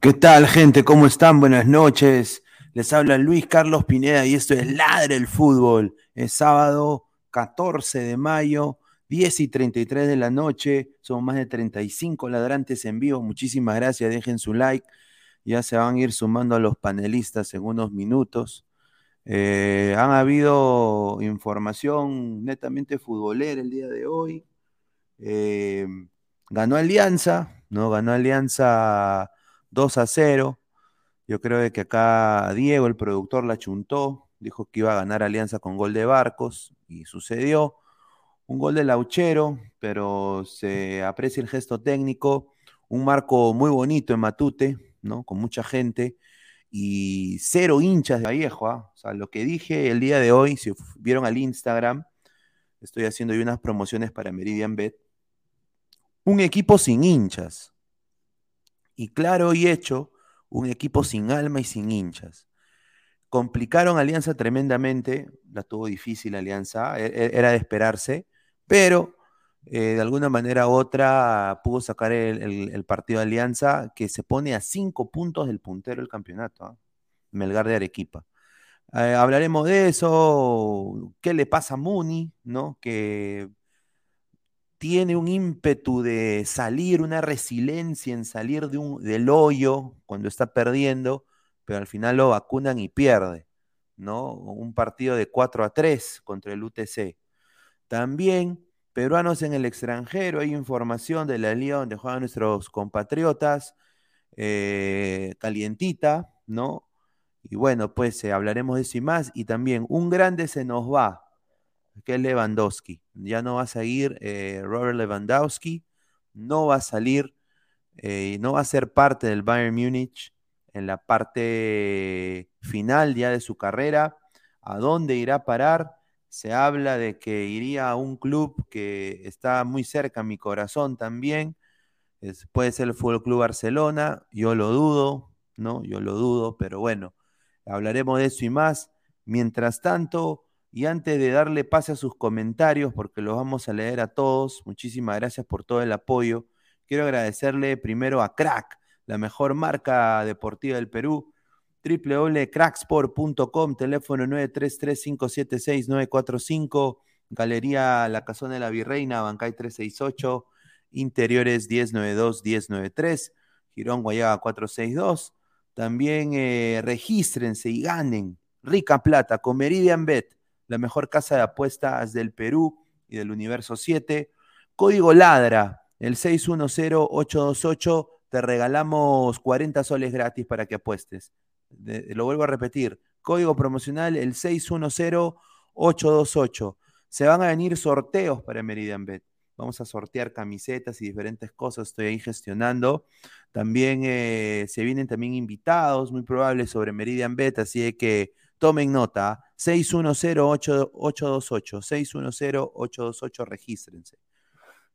¿Qué tal, gente? ¿Cómo están? Buenas noches. Les habla Luis Carlos Pineda y esto es Ladre el Fútbol. Es sábado 14 de mayo, 10 y 33 de la noche. Somos más de 35 ladrantes en vivo. Muchísimas gracias. Dejen su like. Ya se van a ir sumando a los panelistas en unos minutos. Eh, han habido información netamente futbolera el día de hoy. Eh, ganó Alianza, ¿no? Ganó Alianza 2 a 0. Yo creo que acá Diego, el productor, la chuntó. dijo que iba a ganar Alianza con gol de Barcos y sucedió. Un gol de Lauchero, pero se aprecia el gesto técnico. Un marco muy bonito en Matute, ¿no? Con mucha gente y cero hinchas de Vallejo. ¿ah? O sea, lo que dije el día de hoy, si vieron al Instagram, estoy haciendo unas promociones para Meridian Bet. Un equipo sin hinchas. Y claro y hecho, un equipo sin alma y sin hinchas. Complicaron Alianza tremendamente, la tuvo difícil Alianza, e, e, era de esperarse, pero eh, de alguna manera u otra pudo sacar el, partido de Alianza que se pone a cinco puntos del puntero del campeonato, ¿ah? Melgar de Arequipa. Eh, hablaremos de eso, qué le pasa a Muni, ¿no? Que tiene un ímpetu de salir, una resiliencia en salir de un, del hoyo cuando está perdiendo, pero al final lo vacunan y pierde, ¿no? Un partido de 4 a 3 contra el UTC. También peruanos en el extranjero, hay información de la liga donde juegan nuestros compatriotas, eh, calientita, ¿no? Y bueno, pues eh, hablaremos de eso y más. Y también un grande se nos va, que es Lewandowski. Ya no va a seguir eh, Robert Lewandowski, no va a salir, no va a ser parte del Bayern Múnich en la parte final ya de su carrera. ¿A dónde irá a parar? Se habla de que iría a un club que está muy cerca a mi corazón también. puede ser el Fútbol Club Barcelona. Yo lo dudo, ¿no? Yo lo dudo, pero bueno, hablaremos de eso y más. Mientras tanto, y antes de darle pase a sus comentarios, porque los vamos a leer a todos, muchísimas gracias por todo el apoyo. Quiero agradecerle primero a Crack, la mejor marca deportiva del Perú www.cracksport.com, teléfono 933-576-945, Galería La Casona de la Virreina, Bancay 368, Interiores 1092-1093, Girón Guayaga 462. También eh, regístrense y ganen rica plata con Meridian Bet, la mejor casa de apuestas del Perú y del Universo 7. Código LADRA, el 610-828, te regalamos 40 soles gratis para que apuestes lo vuelvo a repetir, código promocional el 610-828. Se van a venir sorteos para Meridian Bet. Vamos a sortear camisetas y diferentes cosas, estoy ahí gestionando. También eh, se vienen también invitados, muy probables, sobre Meridian Bet, así que tomen nota. 610-828, 610-828, regístrense.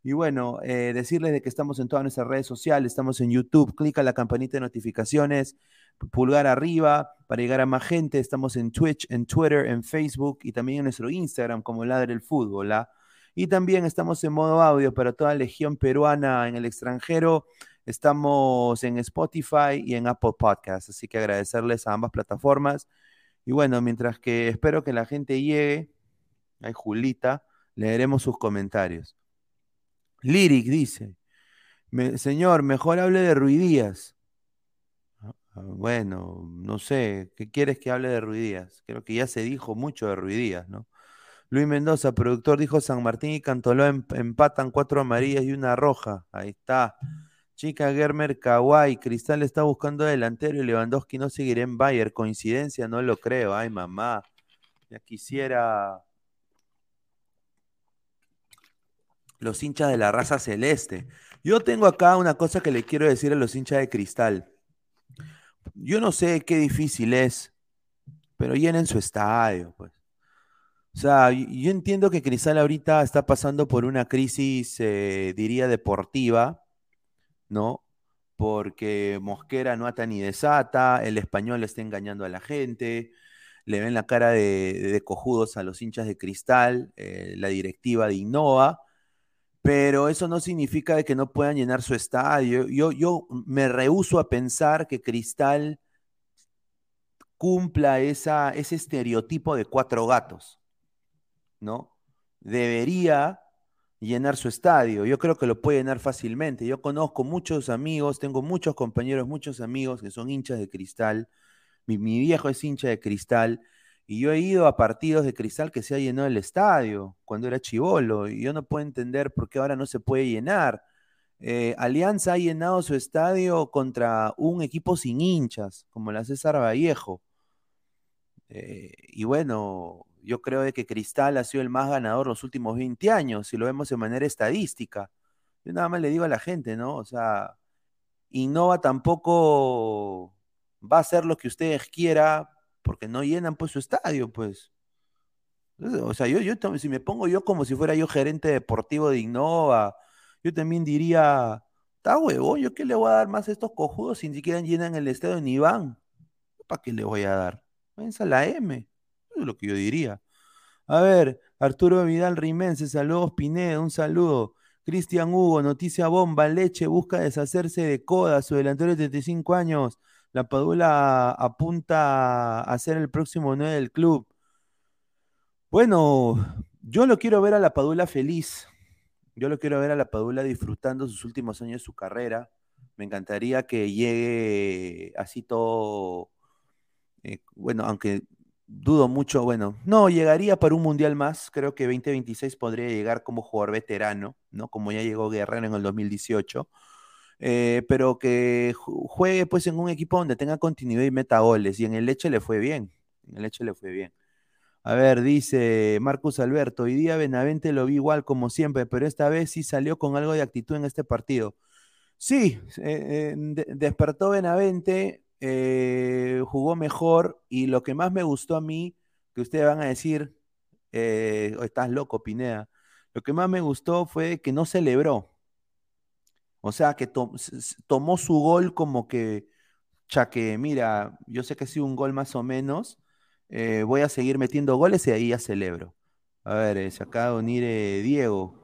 Y bueno, eh, decirles de que estamos en todas nuestras redes sociales, estamos en YouTube, clica la campanita de notificaciones, pulgar arriba para llegar a más gente, estamos en Twitch, en Twitter, en Facebook y también en nuestro Instagram como Ladre el Fútbol. ¿ah? Y también estamos en modo audio para toda la legión peruana en el extranjero. Estamos en Spotify y en Apple Podcasts, así que agradecerles a ambas plataformas. Y bueno, mientras que espero que la gente llegue, hay Julita, leeremos sus comentarios. Lyric dice, señor, mejor hable de Ruidías. Ah, ah, bueno, no sé, ¿qué quieres que hable de Ruidías? Creo que ya se dijo mucho de Ruidías, ¿no? Luis Mendoza, productor, dijo San Martín y Cantoló empatan cuatro amarillas y una roja. Ahí está. Chica Germer Kawai, Cristal está buscando delantero y Lewandowski no seguirá en Bayern. Coincidencia, no lo creo. Ay, mamá. Ya quisiera los hinchas de la raza celeste. Yo tengo acá una cosa que le quiero decir a los hinchas de cristal. Yo no sé qué difícil es, pero llenen su estadio, pues. O sea, yo entiendo que Cristal ahorita está pasando por una crisis, eh, diría, deportiva, ¿no? Porque Mosquera no ata ni desata, el español está engañando a la gente, le ven la cara de, cojudos a los hinchas de Cristal, eh, la directiva de Innova, pero eso no significa de que no puedan llenar su estadio. Yo, yo me rehuso a pensar que Cristal cumpla ese estereotipo de cuatro gatos, ¿no? Debería llenar su estadio. Yo creo que lo puede llenar fácilmente. Yo conozco muchos amigos, tengo muchos compañeros, muchos amigos que son hinchas de cristal. Mi, viejo es hincha de cristal y yo he ido a partidos de cristal que se ha llenado el estadio cuando era chivolo. Y yo no puedo entender por qué ahora no se puede llenar. Eh, Alianza ha llenado su estadio contra un equipo sin hinchas, como la César Vallejo. Eh, y bueno, yo creo de que Cristal ha sido el más ganador los últimos 20 años, si lo vemos de manera estadística. Yo nada más le digo a la gente, ¿no? O sea, Innova tampoco va a hacer lo que ustedes quieran porque no llenan pues su estadio, pues. O sea, yo, yo si me pongo yo como si fuera yo gerente deportivo de Innova, yo también diría, está huevo, ¿yo qué le voy a dar más a estos cojudos si ni siquiera llenan el estadio ni van? ¿Para qué le voy a dar? Váyanse a la M. Es lo que yo diría. A ver, Arturo Vidal Rimense, saludos Pineda, un saludo. Cristian Hugo, noticia bomba, Leche busca deshacerse de Coda, su delantero de 35 años. La Padula apunta a ser el próximo 9 del club. Bueno, yo lo quiero ver a la Padula feliz. Yo lo quiero ver a la Padula disfrutando sus últimos años de su carrera. Me encantaría que llegue así todo. Eh, bueno, aunque dudo mucho, bueno, no, llegaría para un mundial más. Creo que 2026 podría llegar como jugador veterano, ¿no? Como ya llegó Guerrero en el 2018. Eh, pero que juegue pues en un equipo donde tenga continuidad y meta goles. Y en el Leche le fue bien. En el Leche le fue bien. A ver, dice Marcus Alberto, hoy día Benavente lo vi igual como siempre, pero esta vez sí salió con algo de actitud en este partido. Sí, eh, eh, despertó Benavente, eh, jugó mejor y lo que más me gustó a mí, que ustedes van a decir, estás loco, Pineda, lo que más me gustó fue que no celebró. O sea, que tomó su gol como que, ya que, mira, yo sé que ha sido un gol más o menos, eh, voy a seguir metiendo goles y ahí ya celebro. A ver, eh, se acaba de unir eh, Diego.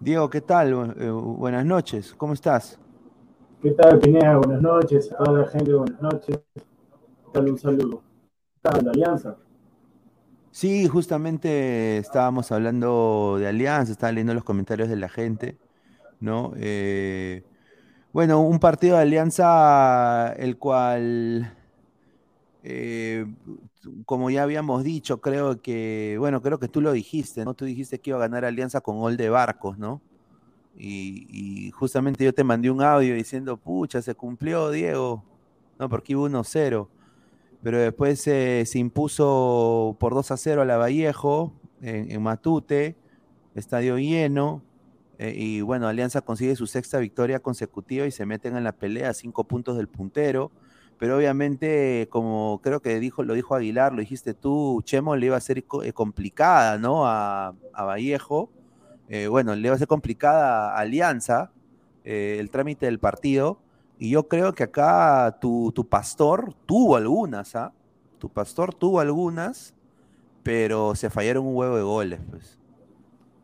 Diego, ¿qué tal? buenas noches, ¿cómo estás? ¿Qué tal, Pineda? Buenas noches, a la gente, buenas noches. Un saludo. ¿Estás de Alianza? Sí, justamente estábamos hablando de Alianza, estaba leyendo los comentarios de la gente, ¿no? bueno, un partido de Alianza el cual como ya habíamos dicho, creo que, bueno, creo que tú lo dijiste, ¿no? Tú dijiste que iba a ganar Alianza con gol de Barcos, ¿no? Y, justamente yo te mandé un audio diciendo, pucha, se cumplió, Diego, ¿no? Porque iba 1-0. Pero después se impuso por 2 a 0 a la Vallejo en, Matute, estadio lleno. Eh, y bueno, Alianza consigue su sexta victoria consecutiva y se meten en la pelea a cinco puntos del puntero pero obviamente, como creo que dijo, lo dijo Aguilar, lo dijiste tú, Chemo le iba a ser eh, complicada, ¿no? A, Vallejo. Eh, bueno, le iba a ser complicada Alianza eh, el trámite del partido. Y yo creo que acá tu, pastor tuvo algunas, ¿ah? Tu pastor tuvo algunas, pero se fallaron un huevo de goles, pues.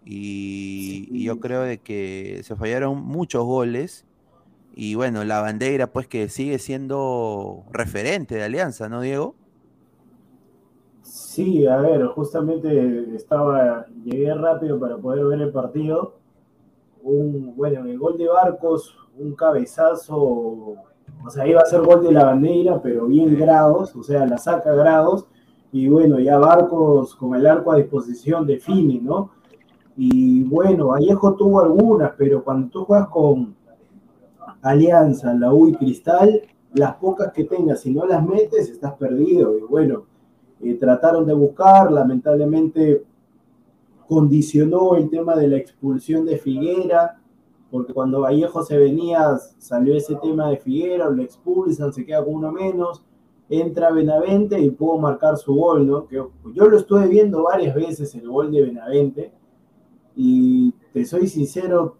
Y, y yo creo de que se fallaron muchos goles y bueno, la bandera, pues que sigue siendo referente de Alianza, ¿no, Diego? Sí, a ver, justamente estaba, llegué rápido para poder ver el partido. Un, bueno, en el gol de Barcos, un cabezazo, o sea, iba a ser gol de la bandera, pero bien grados, o sea, la saca grados. Y bueno, ya Barcos con el arco a disposición define, ¿no? Y bueno, Vallejo tuvo algunas, pero cuando tú juegas con, Alianza, la U y Cristal, las pocas que tengas, si no las metes, estás perdido. Y bueno, eh, trataron de buscar, lamentablemente condicionó el tema de la expulsión de Figuera, porque cuando Vallejo se venía, salió ese tema de Figuera, lo expulsan, se queda con uno menos, entra Benavente y pudo marcar su gol, ¿no? Que yo lo estuve viendo varias veces, el gol de Benavente, y te soy sincero,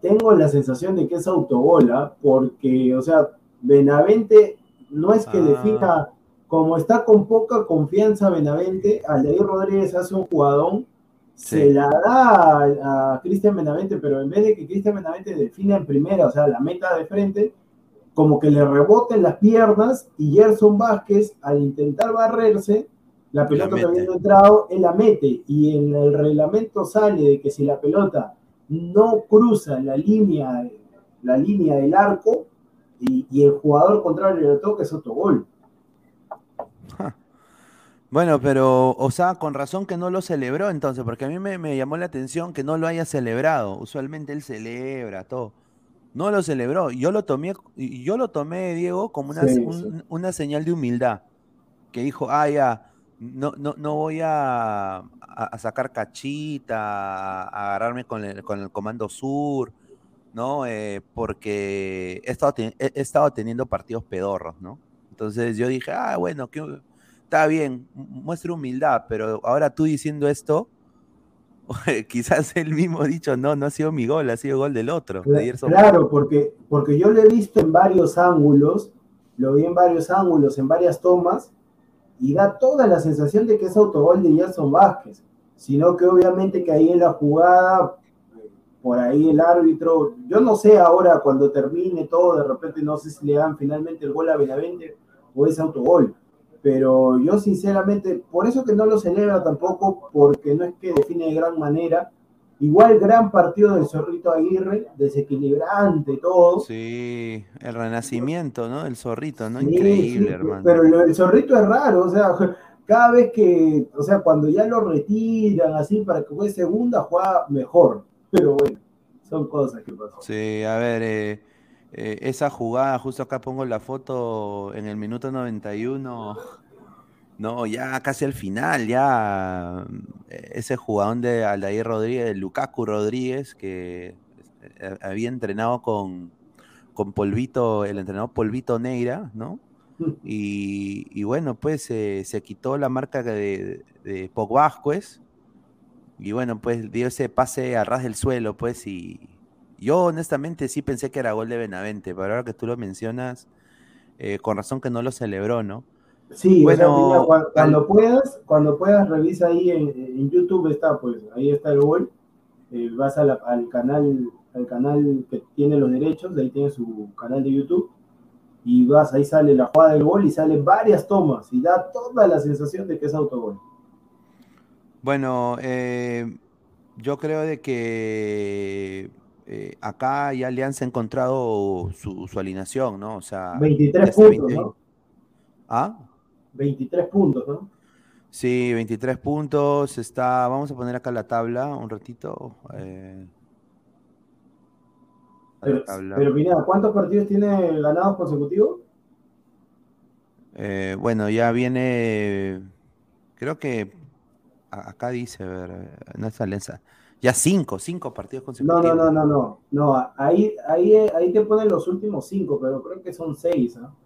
tengo la sensación de que es autobola, porque, o sea, Benavente no es que defina, ah. Como está con poca confianza Benavente, Aldair Rodríguez hace un jugadón, se la da a, Cristian Benavente, pero en vez de que Cristian Benavente defina en primera, o sea, la meta de frente, como que le reboten las piernas y Gerson Vázquez, al intentar barrerse, la pelota que había entrado, él la mete. Y en el reglamento sale de que si la pelota no cruza la línea, la línea del arco y, el jugador contrario le toca es otro gol. Bueno, pero, o sea, con razón que no lo celebró entonces, porque a mí me, llamó la atención que no lo haya celebrado. Usualmente él celebra todo. No lo celebró. Yo lo tomé, yo lo tomé, Diego, como una, una señal de humildad. Que dijo, ah, ya, no, no, no voy a, sacar cachita, a agarrarme con el, con el Comando Sur, ¿no? Eh, porque he estado, he, estado teniendo partidos pedorros, ¿no? Entonces yo dije, ah, bueno, que, está bien, muestra humildad, pero ahora tú diciendo esto, quizás él mismo ha dicho, no, no ha sido mi gol, ha sido gol del otro. Claro, porque, porque yo lo he visto en varios ángulos, lo vi en varios ángulos, en varias tomas, y da toda la sensación de que es autogol de Jason Vázquez, sino que obviamente que ahí en la jugada, por ahí el árbitro, yo no sé ahora cuando termine todo, de repente no sé si le dan finalmente el gol a Benavente o es autogol, pero yo sinceramente, por eso que no lo celebra tampoco, porque no es que define de gran manera, Igual gran partido del Zorrito Aguirre, desequilibrante, todo. Sí, el renacimiento, ¿no? El Zorrito, ¿no? Increíble, hermano. Pero el Zorrito es raro, o sea, cada vez que, o sea, cuando ya lo retiran así para que juegue segunda, juega mejor. Pero bueno, son cosas que pasan. Sí, a ver, eh, eh, esa jugada, justo acá pongo la foto en el minuto 91 no, ya casi al final, ya eh, ese jugador de Aldair Rodríguez, Lukaku Rodríguez, que eh, había entrenado con, con Polvito, el entrenador Polvito Neira, ¿no? Mm. Y, bueno, pues se quitó la marca de, de Vázquez y bueno, pues dio ese pase a ras del suelo, pues, y yo honestamente sí pensé que era gol de Benavente, pero ahora que tú lo mencionas, eh, con razón que no lo celebró, ¿no? Sí, bueno, cuando, puedas, cuando puedas revisa ahí en, YouTube está, pues ahí está el gol. Eh, vas al canal, al canal que tiene los derechos, ahí tiene su canal de YouTube y vas, ahí sale la jugada del gol y salen varias tomas y da toda la sensación de que es autogol. Bueno, eh, yo creo de que eh, acá ya Alianza ha encontrado su, alineación, ¿no? O sea, 23 puntos, ¿no? ¿Ah? 23 puntos, ¿no? Sí, 23 puntos. Está, vamos a poner acá la tabla un ratito. Eh, pero, mira, ¿cuántos partidos tiene ganados consecutivos? Eh, bueno, ya viene, creo que acá dice, a ver, no es alianza. Ya cinco, cinco partidos consecutivos. No, no, no, no, no. No, ahí, ahí, ahí te ponen los últimos cinco, pero creo que son seis, ¿no?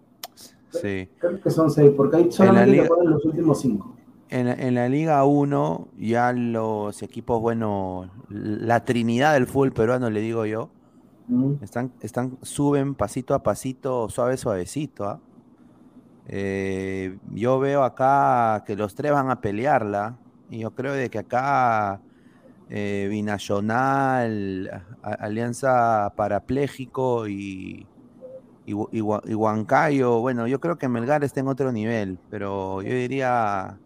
Sí. Creo que son seis, porque ahí solamente ponen los últimos cinco. En, la Liga 1, ya los equipos, bueno, la trinidad del fútbol peruano, le digo yo, están, están, suben pasito a pasito, suave, suavecito. ¿ah? Eh, yo veo acá que los tres van a pelearla, y yo creo de que acá eh, Binacional, Alianza Parapléjico y, y, Huancayo, bueno, yo creo que Melgar está en otro nivel, pero yo diría,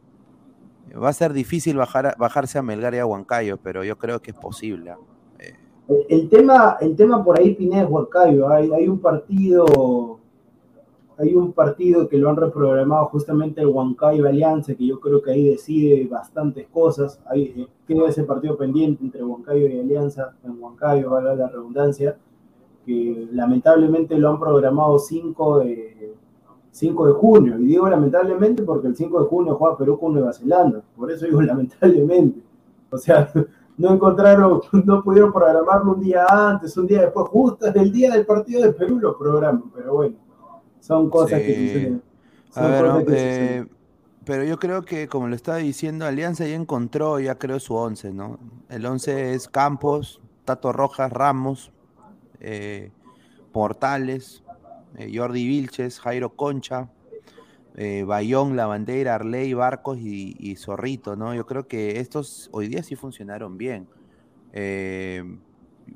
va a ser difícil bajar, bajarse a Melgar y a Huancayo, pero yo creo que es posible. ¿ah? Eh, el, tema, el tema por ahí, Pineda, es Huancayo. Hay, hay un partido hay un partido que lo han reprogramado justamente el Huancayo Alianza, que yo creo que ahí decide bastantes cosas. Ahí eh, queda ese partido pendiente entre Huancayo y Alianza, en Huancayo, valga la redundancia que lamentablemente lo han programado 5 de, 5 de junio. Y digo lamentablemente porque el 5 de junio juega Perú con Nueva Zelanda. Por eso digo lamentablemente. O sea, no encontraron, no pudieron programarlo un día antes, un día después, justo el día del partido de Perú lo programan. Pero bueno, son cosas que suceden. Eh, pero yo creo que, como lo estaba diciendo, Alianza ya encontró, ya creo su 11, ¿no? El 11 es Campos, Tato Rojas, Ramos, eh, Portales, eh, Jordi Vilches, Jairo Concha, eh, Bayón, La Bandera, Arley, Barcos y, Zorrito, ¿no? Yo creo que estos hoy día sí funcionaron bien.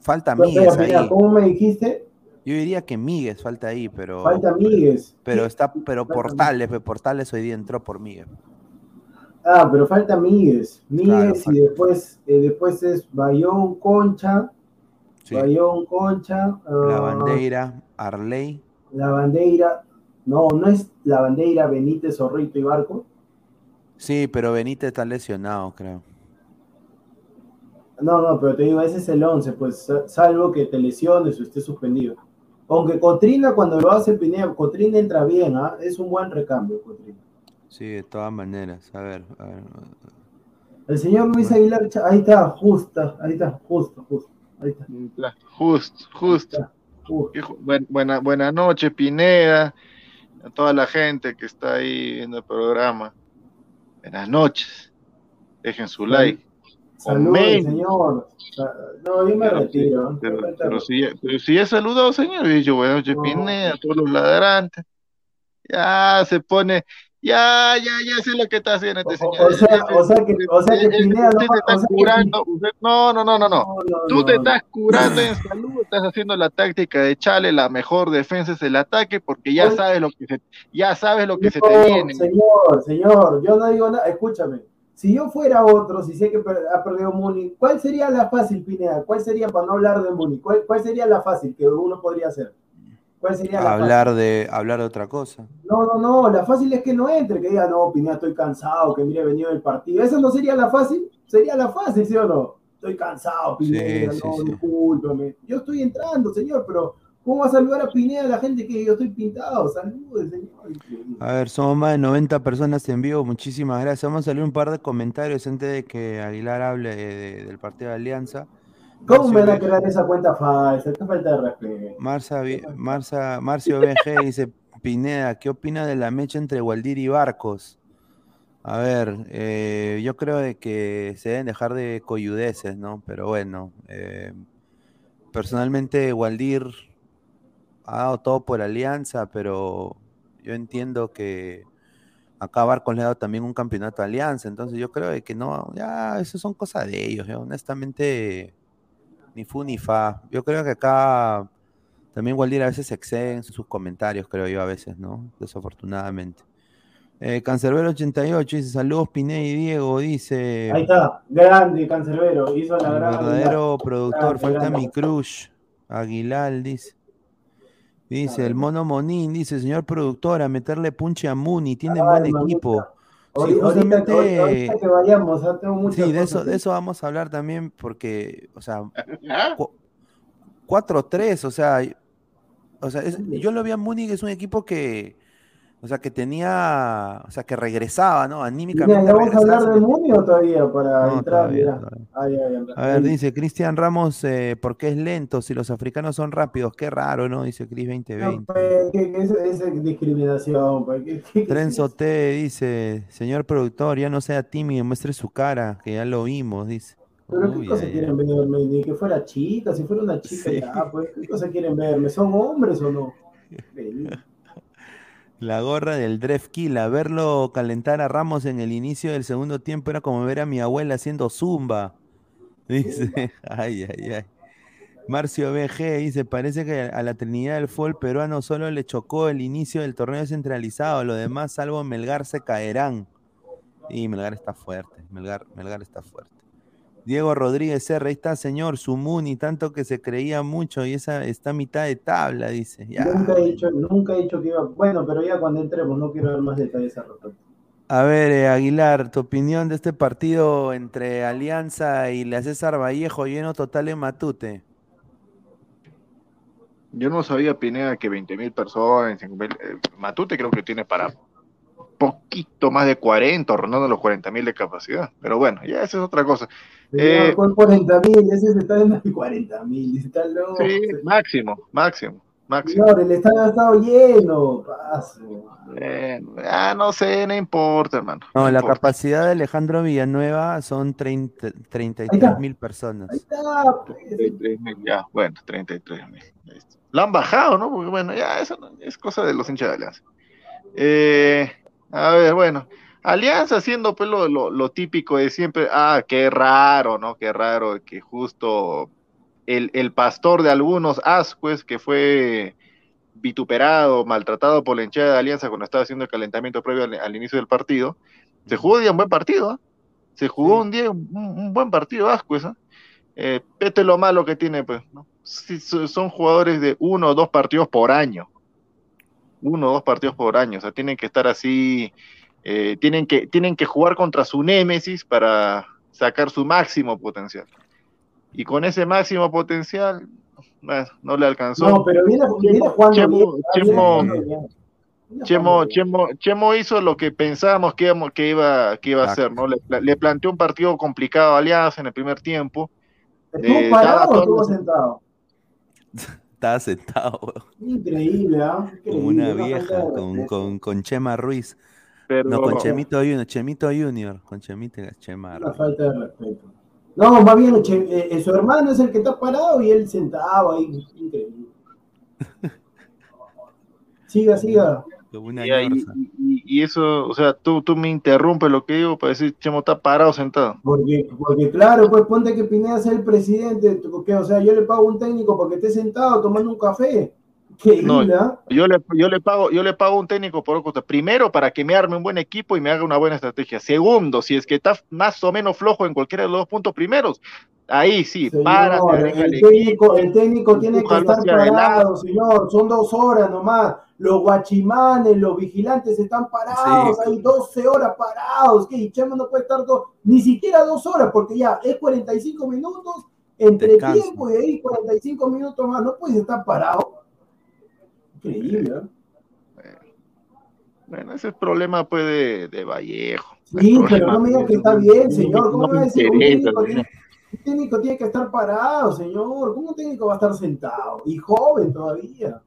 falta Míguez ahí. ¿Cómo me dijiste? Yo diría que Míguez falta ahí, pero. Falta Míguez. Pero está, pero Portales, Portales hoy día entró por Míguez. Ah, pero falta Míguez. Míguez y después, después es Bayón, Concha, Bayón, Concha. la ah, bandera, Arley. La bandera, no, no es la bandera Benítez, Zorrito y Barco. Sí, pero Benítez está lesionado, creo. No, no, pero te digo, ese es el 11, pues salvo que te lesiones o esté suspendido. Aunque Cotrina cuando lo hace Pineda, Cotrina entra bien, ¿ah? es un buen recambio, Cotrina. Sí, de todas maneras. A ver, a ver. El señor Luis Aguilar, ahí está, justo, ahí está, justo, justo, ahí está. Justo, justo. está, justo. Buena, buena noche, Pineda, a toda la gente que está ahí viendo el programa. Buenas noches. Dejen su like. Saludos, Amén. señor. No, yo me Pero, retiro. pero, pero si, pero si ya saludado, señor, y dicho buenas noches, No. Pineda, a todos los ladrantes. Ya se pone, ya, ya, ya sé lo que está haciendo este señor. o sea- o sea que- o sea que Pineda no usted va- te está o sea que- curando, usted- no, no, no, no, no. No, Tú te estás curando en salud, estás haciendo la táctica de Chale, la mejor defensa es el ataque, porque ya sabes lo que se, ya sabes lo que se te viene. Señor, señor, yo no digo nada. Escúchame. Si yo fuera otro, si sé que ha perdido Muni, ¿cuál sería la fácil, Pineda? ¿Cuál sería, para no hablar de Muni, cuál, cuál sería la fácil que uno podría hacer? ¿Cuál sería la Hablar de, hablar de otra cosa. fácil? No, no, no, la fácil es que no entre, que diga, no, Pineda, estoy cansado, que mire, he venido del partido. ¿Esa no sería la fácil? Sería la fácil, ¿sí o no? Estoy cansado, Pineda, Sí, no, sí. discúlpame. Yo estoy entrando, señor, pero ¿cómo va a saludar a Pineda la gente que yo estoy pintado? Salude, señor. A ver, somos más de 90 personas en vivo. Muchísimas gracias. Vamos a leer un par de comentarios antes de que Aguilar hable de- del partido de Alianza. ¿Cómo Marcio me van a crear esa cuenta falsa? Qué falta de respeto. Marza Vi- Marza- Marcio BG dice, Pineda, ¿qué opina de la mecha entre Waldir y Barcos? A ver, eh, yo creo de que se deben dejar de coyudeces, ¿no? Pero bueno, eh, personalmente Waldir ha dado todo por Alianza, pero yo entiendo que acá Barcos le ha dado también un campeonato a Alianza, entonces yo creo que no, ya, eso son cosas de ellos, honestamente, ni fu ni fa. Yo creo que acá también Waldir a veces se excede en sus comentarios, creo yo, a veces, ¿no? Desafortunadamente. Eh, Cancerbero 88 dice, saludos Pineda y Diego, dice... Ahí está, grande, Cancerbero. Hizo la gran. verdadero productor, falta mi crush. Aguilar, dice. Dice, el mono Monín, dice, señor productor, a meterle punche a Muni, tienen buen equipo. Sí, Ahorita, justamente, ahorita- ahorita que vayamos, ah, tengo sí, de eso, de eso vamos a hablar también, porque, o sea, ¿Ah? cu- 4-3, o sea, o sea, es- yo lo vi a Muni, que es un equipo que, o sea, que tenía, o sea, que regresaba, ¿no? Mira, Anímicamente ¿ya vamos a hablar regresaba. de Muni o todavía para No, entrar? todavía, Mira. todavía. A ver, dice Cristian Ramos, eh, ¿por qué es lento si los africanos son rápidos? Qué raro, ¿no? Dice Cris No, 2020. pues, que- que es, discriminación. Pues, que- Trenzo T dice, señor productor, ya no sea tímido, muestre su cara, que ya lo vimos, dice. Pero qué cosa quieren verme, ni que fuera chica, si fuera una chica Sí. ya, pues, ¿qué cosa quieren verme? ¿Son hombres o no? La gorra del Drefkila, verlo calentar a Ramos en el inicio del segundo tiempo era como ver a mi abuela haciendo zumba. Dice, ay, ay, ay. Marcio BG dice, parece que a la Trinidad del fútbol peruano solo le chocó el inicio del torneo centralizado, lo demás, salvo Melgar, se caerán. Y Melgar está fuerte, Melgar, Melgar está fuerte. Diego Rodríguez R, ahí está, señor, Sumuni, tanto que se creía mucho y esa está a mitad de tabla, dice. Ya. Nunca he dicho, nunca he dicho que iba. Bueno, pero ya cuando entremos, no quiero dar más detalles al respecto. A ver, eh, Aguilar, tu opinión de este partido entre Alianza y la César Vallejo, lleno total en Matute. Yo no sabía, Pineda, que 20 mil personas, 5 mil, eh, Matute creo que tiene para poquito más de 40, rondando los 40 mil de capacidad. Pero bueno, ya esa es otra cosa. Eh, con 40 mil, ese se está en 40 mil, está loco. Sí, máximo, máximo, máximo. Señor, el estadio ha estado lleno. Paso. Eh, ah, no sé, no importa, hermano. No, la importa. capacidad de Alejandro Villanueva son 30 Ahí 33 está. mil Ahí personas. está. pues. 33 mil, ya, bueno, 33 mil. Lo han bajado, ¿no? Porque bueno, ya eso no- es cosa de los hinchas de Alianza. Eh, a ver, bueno, Alianza haciendo pues lo, lo- lo típico de siempre, ah, qué raro, ¿no? Qué raro que justo el, el pastor de algunos ascues que fue vituperado, maltratado por la hinchada de Alianza cuando estaba haciendo el calentamiento previo al, al inicio del partido, se jugó hoy día un buen partido, ¿ah? Se jugó un día un, un buen partido Ascuez, ¿ah? Eh, esto es lo malo que tiene, pues, ¿no? Sí, son jugadores de uno o dos partidos por año. Uno o dos partidos por año. O sea, tienen que estar así, eh, tienen, que, tienen que jugar contra su némesis para sacar su máximo potencial. Y con ese máximo potencial, bueno, no le alcanzó. No, pero viene, viene jugando Chemo- bien. Chemo- bien. Chemo, Chemo, Chemo hizo lo que pensábamos que, iba, que iba a hacer, ¿no? Le, pla- le planteó un partido complicado a Alianza en el primer tiempo. ¿Estuvo Eh, parado o estuvo sentado? Estaba sentado Increíble, ¿ah? como una vieja, con, con Chema Ruiz. Pero No, con Chemito Junior, Chemito Junior, con Chemito Chema Una falta de respeto. No, más bien, che, eh, su hermano es el que está parado y él sentado ahí. Increíble. Siga, siga. Una y, ahí- ñorza. y- y eso, o sea, tú, tú me interrumpes lo que digo para decir Chemo está parado sentado. Porque, porque claro, pues ponte que Pineda sea el presidente, o sea, yo le pago un técnico porque esté sentado tomando un café. No. Yo le, yo le pago, yo le pago a un técnico por costa. Primero, para que me arme un buen equipo y me haga una buena estrategia. Segundo, si es que está más o menos flojo en cualquiera de los dos puntos primeros, ahí sí, Señor, para, el, el técnico, el técnico tiene que estar parado, adelante. señor. Son dos horas nomás. Los guachimanes, los vigilantes están parados, Sí. hay 12 horas parados. ¿Qué? Y Chema no puede estar do- ni siquiera dos horas, porque ya es 45 minutos entre Descanso. tiempo y ahí 45 minutos más. No puedes estar parado. Increíble, ¿eh? Bueno, ese es el problema pues de, de Vallejo. Sí, pero no me diga que está bien, señor. ¿Cómo va a decir? Un técnico, tiene, un técnico tiene que estar parado, señor. ¿Cómo un técnico va a estar sentado? Y joven todavía.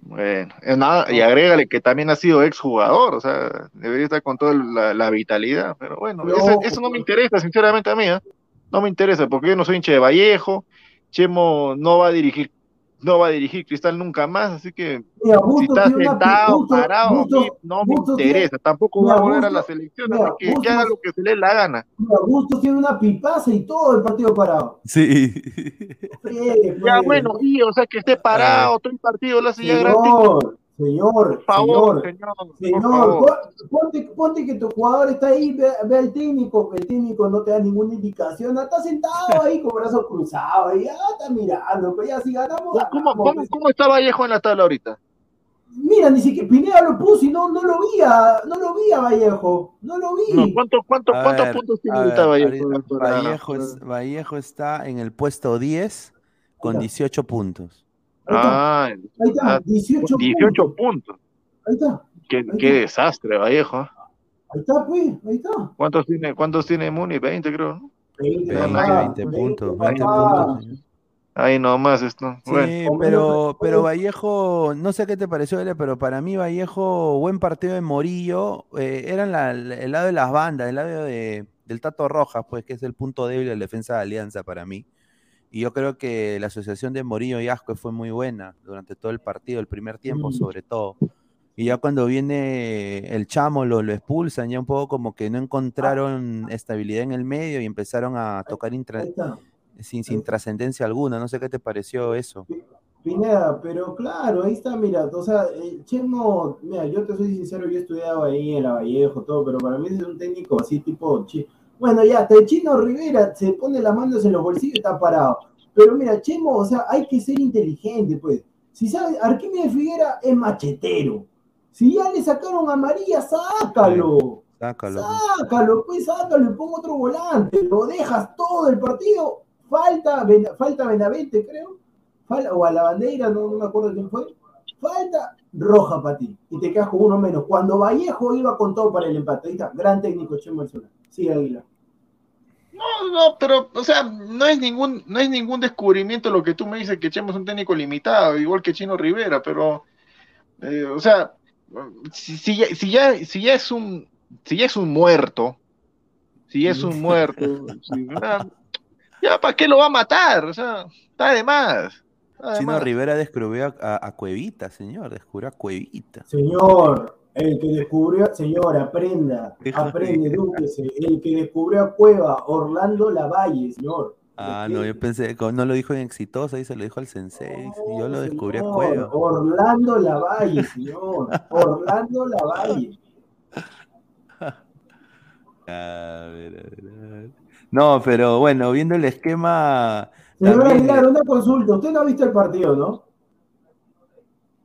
Bueno, eh, nada, y agrégale que también ha sido exjugador, o sea, debería estar con toda la, la vitalidad, pero bueno, No, ese- eso no me interesa, sinceramente a mí, ¿eh? No me interesa, porque yo no soy hincha de Vallejo, Chemo no va a dirigir, no va a dirigir Cristal nunca más, así que Mira, si está una sentado, parado, mí no me Bustos tiene- interesa, tampoco mira, va a volver a la selección, mira, así que haga lo que se le dé la gana. Bustos tiene una pipaza y todo el partido parado. Sí. Ya pues. bueno, y o sea que esté parado, todo el partido lo hace ya gratis, Señor, favor, señor. señor, ponte, ponte que tu jugador está ahí, ve, ve al técnico, el técnico no te da ninguna indicación, está sentado ahí con brazos cruzados, y ya está mirando, pues ya si ganamos, ¿Cómo, ganamos, cómo, pues. cómo está Vallejo en la tabla ahorita? Mira, ni siquiera Pineda lo puso y no, no lo vi a, no lo vi a Vallejo, no lo vi. No, ¿cuánto, cuánto, A ¿Cuántos ver, puntos tiene ahorita ver, Vallejo? Vallejo, es- Vallejo está en el puesto 10 con Ya. 18 puntos. Ahí está, Ah, ahí está, ah, 18, 18 puntos. puntos. Ahí está, Qué, Ahí qué está. desastre, Vallejo. ¿eh? ahí está, pues, ahí está. ¿Cuántos tiene, cuántos tiene Muni? 20, creo, ¿no? 20, 20, papá, 20 puntos, 20 20 papá. puntos. señor. Ahí nomás esto. Sí, Bueno, pero, pero Vallejo, no sé qué te pareció, Ele, pero para mí Vallejo, buen partido de Morillo, eh, era en la- el lado de las bandas, el lado de, del Tato Rojas, pues que es el punto débil de la defensa de Alianza para mí. Y yo creo que la asociación de Morillo y Asco fue muy buena durante todo el partido, el primer tiempo Mm. sobre todo. Y ya cuando viene el chamo lo, lo expulsan, ya un poco como que no encontraron estabilidad en el medio y empezaron a tocar intra- sin, sin trascendencia alguna. No sé qué te pareció eso. Pineda, pero claro, ahí está, mira, o sea, el Chemo, mira, yo te soy sincero, yo he estudiado ahí en la Vallejo, todo, pero para mí es un técnico así tipo, chi- bueno, ya, hasta el Chino Rivera se pone las manos en los bolsillos y está parado, pero mira, Chemo, o sea, hay que ser inteligente, pues, si sabes, Arquímedes Figuera es machetero, si ya le sacaron a María, sácalo, Sácalo. sácalo, pues sácalo y pon otro volante, lo dejas todo el partido, falta, Ben- falta Benavente, creo, Fal- o a la bandera, no, no me acuerdo quién fue, falta roja para ti, y te quedas con uno menos. Cuando Vallejo iba con todo para el empate, ahí está, gran técnico Chemo Solar. Sí, Águila. no, no, pero, o sea, no es ningún, no es ningún descubrimiento lo que tú me dices que Chemo es un técnico limitado, igual que Chino Rivera, pero, eh, o sea, si, si ya, si ya, si ya es un, si ya es un muerto, si ya es un muerto, si- ah, ya para qué lo va a matar, o sea, está de más. Chino. Rivera descubrió a, a- a Cuevita, señor. Descubrió a Cuevita. Señor, el que descubrió, señor, aprenda, aprende, edúquese. El que descubrió a Cueva, Orlando Lavalle, señor. Ah, no, yo pensé, no lo dijo en Exitosa, y se lo dijo al Sensei. yo lo descubrí a Cueva. Orlando Lavalle, señor. Orlando Lavalle. A ver, a ver, a ver. No, pero bueno, viendo el esquema. Señor también- Aguilar, una consulta. Usted no ha visto el partido, ¿no?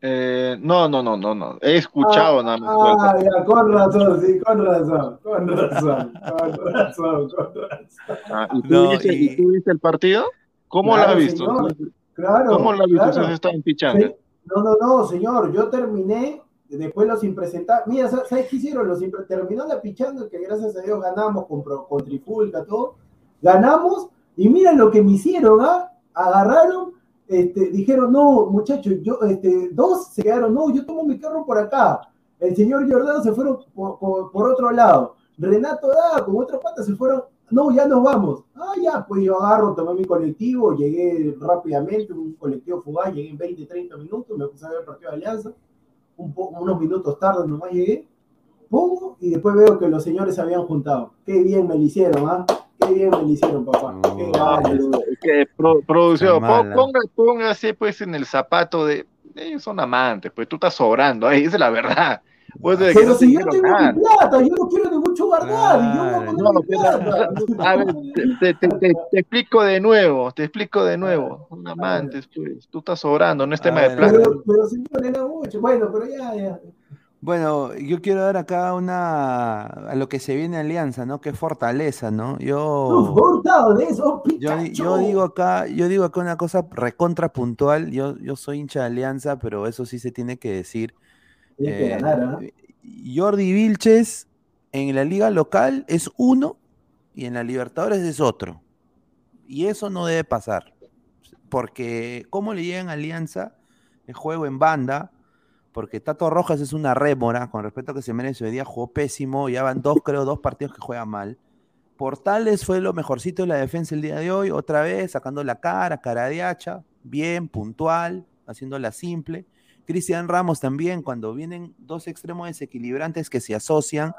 Eh, no, no, no, no, no. He escuchado nada más. Ah, ya, con razón, sí, con razón, con razón, con razón, con razón. Ah, ¿y, tú No, viste, y- y tú viste el partido? ¿Cómo Claro, lo has visto? señor. Claro. ¿Cómo lo has visto? claro. Se está en pichanga. Sí. No, no, no, señor, yo terminé, después los impresentables, mira, ¿sabes qué hicieron? Los terminó la pichando, que gracias a Dios ganamos con, con Trifulca, todo, ganamos, y miren lo que me hicieron, ¿ah? Agarraron, este, dijeron, no, muchachos, yo, este, dos se quedaron, no, yo tomo mi carro por acá, el señor Jordano se fueron por, otro lado, Renato da con otra pata se fueron, no, ya nos vamos, ah, ya, pues yo agarro, tomé mi colectivo, llegué rápidamente, un colectivo fugaz, llegué en 20, 30 minutos, me puse a ver el partido de Alianza, unos minutos tarde nomás llegué, pongo y después veo que los señores se habían juntado. Qué bien me lo hicieron, ¿ah? Qué bien me lo hicieron, papá. Qué producción, póngase pues en el zapato de. Ellos son amantes, pues tú estás sobrando, ahí esa es la verdad. Pues pero si yo tengo mi plata, yo no quiero de mucho guardar. y yo no, no, mi plata. A ver, te, te, te, te, explico de nuevo, te explico de nuevo. Son amantes, pues. Tú estás sobrando, no es tema de plata. Pero, pero señor, era mucho. Bueno, pero ya, ya. Bueno, yo quiero dar acá una a lo que se viene Alianza, ¿no? Qué fortaleza, ¿no? Yo, yo, yo, digo acá, yo digo acá una cosa recontra puntual. Yo, yo soy hincha de Alianza, pero eso sí se tiene que decir. Eh, Jordi Vilches en la liga local es uno y en la Libertadores es otro. Y eso no debe pasar. Porque, ¿cómo le llegan a Alianza el juego en banda? Porque Tato Rojas es una rémora, con respecto a que se merece. Hoy día jugó pésimo, ya van dos, creo, dos partidos que juega mal. Portales fue lo mejorcito de la defensa el día de hoy, otra vez sacando la cara, cara de hacha, bien, puntual, haciéndola simple. Cristian Ramos también, cuando vienen dos extremos desequilibrantes que se asocian,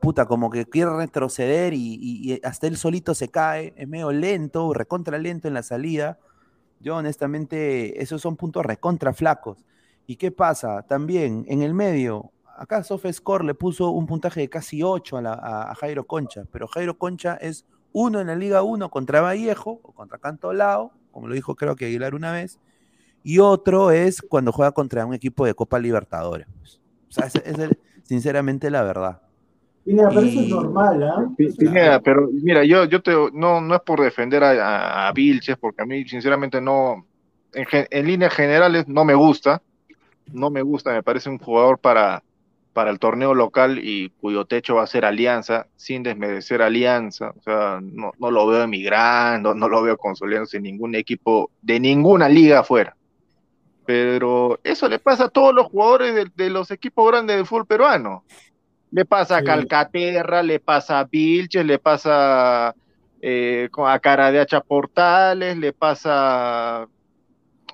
puta, como que quiere retroceder y, hasta él solito se cae, es medio lento, recontra lento en la salida. Yo honestamente, esos son puntos recontra flacos. ¿Y qué pasa? También en el medio, acá SofaScore le puso un puntaje de casi 8 a, Jairo Concha, pero Jairo Concha es uno en la Liga 1 contra Vallejo o contra Cantolao, como lo dijo creo que Aguilar una vez, y otro es cuando juega contra un equipo de Copa Libertadores. O sea, es, sinceramente la verdad. Mira, pero eso es normal, ¿ah? ¿eh? pero mira, yo, yo te, no, no es por defender a, Vilches, porque a mí sinceramente no, en, en, líneas generales no me gusta, no me gusta, me parece un jugador para, para el torneo local y cuyo techo va a ser Alianza, sin desmerecer Alianza, o sea, no, no lo veo emigrando, no lo veo consolidándose en ningún equipo de ninguna liga afuera pero eso le pasa a todos los jugadores de, los equipos grandes del fútbol peruano. Le pasa a Calcaterra, le pasa a Vilches, le pasa eh, a Cara de Hacha Portales, le pasa,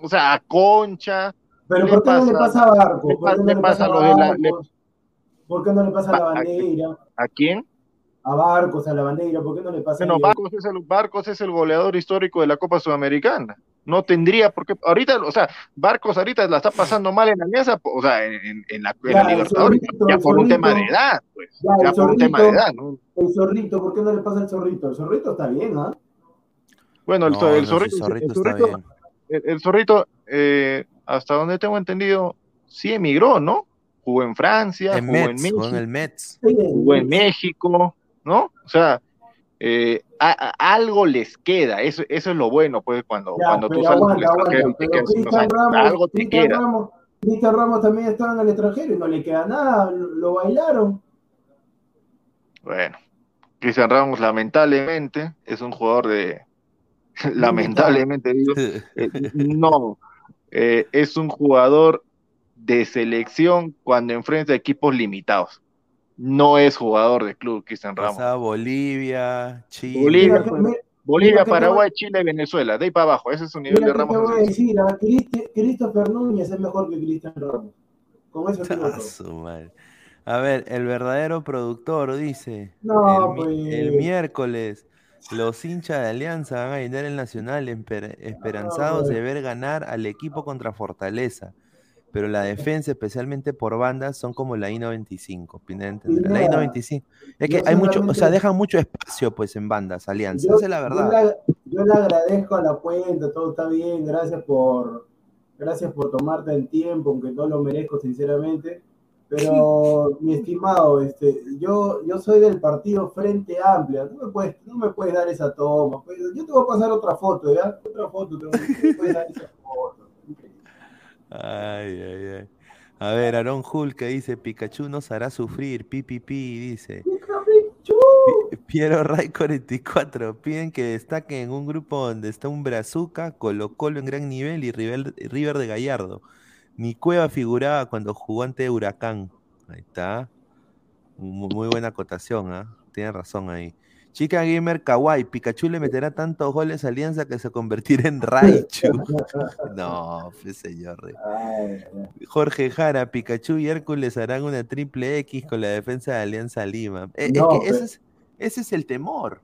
o sea, a Concha. Pero ¿por qué no le pasa a Barco? ¿Por qué no le pasa a ¿Por qué no le pasa a la bandera? ¿A quién? A Barcos, a la bandera, ¿por qué no le pasa bueno, a Barcos es, el, Barcos es el goleador histórico de la Copa Sudamericana no tendría por qué, ahorita, o sea, Barcos ahorita la está pasando mal en Alianza, o sea, en, en la, en Libertadores, ya por un tema de edad, pues, ya, por un tema de edad, ¿no? El zorrito, ¿por qué no le pasa el zorrito? El zorrito está bien, ¿ah? Bueno, el, el, zorrito, el, zorrito, el, zorrito, eh, hasta donde tengo entendido, sí emigró, ¿no? Jugó en Francia, jugó en México, jugó en el Mets, jugó en México, ¿no? O sea, eh, algo les queda, eso, eso es lo bueno, pues, cuando, cuando tú sales del extranjero algo te queda. Ramos, Cristian Ramos también estaba en el extranjero y no le queda nada, lo bailaron. Bueno, Cristian Ramos lamentablemente es un jugador de, lamentablemente digo, eh, no, eh, es un jugador de selección cuando enfrenta equipos limitados no es jugador de club Cristian Ramos. Bolivia, Chile. Bolivia, Paraguay, Chile y Venezuela. De ahí para abajo. Ese es su nivel de Ramos. Te voy a decir, a Christopher Núñez es mejor que Cristian Ramos. Con eso te ah, A ver, el verdadero productor dice. No, el, pues... el miércoles. Los hinchas de Alianza van a llenar el Nacional esperanzados de ver ganar al equipo contra Fortaleza pero la defensa, especialmente por bandas, son como la I-95, La I-95. Es que hay mucho, o sea, dejan mucho espacio pues en bandas, alianzas, esa es la verdad. Yo le, agradezco a la cuenta, todo está bien, gracias por, gracias por tomarte el tiempo, aunque no lo merezco sinceramente. Pero, mi estimado, este, yo, yo soy del partido Frente Amplia, no me puedes, no me puedes dar esa toma. Pues, yo te voy a pasar otra foto, ¿ya? Otra foto, te, puedes dar esa foto. Ay, ay, ay. A ver, Aaron que dice, Pikachu nos hará sufrir, pipipi, dice. Pi- Piero Ray 44, piden que destaquen en un grupo donde está un Brazuca, Colo Colo en gran nivel y River, River de Gallardo. Mi cueva figuraba cuando jugó ante Huracán. Ahí está. Muy, muy buena acotación, ¿ah? Tiene razón ahí. Chica Gamer Kawaii, Pikachu le meterá tantos goles a Alianza que se convertirá en Raichu. no, señor. Jorge Jara, Pikachu y Hércules harán una triple X con la defensa de Alianza Lima. Eh, es que pero- ese, es, ese es el temor.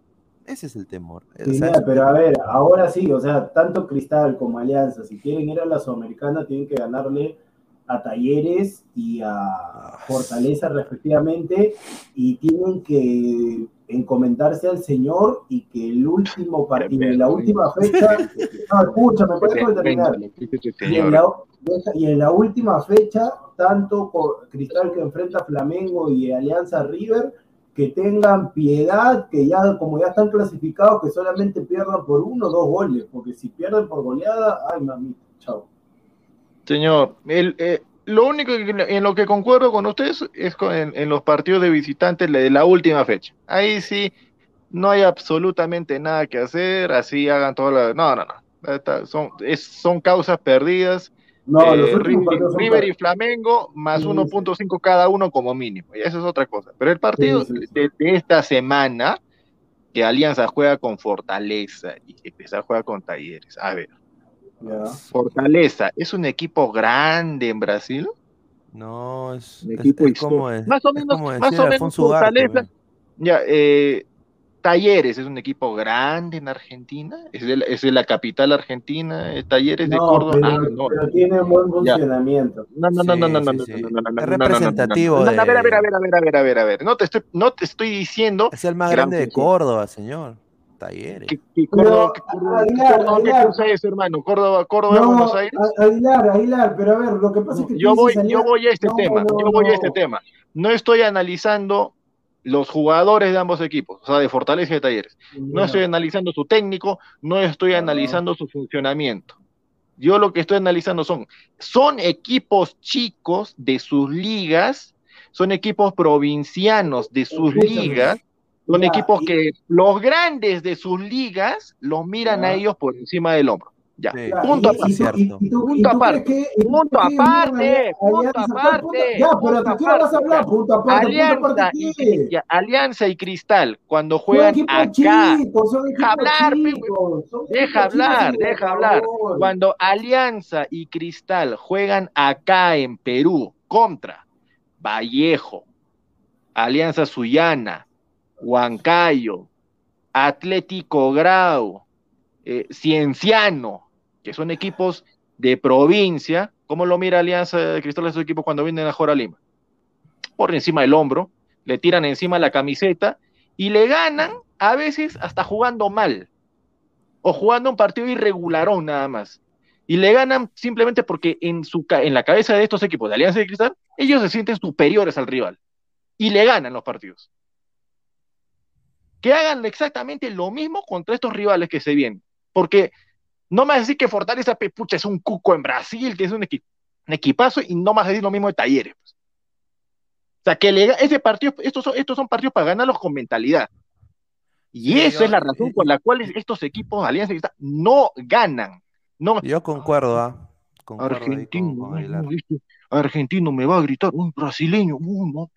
Ese es el temor. Eh, o Sí, sea, mira, pero a ver, ahora sí, o sea, tanto Cristal como Alianza, si quieren ir a la Sudamericana, tienen que ganarle a Talleres y a Fortaleza respectivamente, y tienen que encomendarse al Señor y que el último partido, en la última fecha, no, escúchame, déjame terminar. Y en, la, y en la última fecha, tanto Cristal que enfrenta a Flamengo y Alianza River, que tengan piedad, que ya como ya están clasificados, que solamente pierdan por uno o dos goles, porque si pierden por goleada, ay mamita, chao. Señor, el, eh, lo único en lo que concuerdo con ustedes es en, los partidos de visitantes de la última fecha. Ahí sí no hay absolutamente nada que hacer, así hagan todo la... No, no, no. Son, son causas perdidas. No, Eh, los últimos River, y Flamengo más Sí, 1.5 cada uno como mínimo. Y eso es otra cosa. Pero el partido Sí, sí, sí. de, de esta semana, que Alianza juega con Fortaleza y que Cristal juega con Talleres. A ver. Fortaleza, ¿es un equipo grande en Brasil? no, es, Un es- equipo es como, es- Más o menos- más o menos Fortaleza. Ya, eh, Talleres es un equipo grande en Argentina, es de la, es de la capital argentina, eh, Talleres de No, Córdoba. pero, Ah, no. pero tiene buen funcionamiento. No, no, no, no, Sí, no, no, sí, no, sí. no, no, no, no, Es no, no, no, representativo no, no, no, A ver, a de- ver, a ver, a ver, a ver, a ver, a ver. No te estoy, no te estoy diciendo Es el más Gran grande de. Córdoba, señor. Talleres. que, que Córdoba, Pero, Aguilar, ¿qué Aguilar. cosa es, hermano? Córdoba, Córdoba, No, Buenos Aires. Aguilar, Aguilar, pero a ver, lo que pasa es que Yo voy, yo voy a este No, tema, no, yo voy a no. este tema. No estoy analizando los jugadores de ambos equipos, o sea, de Fortaleza y de Talleres. No estoy analizando su técnico, no estoy analizando su funcionamiento. Yo lo que estoy analizando son, son equipos chicos de sus ligas, son equipos provincianos de sus ligas, son equipos que los grandes de sus ligas los miran a ellos por encima del hombro. Ya, Sí, punto aparte. Punto aparte. tú Punto aparte, Alianza- punto aparte, Ya, pero punto ¿de qué vas a hablar? ya. Punto aparte, punto Alianza aparte, y, ¿qué? ya, Alianza y Cristal, cuando juegan acá, equipos hablar, deja hablar, deja hablar. Cuando Alianza y Cristal juegan acá en Perú contra Vallejo, Alianza Sullana, Huancayo, Atlético Grau, eh, Cienciano, que son equipos de provincia, ¿cómo lo mira Alianza de Cristal a esos equipos cuando vienen a jugar a Lima? Por encima del hombro, le tiran encima la camiseta y le ganan a veces hasta jugando mal o jugando un partido irregularón nada más. Y le ganan simplemente porque en, su, en la cabeza de estos equipos de Alianza de Cristal, ellos se sienten superiores al rival. Y le ganan los partidos. Que hagan exactamente lo mismo contra estos rivales que se vienen. Porque no a decir que Fortaleza Pepucha es un cuco en Brasil, que es un, equi- un equipazo, y no a decir lo mismo de Talleres. pues. O sea, que le, ese partido, estos son, estos son partidos para ganarlos con mentalidad. Y Sí, esa yo- es la razón por la cual estos equipos de Alianza no ganan. No, Yo concuerdo, ¿ah? Con- argentino, con no, argentino me va a gritar, un brasileño, uh, no,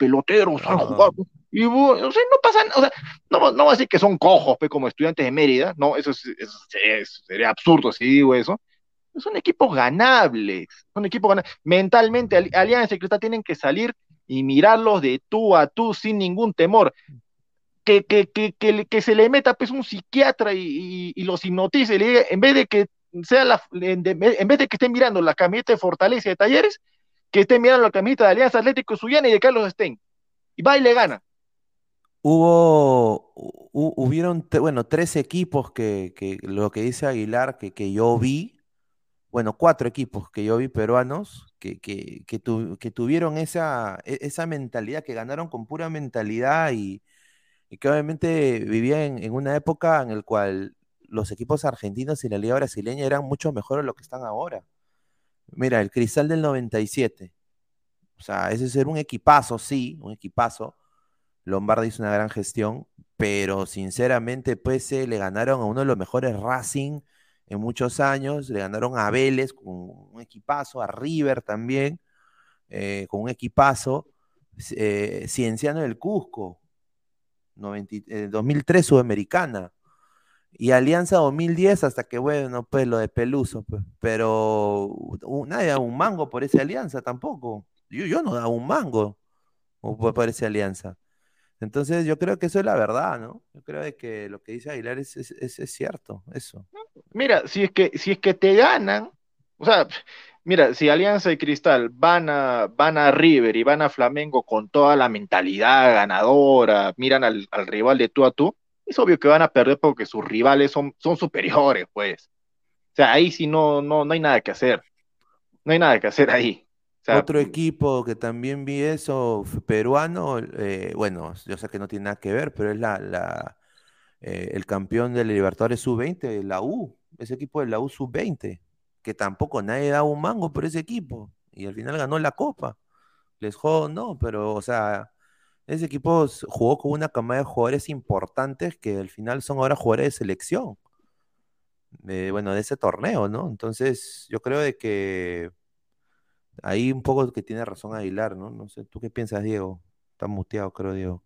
Ah. jugado. Y bueno, o sea, no pasa nada, o sea, no, no voy a decir que son cojos, pe, como estudiantes de Mérida, no, eso, es- eso es- sería absurdo si digo eso. Son equipos ganables, son equipos ganables. Mentalmente, Ali- Alianza y Cristal tienen que salir y mirarlos de tú a tú sin ningún temor. Que, que, que, que, le- que se le meta pues un psiquiatra y, y- y los hipnotice, y le diga, en vez de que sea en, vez de que estén mirando la camiseta de Fortaleza y de Talleres, que estén mirando la camiseta de Alianza Atlético Suyana y de Carlos Stein. Y va y le gana. Hubo, hu- hubieron, bueno, tres equipos que, lo que dice Aguilar, que, que yo vi, bueno, cuatro equipos que yo vi peruanos, que, que, que, tu- que tuvieron esa, e- esa mentalidad, que ganaron con pura mentalidad y, y que obviamente vivían en, en una época en la cual los equipos argentinos y la liga brasileña eran mucho mejores de lo que están ahora. Mira, el Cristal del 97, O sea, ese ser un equipazo, sí, un equipazo. Lombardi hizo una gran gestión, pero sinceramente, pues le ganaron a uno de los mejores Racing en muchos años, le ganaron a Vélez con un equipazo, a River también, eh, con un equipazo, eh, Cienciano del Cusco, 2003 eh, Sudamericana, y Alianza 2010 hasta que, bueno, pues lo de Peluso, pues, pero nadie da un mango por esa alianza tampoco. Yo, yo no da un mango por esa alianza. Entonces yo creo que eso es la verdad, ¿no? Yo creo que lo que dice Aguilar es, es, cierto, eso. Mira, si es que, si es que te ganan, o sea, mira, si Alianza y Cristal van a, van a River y van a Flamengo con toda la mentalidad ganadora, miran al, rival de tú a tú, es obvio que van a perder porque sus rivales son, son superiores, pues. O sea, ahí sí no, no, no hay nada que hacer. No hay nada que hacer ahí. Otro equipo que también vi eso, peruano, eh, bueno, yo sé que no tiene nada que ver, pero es la, la eh, el campeón de Libertadores Sub-20, la U, ese equipo de la U Sub-20, que tampoco nadie da un mango por ese equipo, y al final ganó la Copa. Les jodó, no, pero, o sea, ese equipo jugó con una camada de jugadores importantes que al final son ahora jugadores de selección, bueno, de ese torneo, ¿no? Entonces, yo creo de que Ahí un poco que tiene razón Aguilar, ¿no? No sé, ¿tú qué piensas, Diego? Está muteado, creo, Diego.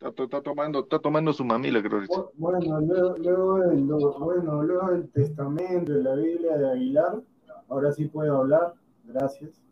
Está, tomando, está tomando su mamila, creo. Bueno, luego, luego, bueno, luego el testamento de la Biblia de Aguilar, ahora sí puedo hablar, gracias.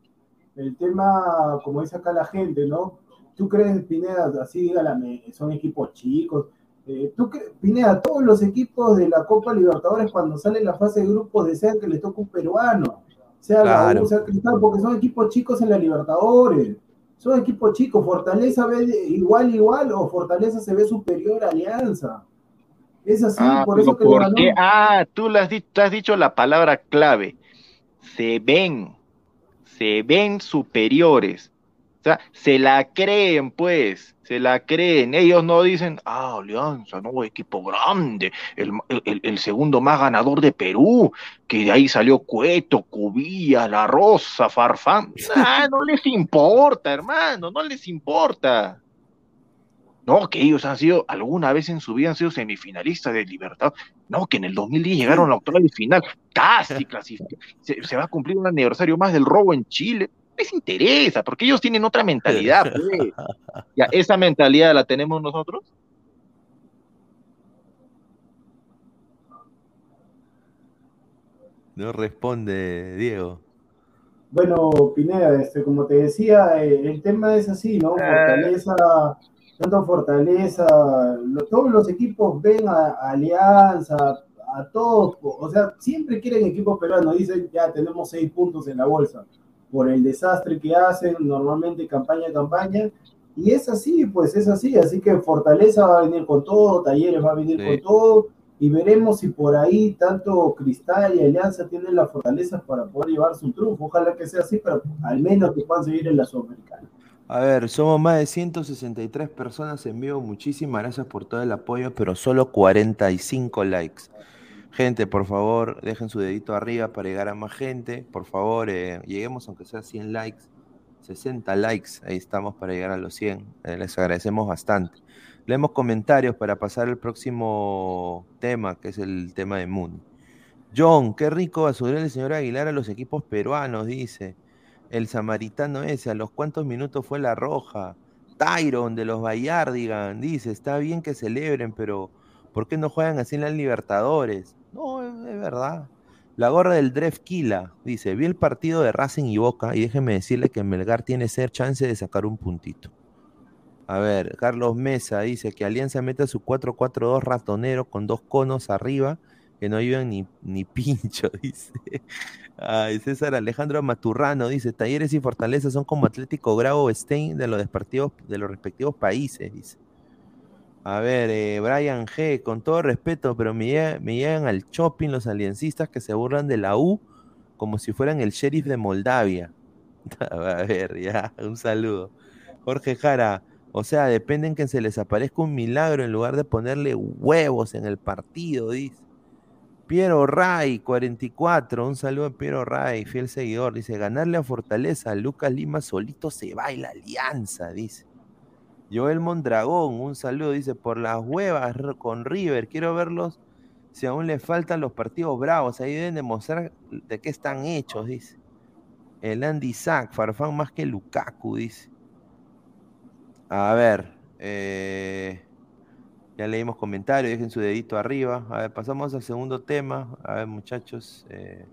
El tema, como dice acá la gente, ¿no? ¿Tú crees, Pineda, así dígame, son equipos chicos? Eh, ¿Tú crees, Pineda, todos los equipos de la Copa Libertadores cuando sale la fase de grupos desean que les toque un peruano? sea la U, sea Cristal, porque son equipos chicos en la Libertadores. Son equipos chicos. Fortaleza ve igual, igual, o Fortaleza se ve superior a Alianza. Es así, ah, por eso que ¿por qué? Ah, tú has, dicho, has dicho la palabra clave. Se ven, se ven superiores. O sea, se la creen, pues se la creen. Ellos no dicen, ah, Alianza, no, equipo grande, el, segundo más ganador de Perú, que de ahí salió Cueto, Cubilla, La Rosa, Farfán. no les importa, hermano, no les importa. No, que ellos han sido, alguna vez en su vida han sido semifinalistas de Libertad. No, que en el 2010 llegaron a la octava final, casi clasificaron. se va a cumplir un aniversario más del robo en Chile les interesa, porque ellos tienen otra mentalidad. Pues. Ya, ¿Esa mentalidad la tenemos nosotros? No responde Diego. Bueno, Pineda, este, como te decía, eh, el tema es así, ¿no? Ah. Fortaleza, tanto Fortaleza, todos los equipos ven a, Alianza, a todos, o sea, siempre quieren equipos peruanos, dicen ya tenemos seis puntos en la bolsa por el desastre que hacen normalmente campaña a campaña. Y es así, pues es así. Así que Fortaleza va a venir con todo, Talleres va a venir con todo. Y veremos si por ahí tanto Cristal y Alianza tienen la fortaleza para poder llevar su triunfo. Ojalá que sea así, pero al menos que puedan seguir en la Sudamericana. A ver, somos más de 163 personas en vivo. Muchísimas gracias por todo el apoyo, pero solo 45 likes. Gente, por favor, dejen su dedito arriba para llegar a más gente. Por favor, eh, lleguemos aunque sea 100 likes, 60 likes. Ahí estamos para llegar a los 100. Eh, les agradecemos bastante. Leemos comentarios para pasar al próximo tema, que es el tema de Moon. John, qué rico a subir el señor Aguilar a los equipos peruanos, dice. El samaritano ese, ¿a los cuántos minutos fue la roja? Tyron de los Bayardigan, dice, está bien que celebren, pero ¿por qué no juegan así en las Libertadores? No, es, verdad. La gorra del Drefkila dice, vi el partido de Racing y Boca y déjeme decirle que Melgar tiene ser chance de sacar un puntito. A ver, Carlos Mesa dice que Alianza meta su 4-4-2 ratonero con dos conos arriba que no ayudan ni, ni pincho, dice. Ay, César Alejandro Maturrano dice, Talleres y Fortaleza son como Atlético Grau Stein de los, de los respectivos países, dice. A ver, eh, Brian G, con todo respeto, pero me, llegan, al shopping los aliancistas que se burlan de la U como si fueran el sheriff de Moldavia. A ver, ya, un saludo. Jorge Jara, o sea, dependen que se les aparezca un milagro en lugar de ponerle huevos en el partido, dice. Piero Ray, 44. Un saludo a Piero Ray, fiel seguidor. Dice: ganarle a Fortaleza, Lucas Lima solito se va y la alianza, dice. Joel Mondragón, un saludo, dice, por las huevas con River, quiero verlos si aún le faltan los partidos bravos, ahí deben demostrar de qué están hechos, dice. El Andy Sack, Farfán más que Lukaku, dice. A ver, eh, ya leímos comentarios, dejen su dedito arriba. A ver, pasamos al segundo tema. A ver, muchachos, eh,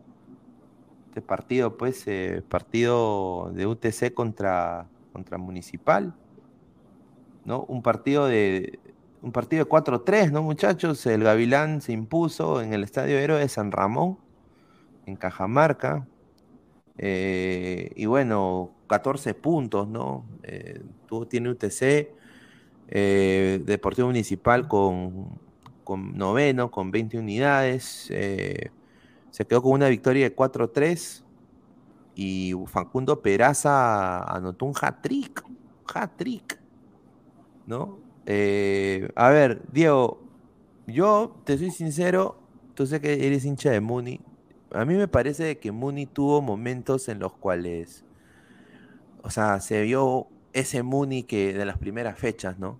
este partido, pues, eh, partido de UTC contra, contra Municipal. ¿no? Un partido de un partido de 4-3, ¿no, muchachos? El Gavilán se impuso en el Estadio Héroe de San Ramón, en Cajamarca. Eh, y bueno, 14 puntos, ¿no? Eh, tiene UTC, eh, Deportivo Municipal con, con, noveno, con 20 unidades. se quedó con una victoria de 4-3. Y Facundo Peraza anotó un hat-trick. Hat-trick. ¿no? Eh, a ver, Diego, yo te soy sincero, tú sé que eres hincha de Muni. A mí me parece que Muni tuvo momentos en los cuales, o sea, se vio ese Muni que de las primeras fechas, ¿no?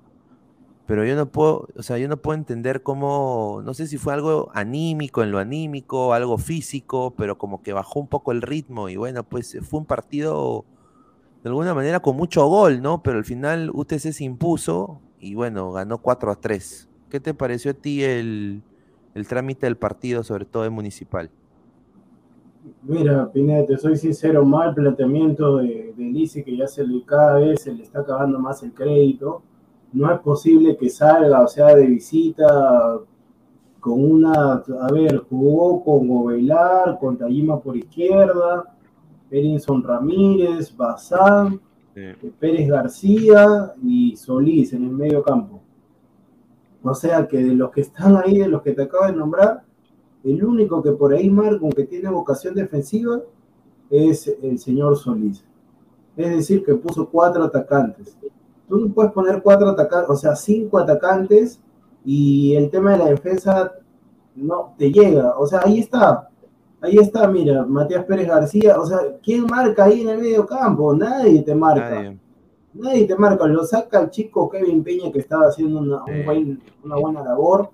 Pero yo no puedo, o sea, yo no puedo entender cómo, no sé si fue algo anímico en lo anímico, algo físico, pero como que bajó un poco el ritmo y bueno, pues fue un partido de alguna manera con mucho gol, ¿no? Pero al final UTC se impuso y bueno, ganó 4 a 3. ¿Qué te pareció a ti el, trámite del partido, sobre todo en Municipal? Mira, Pineda, te soy sincero, mal planteamiento de, de que ya se le, cada vez se le está acabando más el crédito. No es posible que salga, o sea, de visita con una, a ver, jugó con Gobelar, con Tayima por izquierda, Perinson Ramírez, Bazán, eh, Pérez García y Solís en el medio campo. O sea que de los que están ahí, de los que te acabo de nombrar, el único que por ahí marca, que tiene vocación defensiva, es el señor Solís. Es decir, que puso cuatro atacantes. Tú no puedes poner cuatro atacantes, o sea, cinco atacantes y el tema de la defensa no te llega. O sea, ahí está. Ahí está, mira, Matías Pérez García, o sea, ¿quién marca ahí en el medio campo? Nadie te marca. Nadie, te marca, lo saca el chico Kevin Peña que estaba haciendo una, una buena labor,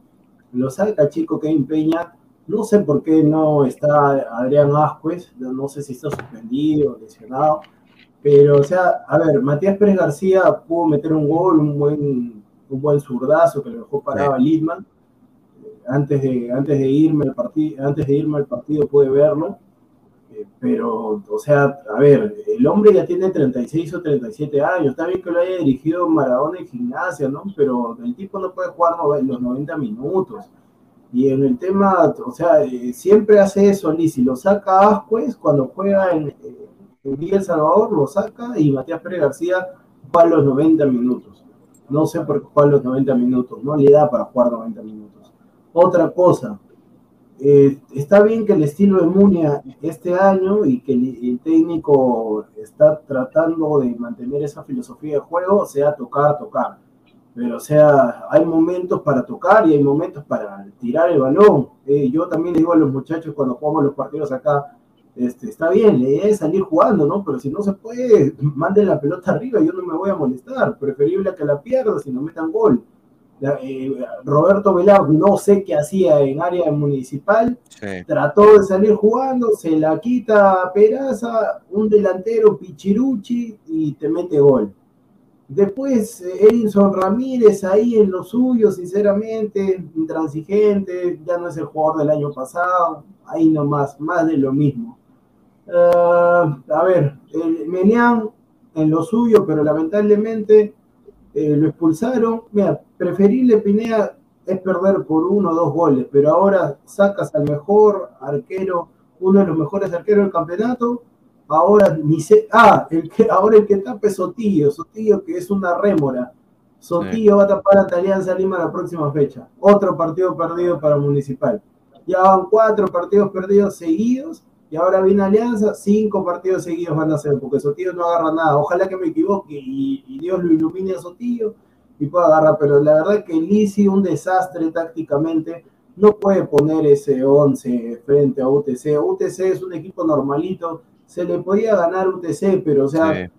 lo saca el chico Kevin Peña, no sé por qué no está Adrián Ascuez, no sé si está suspendido, lesionado, pero o sea, a ver, Matías Pérez García pudo meter un gol, un buen, un buen zurdazo que lo dejó parado a Lidman, antes de, antes de irme al partido, antes de irme al partido pude verlo, eh, pero, o sea, a ver, el hombre ya tiene 36 o 37 años, está bien que lo haya dirigido Maradona en gimnasia, ¿no? Pero el tipo no puede jugar los 90 minutos. Y en el tema, o sea, eh, siempre hace eso, si lo saca Ascuez cuando juega en, eh, en El Salvador, lo saca y Matías Pérez García juega los 90 minutos. No sé por qué los 90 minutos, no le da para jugar 90 minutos. Otra cosa, eh, está bien que el estilo de Munia este año y que el, técnico está tratando de mantener esa filosofía de juego, sea tocar, tocar. Pero, o sea, hay momentos para tocar y hay momentos para tirar el balón. Eh, yo también le digo a los muchachos cuando jugamos los partidos acá, este, está bien, le es salir jugando, ¿no? Pero si no se puede, manden la pelota arriba, yo no me voy a molestar. Preferible que la pierda si no metan gol. Eh, Roberto Velar no sé qué hacía en área municipal, trató de salir jugando, se la quita Peraza, un delantero Pichiruchi y te mete gol. Después Erinson Ramírez ahí en lo suyo, sinceramente, intransigente, ya no es el jugador del año pasado, ahí nomás, más de lo mismo. Ah, a ver, el en lo suyo, pero lamentablemente eh, lo expulsaron. Mira, preferible Pinea es perder por uno o dos goles, pero ahora sacas al mejor arquero, uno de los mejores arqueros del campeonato. Ahora ni ah, el que, ahora el que tapa es Sotillo, Sotillo que es una rémora. Sotillo va a tapar a Alianza Lima la próxima fecha. Otro partido perdido para Municipal. Ya van cuatro partidos perdidos seguidos y ahora viene Alianza, cinco partidos seguidos van a ser, porque Sotillo no agarra nada. Ojalá que me equivoque y, Dios lo ilumine a Sotillo y pueda agarrar, pero la verdad que Lisi un desastre tácticamente. no puede poner ese 11 frente a UTC. UTC es un equipo normalito, se le podía ganar UTC, pero o sea, Sí.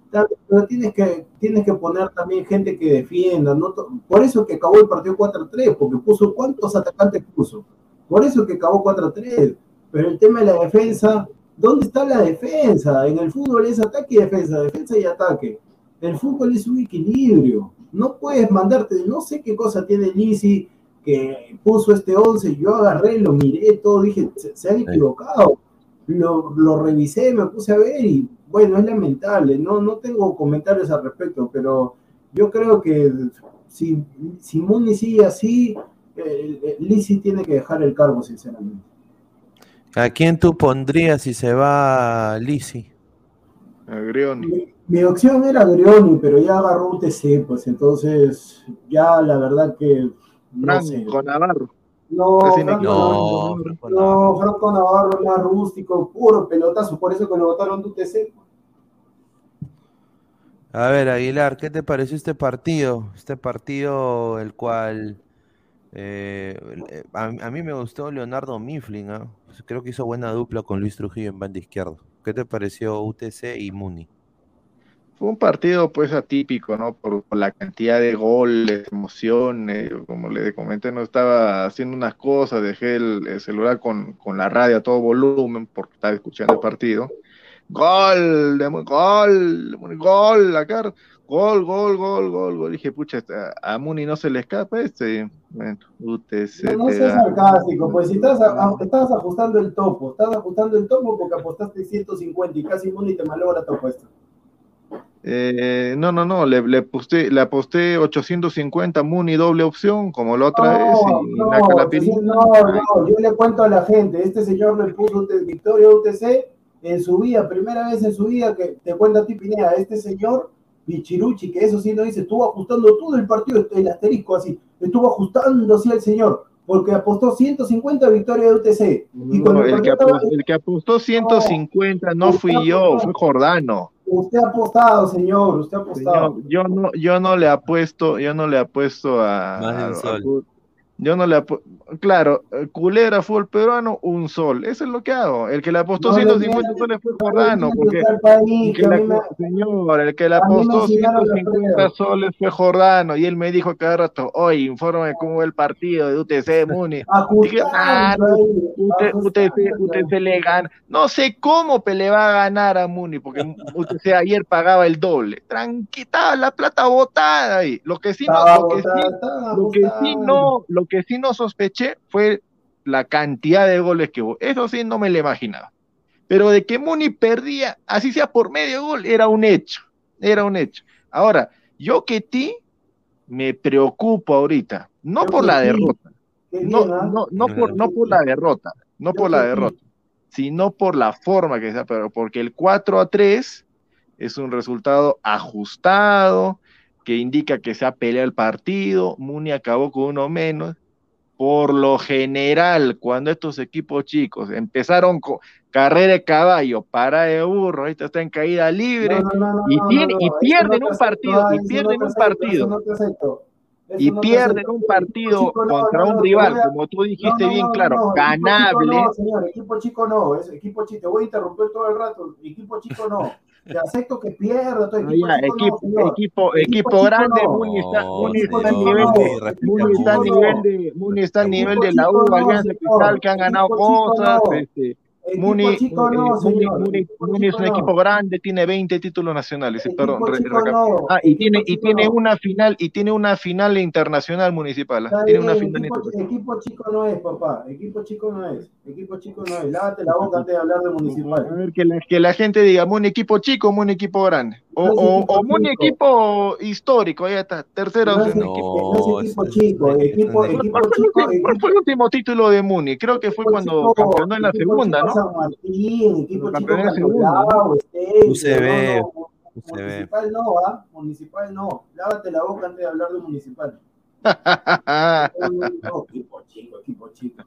pero tienes que, tienes que poner también gente que defienda. ¿no? Por eso que acabó el partido 4-3, porque puso cuántos atacantes puso. Por eso que acabó 4-3. Pero el tema de la defensa, ¿dónde está la defensa? En el fútbol es ataque y defensa, defensa y ataque. El fútbol es un equilibrio. No puedes mandarte, no sé qué cosa tiene Lisi que puso este 11, yo agarré, lo miré todo, dije, se, se han equivocado. Lo, lo revisé, me puse a ver y bueno, es lamentable, no, no tengo comentarios al respecto, pero yo creo que si, si Muni sigue así, eh, eh, Lisi tiene que dejar el cargo, sinceramente. ¿A quién tú pondrías si se va Lisi? Agrioni. Mi, mi opción era Grioni, pero ya agarró UTC, pues entonces ya la verdad que no sé. Franco Navarro. No, Franco No, Navarro, Franco no, Navarro. Franco Navarro es más rústico, puro pelotazo, por eso que lo votaron de UTC. A ver, Aguilar, ¿qué te pareció este partido? Este partido, el cual eh, eh, a, a mí me gustó Leonardo Mifflin, ¿ah? Pues Creo que hizo buena dupla con Luis Trujillo en banda izquierdo. ¿Qué te pareció UTC y Muni? Fue un partido pues atípico, ¿no? Por, por la cantidad de goles, emociones, como le comenté, no estaba haciendo unas cosas, dejé el, el celular con, con la radio a todo volumen porque estaba escuchando el partido. Gol, de, gol, de- gol, acá, gol, gol, gol, gol, gol. Dije, pucha, a, a Muni no se le escapa este. Bueno, UTC. No, no te seas sarcástico, pues si estás, a- estás ajustando el topo, estás ajustando el topo porque apostaste 150 y casi Muni te malogra tu apuesta. Eh, no, no, no, le, le, aposté, le aposté 850 Muni doble opción, como la otra vez, No, y no, la no, no, yo le cuento a la gente, este señor le puso Victoria UTC en su vida, primera vez en su vida que te cuenta a ti Pineda, este señor Pichiruchi, que eso sí no dice, estuvo ajustando todo el partido, el asterisco así, estuvo ajustando así el señor, porque apostó 150 victorias de UTC. Y No, el que partido estaba- apostó, el que apostó 150 no fui yo, apostó. fue Jordano. Usted ha apostado, señor, usted ha apostado. Señor, yo no, yo no le apuesto, yo no le apuesto a, Más de un a- sol. a- yo no le apuesto, claro, eh, culera fútbol peruano, un sol, eso es lo que hago. El que le apostó No le 150 mientas, soles fue no Jordano, porque país, el que que a le- mí me- señor, el que le apostó enseñaron los 150 precios. soles fue Jordano, y él me dijo cada rato, oye, infórmame cómo va el partido de UTC Muni. Dije, ah, UT- UTC, le gana. No sé cómo le va a ganar a Muni, porque UTC ayer pagaba el doble. Tranquila, la plata botada ahí. Lo que sí no, lo que sí, lo que sí no, lo que sí no sospeché fue la cantidad de goles que hubo. Eso sí no me lo imaginaba. Pero de que Muni perdía, así sea por medio gol, era un hecho. Era un hecho. Ahora, yo que ti me preocupo ahorita, no Yo por la derrota no, no, no por, no por la derrota, no Yo por la derrota, sino por la forma que sea, pero porque el 4 a 3 es un resultado ajustado, que indica que se ha peleado el partido, Muni acabó con uno menos. Por lo general, cuando estos equipos chicos empezaron con carrera de caballo, para de burro, ahorita está en caída libre, No, no, no, no, y tiene- pierden un partido, y pierden un partido. y pierden un partido contra un rival, como tú dijiste bien claro, ganable. Equipo chico no, señor, equipo chico no, es equipo chico, te voy a interrumpir todo el rato, equipo chico no. Te acepto que todo Ah, equipo equipo, no, equipo, Equipo equipo chico grande, no. Muni está, Muni al nivel de, Muni está al nivel de, Muni está al Equipo nivel de la U, Alianza. Cristal, que han ganado cosas, este, Muni, chico no, Muni, señor. Muni, es un no. equipo grande, tiene 20 títulos nacionales, perdón, re- no. Ah, y tiene, y tiene no. una final, y tiene una final internacional municipal, tiene una final equipo, internacional. equipo chico no es, papá. Equipo chico no es. Equipo chico no es. Lávate la boca antes de hablar de A municipal. ver, que la, que la gente diga, Muni equipo chico, Muni equipo grande. O, o, equipo o Muni equipo histórico, ya está. Tercera No es, opción. No, es equipo chico. es- Equipo, es- ¿Cuál, equipo chico. cuál fue el último título de Muni? Creo que fue cuando campeonó en la segunda, ¿no? San Martín, equipo chico Cantolao, Estelio, UCB, no, no, UCB. Municipal no, ¿ah? Municipal no. Lávate la boca antes de hablar de municipal. No, equipo chico, equipo chico.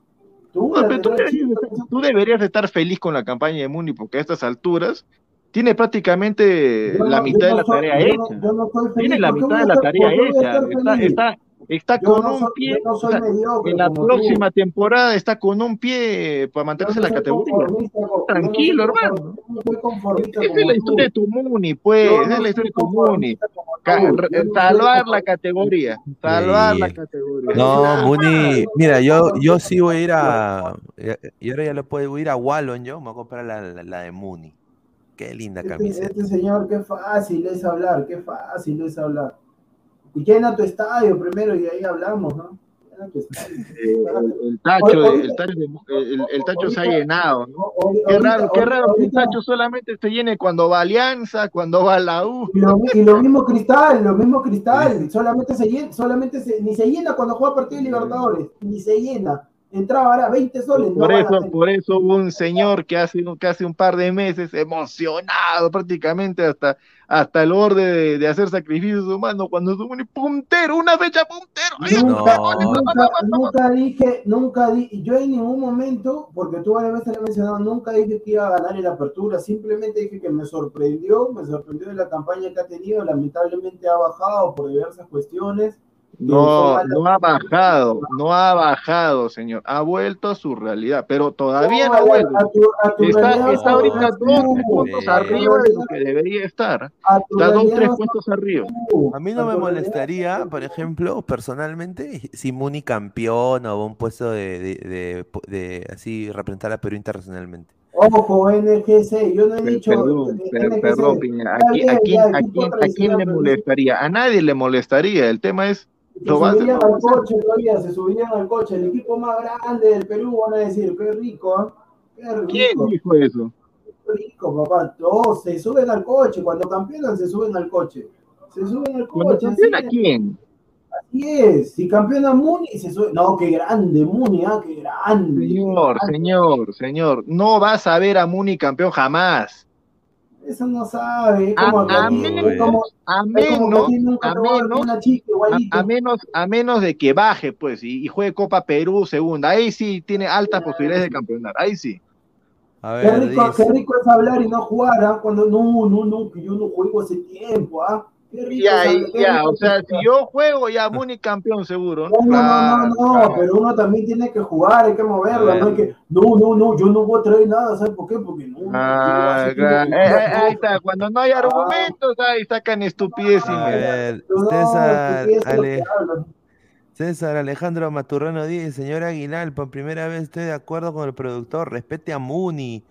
Tú, No, la pero tú, verdad, deberías, tú deberías estar feliz con la campaña de Muni porque a estas alturas tiene prácticamente yo la mitad yo de la soy- tarea yo hecha. no- yo no soy feliz. Tiene la ¿Por qué mitad de la tarea hecha. está, Está Yo con no un soy- pie, no o soy sea, mediocre en la como tú. próxima temporada está con un pie para mantenerse en la categoría. Tranquilo, hermano. es como la tú. historia de tu Muni, pues, Yo esa no es la historia de tu Muni. salvar la categoría, salvar la Sí. categoría. No, Muni, mira, yo, yo sí voy a ir a. Y ahora ya lo puedo ir a Wallon, yo me voy a comprar la, la, la de Muni. Qué linda Este, camiseta. este señor, qué fácil es hablar, qué fácil es hablar. Llena tu estadio primero y ahí hablamos, ¿no? Eh, el, tacho, el tacho, el, el tacho se ha llenado, ¿no? Qué raro, qué raro que el tacho solamente se llene cuando va Alianza, cuando va la U. Y lo, y lo mismo Cristal, lo mismo Cristal, solamente se llena, solamente se, ni se llena cuando juega partido de Libertadores, ni se llena. Entraba ahora 20 soles. Por no eso, por eso hubo un señor que hace, que hace un par de meses, emocionado prácticamente hasta, hasta el borde de, de hacer sacrificios humanos, cuando tuvo un puntero, una fecha puntero. ¡Ay, Nunca, No. nunca, nunca dije, nunca di, yo en ningún momento, porque tú varias veces lo has mencionado, nunca dije que iba a ganar en la apertura, simplemente dije que me sorprendió, me sorprendió de la campaña que ha tenido, lamentablemente ha bajado por diversas cuestiones. No, no ha bajado, no ha bajado, señor. Ha vuelto a su realidad, pero todavía no ha a, vuelto. a tu, a tu Está, ahorita dos, tú, puntos arriba de lo que debería estar. Está dos, tres vas puestos arriba. A mí no me molestaría, por ejemplo, personalmente, si Muni campeón o un puesto de, de, de- de así representar a Perú internacionalmente. Ojo, NGC, yo no he Per- dicho. Perdón, per- NGC, perdón, Piña. ¿A quién, a quién- ya, a equipo quién- a quién tradicional, le molestaría? A nadie le molestaría. El tema es, lo va a al coche todavía, se subirían al coche. El equipo más grande del Perú, van a decir, qué rico, ¿ah? Qué ¿Quién rico, dijo eso? qué rico, papá. Todos se suben al coche, cuando campeonan se suben al coche. Se suben al ¿Cuando coche, campeona quién? así es. Si campeona Muni, se sube. No, qué grande, Muni, ah, qué grande. qué Señor, grande. señor, señor. No vas a ver a Muni campeón jamás. Eso no sabe. Es A, como, a es menos- A es como que menos, a nunca menos, una chica a, igualito. a menos, a menos de que baje, pues, y, y juegue Copa Perú segunda. Ahí sí tiene altas posibilidades de campeonar. Ahí sí. A Qué rico, qué rico es hablar y no jugar, ¿ah? Cuando no, no, no, que yo no juego hace tiempo, ¿ah? Ya, ya, o sea, si yo juego, ya Muni campeón seguro, ¿no? No, no, no, pero uno también tiene que jugar, hay que moverlo, A no hay que, no, no, no, yo no voy a traer nada, ¿sabes por qué? Porque no, no, Ah, Eh, eh, ahí está, cuando no hay argumentos, ahí sacan estupidez César. César Alejandro Maturrano dice, señor Aguilar, por primera vez estoy de acuerdo con el productor, respete a Muni.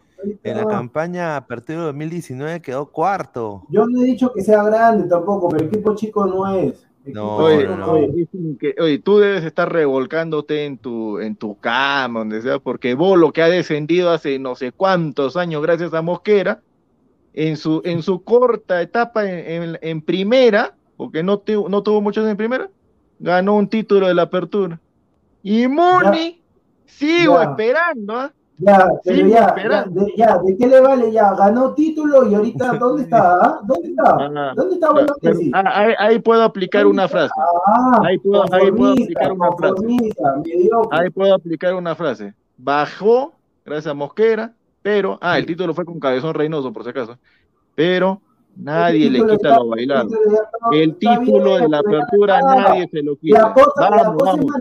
En la campaña a partir de 2019 quedó cuarto. Yo no he dicho que sea grande tampoco, pero equipo chico no es. Equipo No, Oye, chico no, no. oye, tú debes estar revolcándote en tu, en tu cama, donde sea, porque Bolo, que ha descendido hace no sé cuántos años gracias a Mosquera, en su, en su corta etapa en, en- en primera, porque no, tu- no tuvo muchos en primera, ganó un título de la apertura. Y Muni, sigo Ya. esperando, ¿ah? Ya, pero ya, de, ya, ¿de qué le vale? Ya, ganó título y ahorita, ¿dónde está? ah? ¿Dónde está? Ah, ¿Dónde está Bueno pero- ah, ahí, ahí puedo aplicar una frase. Ah, ahí puedo- ahí puedo aplicar una frase. Ahí puedo aplicar una frase. Bajó, gracias a Mosquera, pero, ah, el título fue con Cabezón Reynoso, por si acaso, pero nadie le quita lo bailado. el título de la apertura nadie se lo quita. Vamos, cosa es vamos.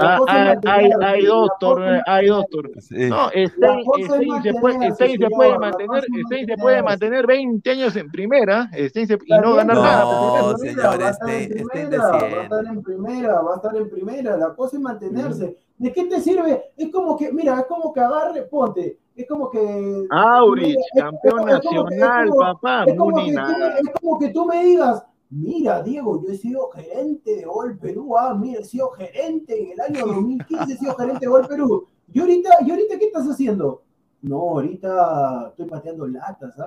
Ah, es hay, hay, dos torneos, hay dos torneos. No, Stein, Stein se puede, Stein mantener, Stein se puede mantener 20 años en primera, Stein y no ganar No, nada. no, señor, va a estar en primera, va a estar en primera, va a estar en primera, la cosa es mantenerse. ¿De qué te sirve? Es como que, mira, es como que agarre, ponte, es como que... Aurich, es- campeón es como que- es nacional, como- papá, es como, que tú, nada. me- es como que tú me digas, mira, Diego, yo he sido gerente de Gol Perú, ah, mira, he sido gerente en el año 2015, he sido gerente de Gol Perú. ¿Y ahorita, ¿y ahorita qué estás haciendo? No, ahorita estoy pateando latas, ¿ah?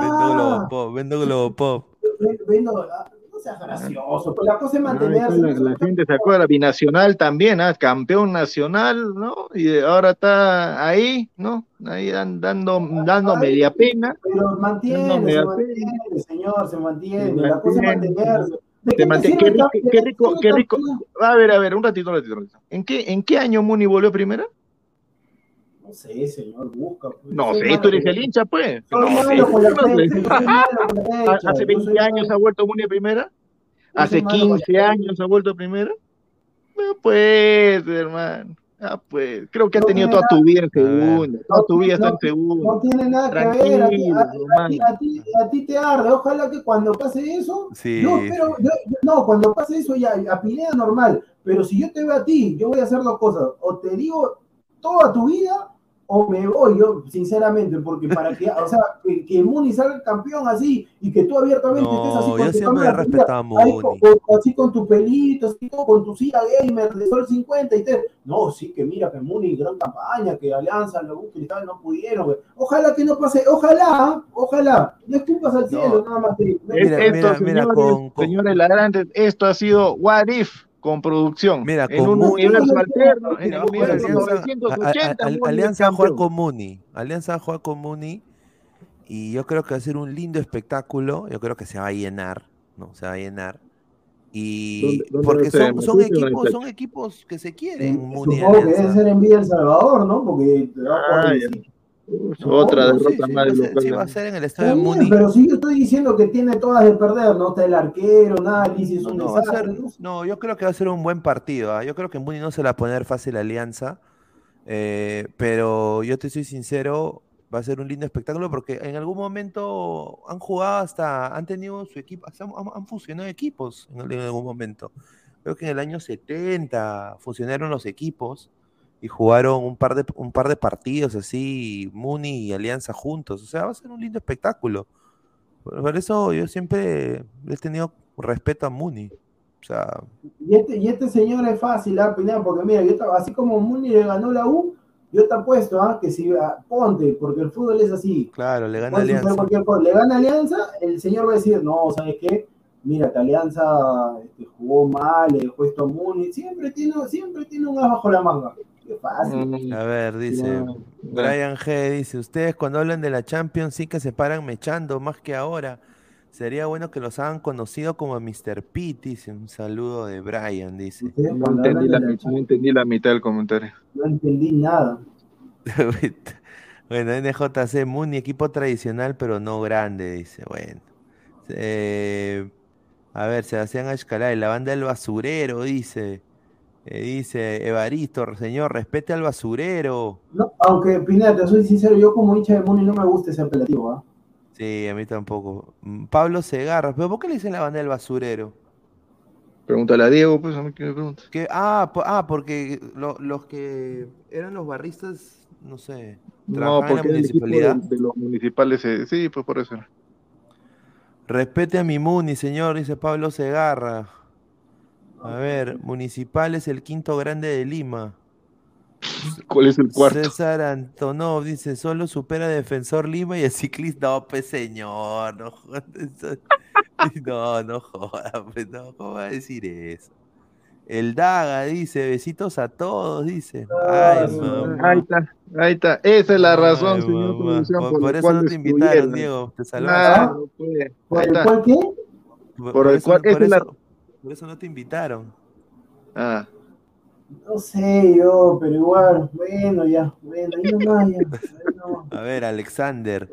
Vendo Ah, Globo Pop, vendo Globo Pop. vendo, ah, no seas gracioso, pues la cosa es mantenerse. la, la gente se acuerda, binacional también, ¿ah? campeón nacional, ¿no? Y ahora está ahí, ¿no? Ahí dan- dando, dando media pena. Pero mantiene, se mantiene, señor, se mantiene. Se la cosa es mantenerse. ¿De Se qué te mantiene- qué rico, qué rico, qué rico. A ver, a ver, un ratito, un ratito. un ratito. ¿En qué, ¿En qué año Muni volvió primera? No sé, señor, busca. pues. No sé, tú eres el hincha, pues. No no sé. Hace yo 20 soy años ha vuelto Muni primera. Hace malo 15 para- años ha vuelto primero. No pues, hermano. Ah, pues, creo que ha No tenido tiene toda tu vida en A segunda. Toda tu vida está en No segunda. tiene nada que ver. A ti, a- Tranquilo, a ti- a ti- a ti te arde. Ojalá que cuando pase eso. Sí. Yo espero, yo- no, cuando pase eso ya, a Pineda normal. Pero si yo te veo a ti, yo voy a hacer dos cosas. O te digo toda tu vida, o me voy yo, sinceramente, porque para que, o sea, que, que Muni salga campeón así y que tú abiertamente No, estés así yo contestando siempre he la pelea, respetado a Muni. con- con- así con tu pelito, así con tu silla gamer de Sol 50 y te, no, sí que mira que Muni, gran campaña, que Alianza, Lagún Cristal no pudieron, güey. ojalá que no pase, ojalá, ojalá, no escupas al cielo, nada más que, Mira, esto, mira, mira, señores, con- con- señores ladrantes, esto ha sido What If con producción. Mira, en con un Muni- alterno, en Mira, el Alianza, 980, a- a- Muni es Alianza juega campeón. con Muni. Alianza juega con Muni. Y yo creo que va a ser un lindo espectáculo. Yo creo que se va a llenar. ¿no? Se va a llenar. Y ¿Dónde- dónde va porque a son, ¿En son en equipos, son equipos que se quieren, Muni y supongo que debe ser en Villa El Salvador, ¿no? Porque te otra No, sí, derrota sí, más va a del ser- local. sí, va a ser en el estadio Está de Muni. pero si yo estoy diciendo que tiene todas de perder, no está el arquero, es No, un no, desastre. ser- ¿no? yo creo que va a ser un buen partido. ¿ah? Yo creo que Muni no se la va a poner fácil a Alianza. eh, pero yo te soy sincero, va a ser un lindo espectáculo porque en algún momento han jugado hasta, han tenido su equipo, hasta han, han fusionado equipos en, en algún momento. Creo que en el año 70 fusionaron los equipos y jugaron un par de, un par de partidos así, Muni y Alianza juntos. O sea, va a ser un lindo espectáculo. Por eso yo siempre he tenido respeto a Muni. O sea, Y este, y este señor es fácil, ¿ah, Pineda? Porque mira, yo así como Muni le ganó la U, yo te apuesto, ¿ah? Que si ah, ponte, porque el fútbol es así. claro, le gana Alianza. Le gana Alianza, el señor va a decir, no, ¿sabes qué? Mira, que Alianza este, jugó mal, le dejó esto a Muni. Siempre tiene, siempre tiene un as bajo la manga. Qué fácil. Mm, A ver, dice no, Brian G. Dice: Ustedes cuando hablan de la Champions sí que se paran mechando más que ahora. Sería bueno que los hagan conocido como Mr. Pete. Dice un saludo de Brian. Dice: No entendí, la, mitad- no entendí la mitad del comentario. No entendí nada. bueno, NJC Muni, equipo tradicional, pero no grande. Dice: Bueno, Eh, a ver, Sebastián Ashkalay, la banda del basurero. Dice: eh, Dice Evaristo, señor, respete al basurero. No, aunque, Pineda, te soy sincero, yo como hincha de Muni no me gusta ese apelativo, ¿ah? Sí, a mí tampoco. Mm, Pablo Segarra, ¿pero por qué le dicen la banda del basurero? Pregúntale a Diego, pues a mí que me pregunta. Ah, po- ah, porque lo- los que eran los barristas, no sé, No, en porque la municipalidad. de, de los municipales, eh, sí, pues por eso. Respete a mi Muni, señor, dice Pablo Segarra. A ver, Municipal es el quinto grande de Lima. ¿Cuál es el cuarto? César Antonov dice, solo supera a Defensor Lima y el ciclista. No, pues señor, no jodas. No, no joda, pues no, ¿cómo va a decir eso? El Daga dice, besitos a todos, dice. Ay, mamá. Ahí está, ahí está. Esa es la razón, Ay, señor producción, Por, por, por la eso no te invitaron. Diego. Te Nah, salvaste. no puede. ¿Por el cual qué? Por, por el cual- por esa es la- eso- por eso no te invitaron. Ah, No sé yo, pero igual, bueno, ya, bueno, ahí nomás, ya. ahí nomás. A ver, Alexander.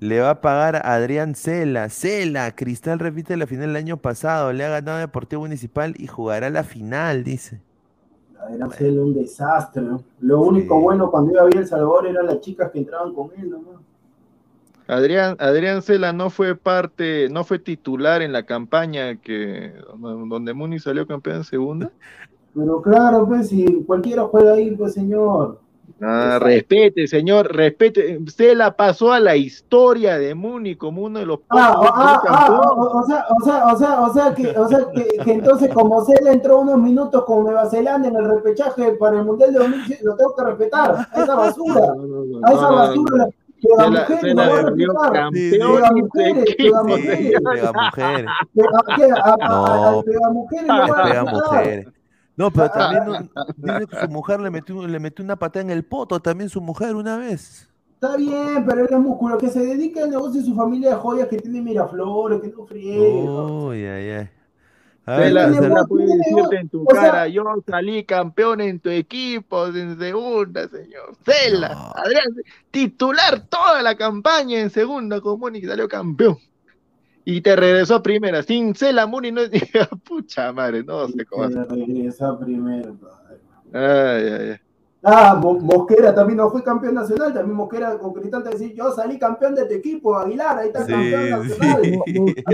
Le va a pagar a Adrián Cela. Cela, Cristal repite la final del año pasado. Le ha ganado a Deportivo Municipal y jugará la final, dice. Era hacerle un desastre. ¿no? Lo único Sí. bueno cuando iba a ver El Salvador eran las chicas que entraban con él, nomás. Adrián, Adrián Cela no fue parte, no fue titular en la campaña que donde Muni salió campeón en segunda. Pero claro, pues, si cualquiera juega ahí, pues, señor. Ah, respete, señor, respete. Cela pasó a la historia de Muni como uno de los Ah, ah, ah, ah, o, o sea, o sea, o sea, o sea, que, o sea que, que entonces como Cela entró unos minutos con Nueva Zelanda en el repechaje para el Mundial de 2017, lo tengo que respetar. A esa basura, a esa no, la campeón Pega mujeres, se pega quita, mujeres. Sí, pega mujeres. Que a- que a- a- a- No. pega mujeres pero también no- dice que su mujer le metió, le metió una patada en el poto también su mujer una vez. Está bien, pero es músculo, que se dedica al negocio de su familia de joyas, que tiene Miraflores, que no friegue. Uy, ay, ay. A ver, Cela, tiene César- Cela voz, puede tiene decirte en tu o sea- cara, yo salí campeón en tu equipo en segunda, señor. Cela, No. Adrián, titular toda la campaña en segunda con Muni salió campeón. y te regresó a primera. Sin Cela Muni no pucha madre, no sé cómo. Te regresa a primera. Ay, ay, ay. Ah, Mo- Mosquera también no fue campeón nacional, también Mosquera con Cristal te decía, yo salí campeón de tu equipo, Aguilar, ahí está Sí, campeón nacional. sí.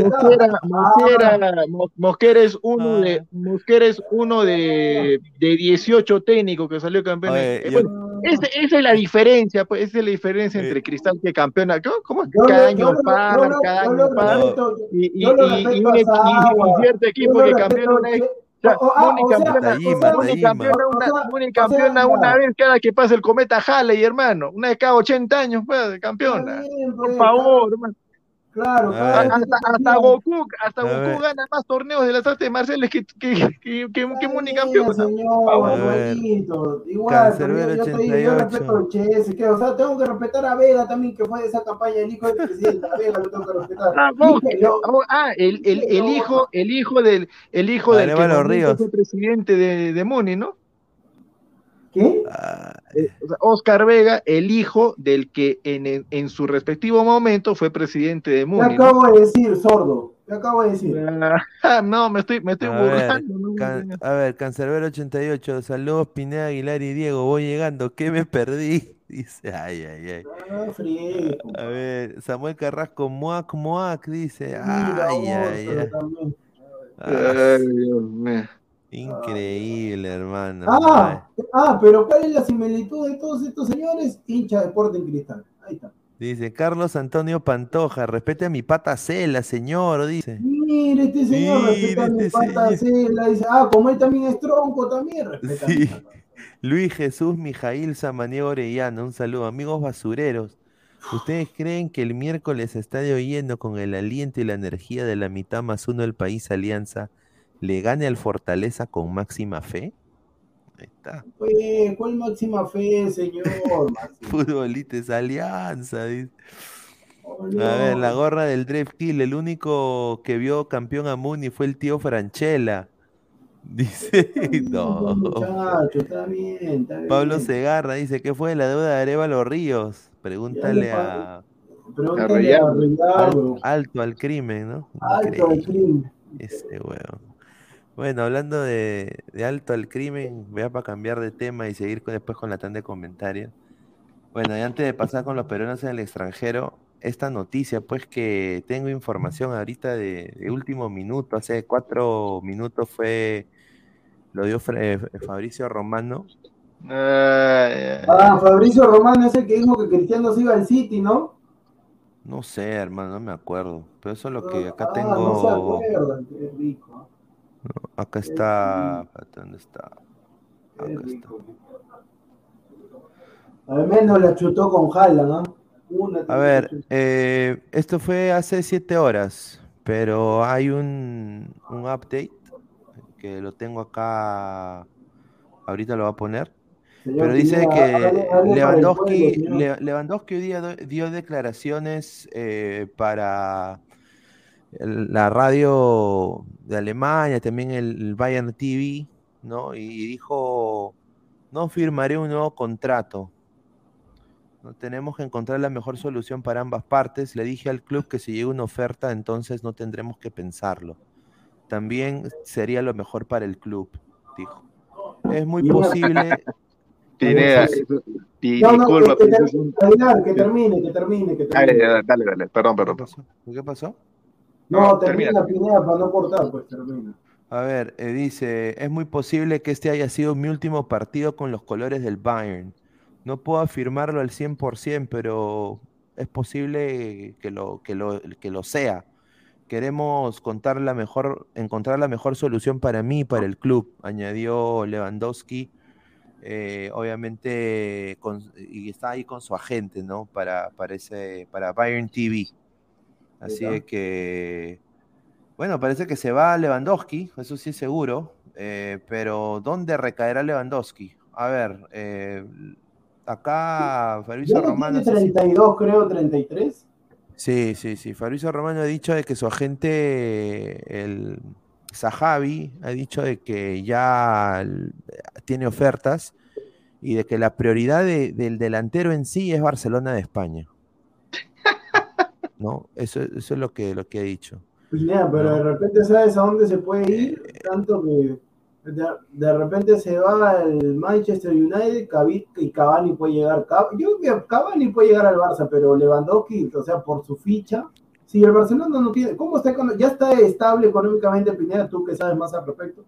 Mosquera, Ah, Mosquera, Mo- Mosquera es uno Ah. de Mosquera es uno de, de 18 técnicos que salió campeón. Oye, Eh, yo- bueno, esa, esa es la diferencia, pues, esa es la diferencia entre Cristal que campeona. ¿Cómo? cómo? Yo Cada año cada año Y, un cierto equipo que campeona una que- vez. Campeona, una, vez cada que pasa el cometa Halley, hermano. Una vez cada 80 años, pues, campeona. Por pues, favor, hermano. Claro, A cada ver. vez que Hasta, hasta. Goku, hasta Goku gana más torneos de las artes marciales que, que, que, que, que Muni campeón. señor. Igual, yo, digo, yo 88. respeto al Chelsea, que, o sea, tengo que respetar a Vega también, que fue de esa campaña, el hijo del presidente, a Vega lo tengo que respetar. Ah, yo, oh, ah, el, el, el hijo, el hijo del, el hijo del que Ríos. fue presidente de, de Muni, ¿no? ¿Qué? Ah, O sea, Oscar Vega, el hijo del que en, en, en su respectivo momento fue presidente de ¿Qué Muni. ¿no? acabo de decir, sordo? ¿Qué acabo de decir? Ah, no, me estoy, me estoy a ver, burlando. ¿no? can- a ver, Cancerbero 88, saludos Pineda, Aguilar y Diego, voy llegando, ¿qué me perdí? Dice, ay, ay, ay. Ah, A ver, Samuel Carrasco, Moac, Moac, dice, Mira, ay, ay, ay. también. Ah, Ay, Dios mío. Increíble, hermano. Ah, ah, pero ¿cuál es la similitud de todos estos señores? Hincha de Sporting Cristal. Ahí está. Dice, Carlos Antonio Pantoja, respete a mi pata Cela, señor, dice. Mire, este señor respeta a mi este pata Cela, dice, ah, como él también es tronco, también respeta a mi Sí. pata. Luis Jesús Mijail Samaniego Orellana, un saludo. Amigos basureros, ¿ustedes creen que el miércoles estadio lleno con el aliento y la energía de la mitad más uno del país Alianza le gane al Fortaleza con máxima fe? Ahí está. Pues, ¿cuál máxima fe, señor? Máxima. Futbolita es Alianza. dice. Oh, A ver, la gorra del Draft Kill, el único que vio campeón a Muni fue el tío Franchella. Dice, no. Muchacho, está bien, está bien. Pablo Segarra dice, ¿qué fue de la deuda de Arevalo Ríos? Pregúntale a Pregúntale a alto al crimen, ¿no? Alto al crimen. ese huevón. Bueno, hablando de, de alto al crimen, voy a para cambiar de tema y seguir con- después con la tanda de comentarios. Bueno, y antes de pasar con los peruanos en el extranjero, esta noticia, pues que tengo información ahorita de, de último minuto, hace cuatro minutos fue, lo dio eh, Fabricio Romano. Ah, Fabricio Romano es el que dijo que Cristiano se iba al City, ¿no? No sé, hermano, no me acuerdo, pero eso es lo que acá Ah, tengo. No se acuerdan, qué rico. Acá está. ¿Dónde está? Acá está. Al menos la chutó con Haaland, ¿no? Una A ver, eh, esto fue hace siete horas, pero hay un, un update que lo tengo acá. Ahorita lo voy a poner. Señor Pero dice que Lewandowski, pueblo, Lewandowski hoy día dio declaraciones eh, para el- la radio de Alemania, también el, el Bayern TV, ¿no? Y dijo, no firmaré un nuevo contrato. No tenemos que encontrar la mejor solución para ambas partes. Le dije al club que si llega una oferta, entonces no tendremos que pensarlo. También sería lo mejor para el club, dijo. Es muy posible, Pineda, No, no, disculpa, que, que termine, que termine, que termine, que Dale, termine. dale, dale, dale, perdón, ¿qué perdón. pasó? ¿Qué pasó? No, No, termina Pineda para no cortar, pues termina. A ver, eh, dice, es muy posible que este haya sido mi último partido con los colores del Bayern. No puedo afirmarlo al 100%, pero es posible que lo, que lo, que lo sea. Queremos contar la mejor, encontrar la mejor solución para mí y para el club, añadió Lewandowski. eh, obviamente, con- y está ahí con su agente, ¿no? Para, para, ese, para Bayern TV. Así de que, bueno, parece que se va Lewandowski, eso sí es seguro, eh, pero ¿dónde recaerá Lewandowski? A ver, eh, acá Fabrizio no Romano... tiene 32, creo, 33. Sí, sí, sí. Fabrizio Romano ha dicho de que su agente, el Sahabi, ha dicho de que ya tiene ofertas y de que la prioridad de- del delantero en sí es Barcelona de España. ¿No? Eso, eso es lo que, lo que ha dicho. Pineda, pero No. de repente sabes a dónde se puede ir, Eh, tanto que de, de repente se va al Manchester United y Cavani puede llegar. Yo creo que Cavani puede llegar al Barça, pero Lewandowski, o sea, por su ficha, si el Barcelona no tiene, ¿cómo está? Ya está estable económicamente, Pineda, tú que sabes más al respecto.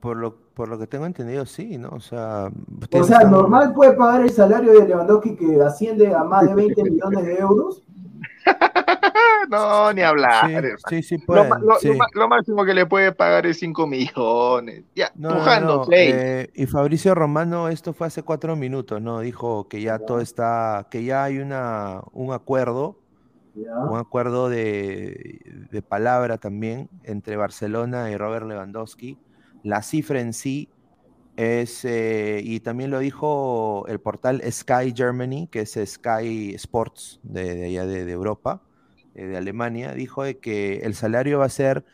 Por lo, por lo que tengo entendido, sí, ¿no? O sea, O sea, están- normal puede pagar el salario de Lewandowski que asciende a más de 20 millones de euros. No, ni hablar. Sí, sí, sí Lo, pueden, lo- lo ma- lo máximo que le puede pagar es 5 millones. Ya, No, pujando no, eh, y Fabricio Romano, esto fue hace cuatro minutos, ¿no? Dijo que ya todo está, que ya hay una, un acuerdo, Ya. un acuerdo de, de palabra también entre Barcelona y Robert Lewandowski. La cifra en sí es, eh, y también lo dijo el portal Sky Germany, que es Sky Sports de, de allá de, de Europa, eh, de Alemania, dijo de que el salario va a ser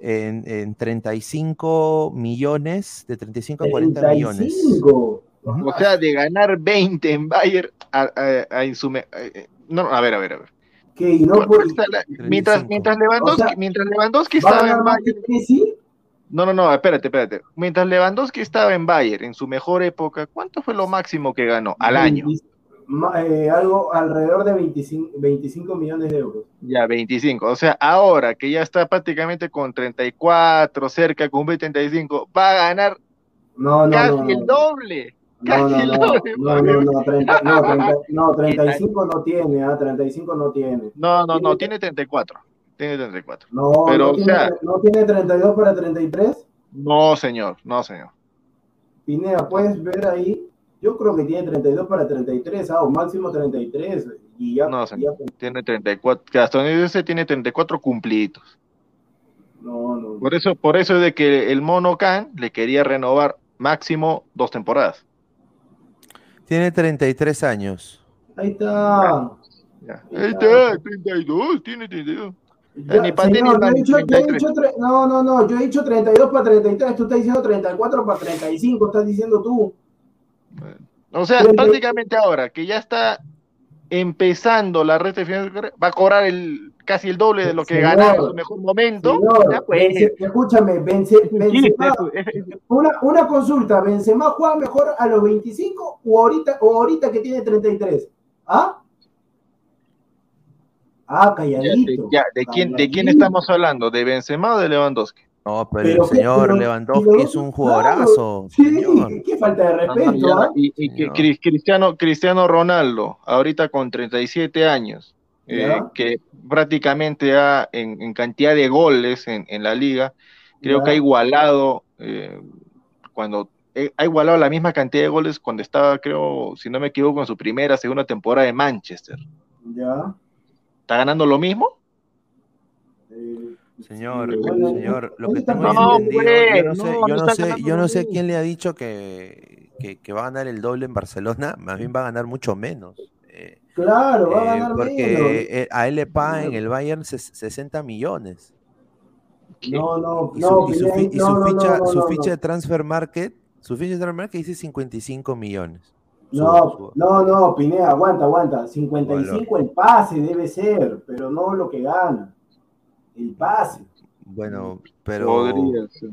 en, en 35 millones, de 35 a 40 millones. 35. O sea, de ganar 20 en Bayern a, a- a Insume- eh, No, a ver, a ver, a ver. Que no ¿Cuánto puede- está la- mientras, 35. mientras Lewandowski, O sea, mientras Lewandowski ¿Va a estaba en Bayern. Messi? No, no, no, espérate, espérate. Mientras Lewandowski estaba en Bayern en su mejor época, ¿cuánto fue lo máximo que ganó al año? 20 ma- eh, algo alrededor de 25, 25 millones de euros. Ya, 25. O sea, ahora que ya está prácticamente con 34, cerca de cumplir 35, va a ganar No, no, casi no. el no. doble. No, Casi no, el no, doble. no, no, no, 30, no, 30, no, 35 no tiene, ah, 35 no tiene. No, no, no, tiene 34. Tiene 34. No, Pero, no, o tiene, sea- no tiene 32 para 33. No, señor, no, señor. Pineda, puedes ver ahí. Yo creo que tiene 32 para 33, ah, o máximo 33. Y ya, No, ya- señor. Tiene 34. que Hasta donde yo sé, tiene 34 cumplidos. no, no. Por eso, por eso es de que el Mono Khan le quería renovar máximo dos temporadas. Tiene 33 años. Ahí está. Ya. Ahí está, 32, tiene 32. Ya, ni pa' ti ni señor, pa' yo he ni dicho- yo he 33. dicho no, no, no, yo he dicho 32 para 33, tú estás diciendo 34 para 35, estás diciendo tú. O sea, Treinta- prácticamente ahora que ya está empezando la red de final va a cobrar el casi el doble de lo que Señor, ganaba en su mejor momento. Señor, Ya, pues. Escúchame, Benzema, una, una consulta, ¿Benzema juega mejor a los 25 o ahorita, o ahorita que tiene 33? ¿Ah? Ah, ya, de, calladito. ya, ¿de quién, ¿de quién calladito. estamos hablando? ¿De Benzema o de Lewandowski? No, pero, Pero el señor pero- Lewandowski pero- es un jugadorazo, Sí, qué falta de No, no, respeto, ya, ¿ah? y, y que Cristiano, Cristiano Ronaldo, ahorita con 37 años, eh, que prácticamente ha en, en cantidad de goles en, en la liga, creo Ya. que ha igualado eh, cuando eh, ha igualado la misma cantidad de goles cuando estaba, creo, si no me equivoco, en su primera, segunda temporada de Manchester. Ya. ¿Está ganando lo mismo? Señor, señor, lo que tengo No, entendido, pues, yo no sé, no, yo no sé, yo no quién le ha dicho que, que, que va a ganar el doble en Barcelona, más bien va a ganar mucho menos. Eh, Claro, va a eh, ganar menos. porque eh, a él le pagan en el Bayern ses- 60 millones. ¿Qué? No, no, Y no, su, y su y su no, ficha, no, su no, ficha no. de transfer market, su ficha de transfer market dice 55 millones. No, no, no, Pineda, aguanta, aguanta. 55 el pase debe ser, pero no lo que gana. El pase. bueno, pero Podría ser.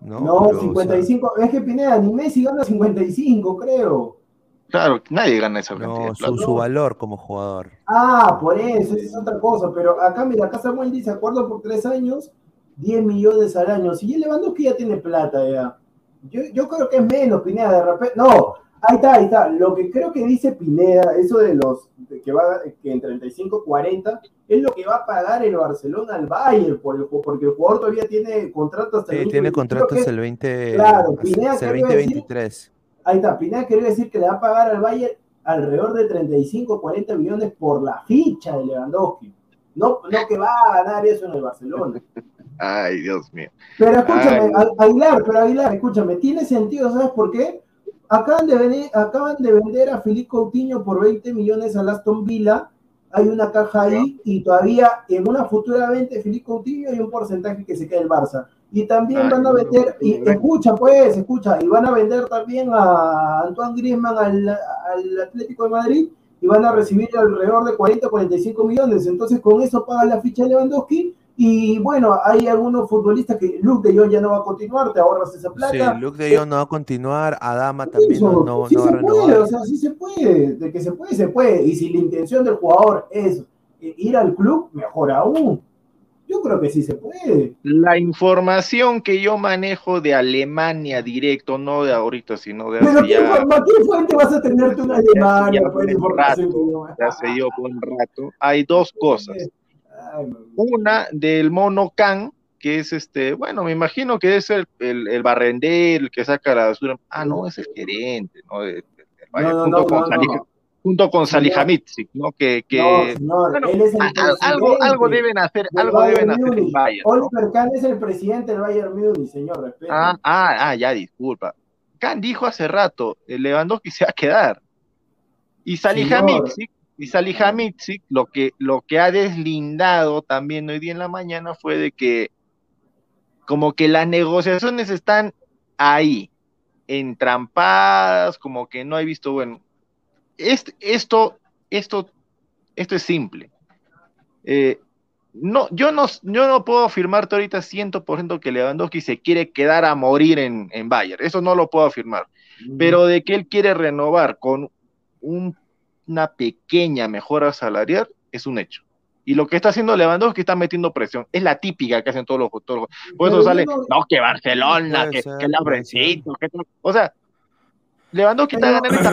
no, No, pero, o sea, 55. Es que Pineda, ni Messi gana 55, creo. Claro, nadie gana esa cantidad no, de su, plata. su valor como jugador. Ah, por eso, esa es otra cosa. Pero acá, mira, acá Samuel dice, acuerdo por tres años, 10 millones al año. Si ya Lewandowski ya tiene plata ya. Yo, yo creo que es menos, Pineda, de repente. No, ahí está, ahí está. Lo que creo que dice Pineda, eso de los de que va que en 35, 40, es lo que va a pagar el Barcelona al Bayern, por el- porque el jugador todavía tiene contrato hasta Sí, el tiene 20, contrato creo que- hasta el 20, Claro, Pineda, hasta el ¿qué iba a decir? 2023. Ahí está, Pineda quería decir que le va a pagar al Bayern alrededor de 35, 40 millones por la ficha de Lewandowski. No, no que va a ganar eso en el Barcelona. Ay, Dios mío. Pero escúchame, Ay. Aguilar, pero Aguilar, escúchame, tiene sentido, ¿sabes por qué? Acaban de, venir, acaban de vender a Filipe Coutinho por 20 millones al Aston Villa. Hay una caja ahí y todavía en una futura venta de Filipe Coutinho hay un porcentaje que se queda el Barça. Y también Ay, van a no, vender, no, y escucha pues, escucha, y van a vender también a Antoine Griezmann al, al Atlético de Madrid y van a recibir alrededor de 40 45 millones. Entonces, con eso pagan la ficha de Lewandowski. Y bueno, hay algunos futbolistas que Luke de Jong ya no va a continuar, te ahorras esa plata. Sí, Luke de Jong no va a continuar, Adama también Eso, no, no, sí no va a se puede, renovar. o sea, sí se puede, de que se puede, se puede. Y si la intención del jugador es eh, ir al club, mejor aún. Yo creo que sí se puede. La información que yo manejo de Alemania directo, no de ahorita, sino de Pero hace ¿qué, ya, fuente vas a tener tú en Alemania? ya pues, de un rato, yo- de hace yo un rato, hay dos cosas. Una del mono Can, que es este, bueno, me imagino que es el, el, el barrendero, el que saca la basura. Ah, no, es el gerente, ¿no? Junto, no, con no. junto con ¿no? Que, que bueno, él es el algo, algo deben hacer, algo deben hacer. Bayern. Oliver Kahn es el presidente del Bayern Múnich, señor. Ah, ah, ah, ya, disculpa. Khan dijo hace rato, el Lewandowski se va a quedar. Y Salihamidzic, y Salihamidzic, lo que, lo que ha deslindado también hoy día en la mañana fue de que como que las negociaciones están ahí, entrampadas, como que no he visto, bueno, est- esto, esto, esto es simple. Eh, no, yo no, yo no puedo afirmarte ahorita 100% que Lewandowski se quiere quedar a morir en, en Bayern, eso no lo puedo afirmar, pero de que él quiere renovar con un- una pequeña mejora salarial es un hecho. Y lo que está haciendo Lewandowski está metiendo presión. Es la típica que hacen todos los los- Por eso sale, no- no, que Barcelona, que, ser, que el que todo- O sea, Lewandowski está ganando esta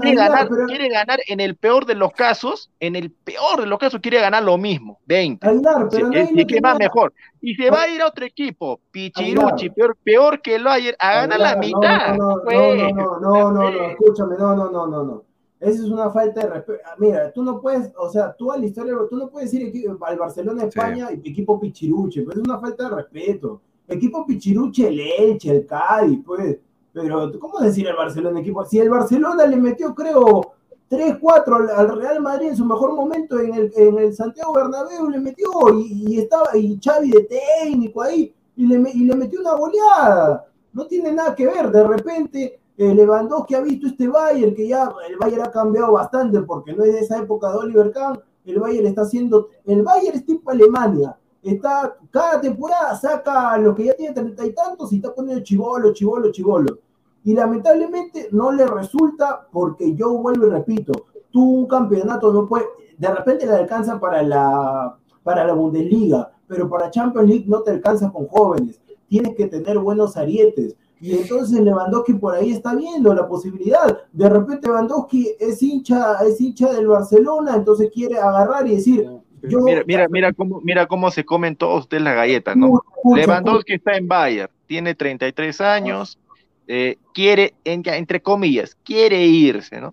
Quiere ganar, pero- quiere ganar en el peor de los casos, en el peor de los casos quiere ganar lo mismo, 20. Aguilar, Si pero es, es que va mejor. Y se va a ir a otro equipo, Pichiruchi, peor, peor que el Bayern, a ganar la mitad. No, no, pues. no, no, no, no, no, escúchame, no, no, no, no, no. Esa es una falta de respeto. Ah, Mira, tú no puedes, o sea, tú a la historia, tú no puedes decir equi- al Barcelona de Sí. España y equipo Pichiruche, pues es una falta de respeto. Equipo Pichiruche, el Elche, el Cádiz, pues. Pero, ¿cómo decir el Barcelona equipo? Si el Barcelona le metió, creo, 3, 4 al, al Real Madrid en su mejor momento en el, en el Santiago Bernabéu, le metió y, y estaba, y Xavi de técnico ahí, y le, y le metió una goleada. No tiene nada que ver, de repente eh, Lewandowski ha visto este Bayern, que ya el Bayern ha cambiado bastante porque no es de esa época de Oliver Kahn, el Bayern está haciendo, el Bayern es tipo Alemania, está, cada temporada saca a los que ya tienen treinta y tantos y está poniendo chivolo, chivolo, chivolo. Y lamentablemente no le resulta porque yo vuelvo y repito, tú un campeonato no puede, de repente le alcanza para la, para la Bundesliga, pero para Champions League no te alcanza con jóvenes, tienes que tener buenos arietes. Y entonces Lewandowski por ahí está viendo la posibilidad. De repente Lewandowski es hincha, es hincha del Barcelona, entonces quiere agarrar y decir, yo Mira, mira, mira cómo, mira cómo se comen todos ustedes las galletas, ¿no? Escucha, escucha, Lewandowski está en Bayern, tiene 33 años, eh, quiere, en- entre comillas, quiere irse, ¿no?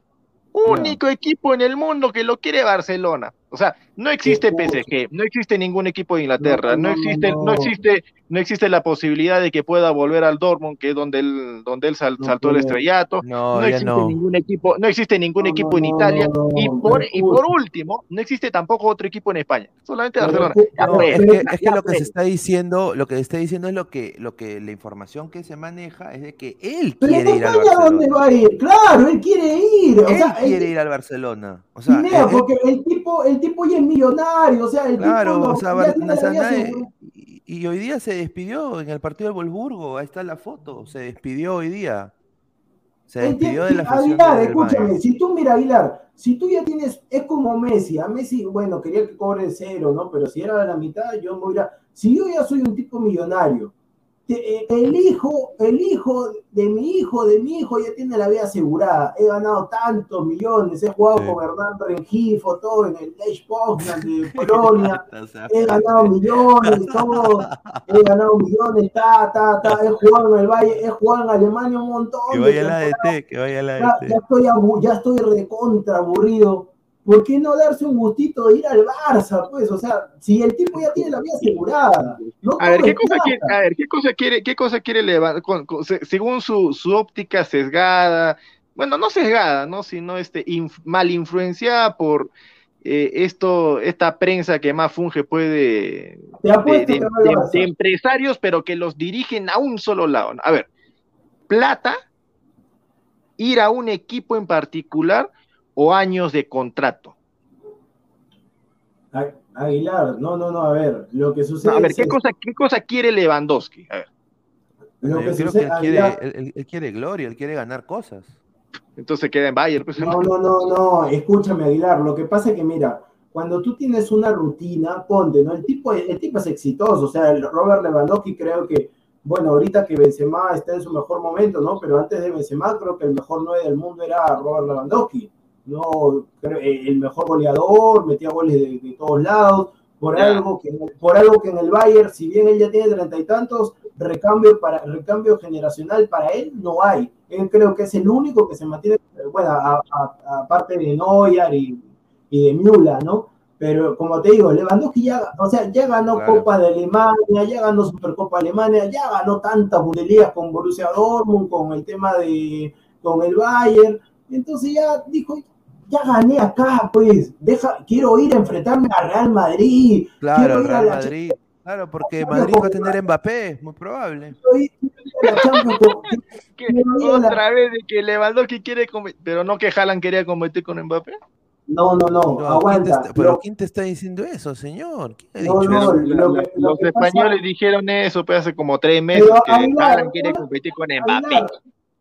Único equipo en el mundo que lo quiere Barcelona. O sea, no existe. PSG, no existe ningún equipo de Inglaterra, No, no, no, existe, no. no. existe, no existe la posibilidad de que pueda volver al Dortmund, que es donde él, donde él sal- No saltó el estrellato. No, existe no. ningún equipo, no existe ningún No, equipo no, en Italia no, y por pero y por último, no existe tampoco otro equipo en España, solamente Pero Barcelona. Es pero- que, es que ya lo que se está diciendo, lo que se está diciendo es lo que, lo que la información que se maneja es de que él Pero quiere en ir al España, ¿dónde Barcelona. va a ir? Claro, él quiere ir. O Él sea, él- quiere ir al Barcelona. O sea, él- porque el tipo, el tipo ya es millonario, o sea, el claro, tipo no, o sea, y, y hoy día se despidió en el partido del Wolfsburgo, ahí está la foto, se despidió hoy día. Se despidió de la afición Aguilar, del escúchame, Bayern. si tú mira Aguilar, si tú ya tienes, es como Messi, a Messi, bueno, quería que cobre cero, ¿no? Pero si era la mitad, yo me hubiera, si yo ya soy un tipo millonario, el hijo, el hijo de mi hijo, de mi hijo ya tiene la vida asegurada, he ganado tantos millones, he jugado Sí. con Hernán Rengifo, todo en el Lech Poznan de Polonia, he ganado millones, todo, he ganado millones, ta, ta, ta, he jugado en el Valle, he jugado en Alemania un montón. que vaya la. DT, que vaya la Ya, ya DT. estoy, abu- ya estoy recontra aburrido. ¿Por qué no darse un gustito de ir al Barça? Pues, o sea, si el tipo ya tiene la vida asegurada. No A ver, ¿qué cosa quiere, a ver, ¿qué cosa quiere, qué cosa quiere Leva- con- con- se- según su, su óptica sesgada, bueno, no sesgada, ¿no? Sino este, inf- mal influenciada por eh, esto, esta prensa que más funge puede de, de- de- de empresarios, pero que los dirigen a un solo lado. A ver, plata, ir a un equipo en particular o años de contrato? Aguilar, no, no, no, a ver, lo que sucede. a ver, ¿qué, cosa, ¿qué cosa quiere Lewandowski? A ver. Lo que creo que él, quiere, él, quiere, gloria, él quiere ganar cosas. Entonces queda en Bayern. Pues, no, no, no, no, escúchame, Aguilar. Lo que pasa es que, mira, cuando tú tienes una rutina, ponte, ¿no? El tipo, el tipo es exitoso, o sea, el Robert Lewandowski creo que, bueno, ahorita que Benzema está en su mejor momento, ¿no? Pero antes de Benzema creo que el mejor 9 del mundo era Robert Lewandowski, ¿no? Eh, el mejor goleador, metía goles de, todos lados, por algo, que, por algo que en el Bayern, si bien él ya tiene treinta y tantos, recambio, para, recambio generacional para él no hay. Él creo que es el único que se mantiene, bueno, aparte de Neuer y y de Miula, ¿no? Pero como te digo, Lewandowski ya, o sea, ya ganó Copa de Alemania, ya ganó Supercopa Alemania, ya ganó tantas Bundesliga con Borussia Dortmund, con el tema de, con el Bayern. Entonces ya dijo, ya gané acá, pues, deja, quiero ir a enfrentarme a Real Madrid. Claro, Real Madrid. Claro, porque Madrid va a tener Mbappé, muy probable. Otra vez de que Lewandowski quiere pero no que Haaland quería competir con Mbappé. No, no, no, aguanta. pero ¿quién te está diciendo eso, señor? no, no, los españoles dijeron eso pues, hace como tres meses que Aguilar, quiere competir con Mbappé.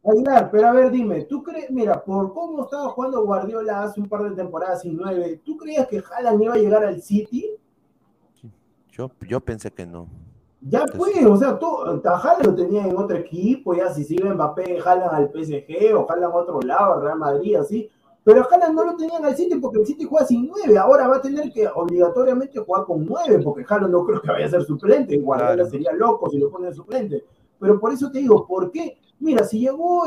Aguilar, pero a ver, dime, ¿tú crees, mira, por cómo estaba jugando Guardiola hace un par de temporadas y nueve, ¿tú creías que Haaland iba a llegar al City? Yo, yo pensé que no. Ya pues, o sea, tú, Haaland lo tenía en otro equipo, ya si sigue Mbappé, Haaland al PSG o Haaland a otro lado, Real Madrid, así pero Haaland no lo tenían al City porque el City juega sin nueve. Ahora va a tener que obligatoriamente jugar con nueve, porque Haaland no creo que vaya a ser suplente. Guardiola sería loco si lo pone suplente. Pero por eso te digo, ¿por qué? Mira, si llegó,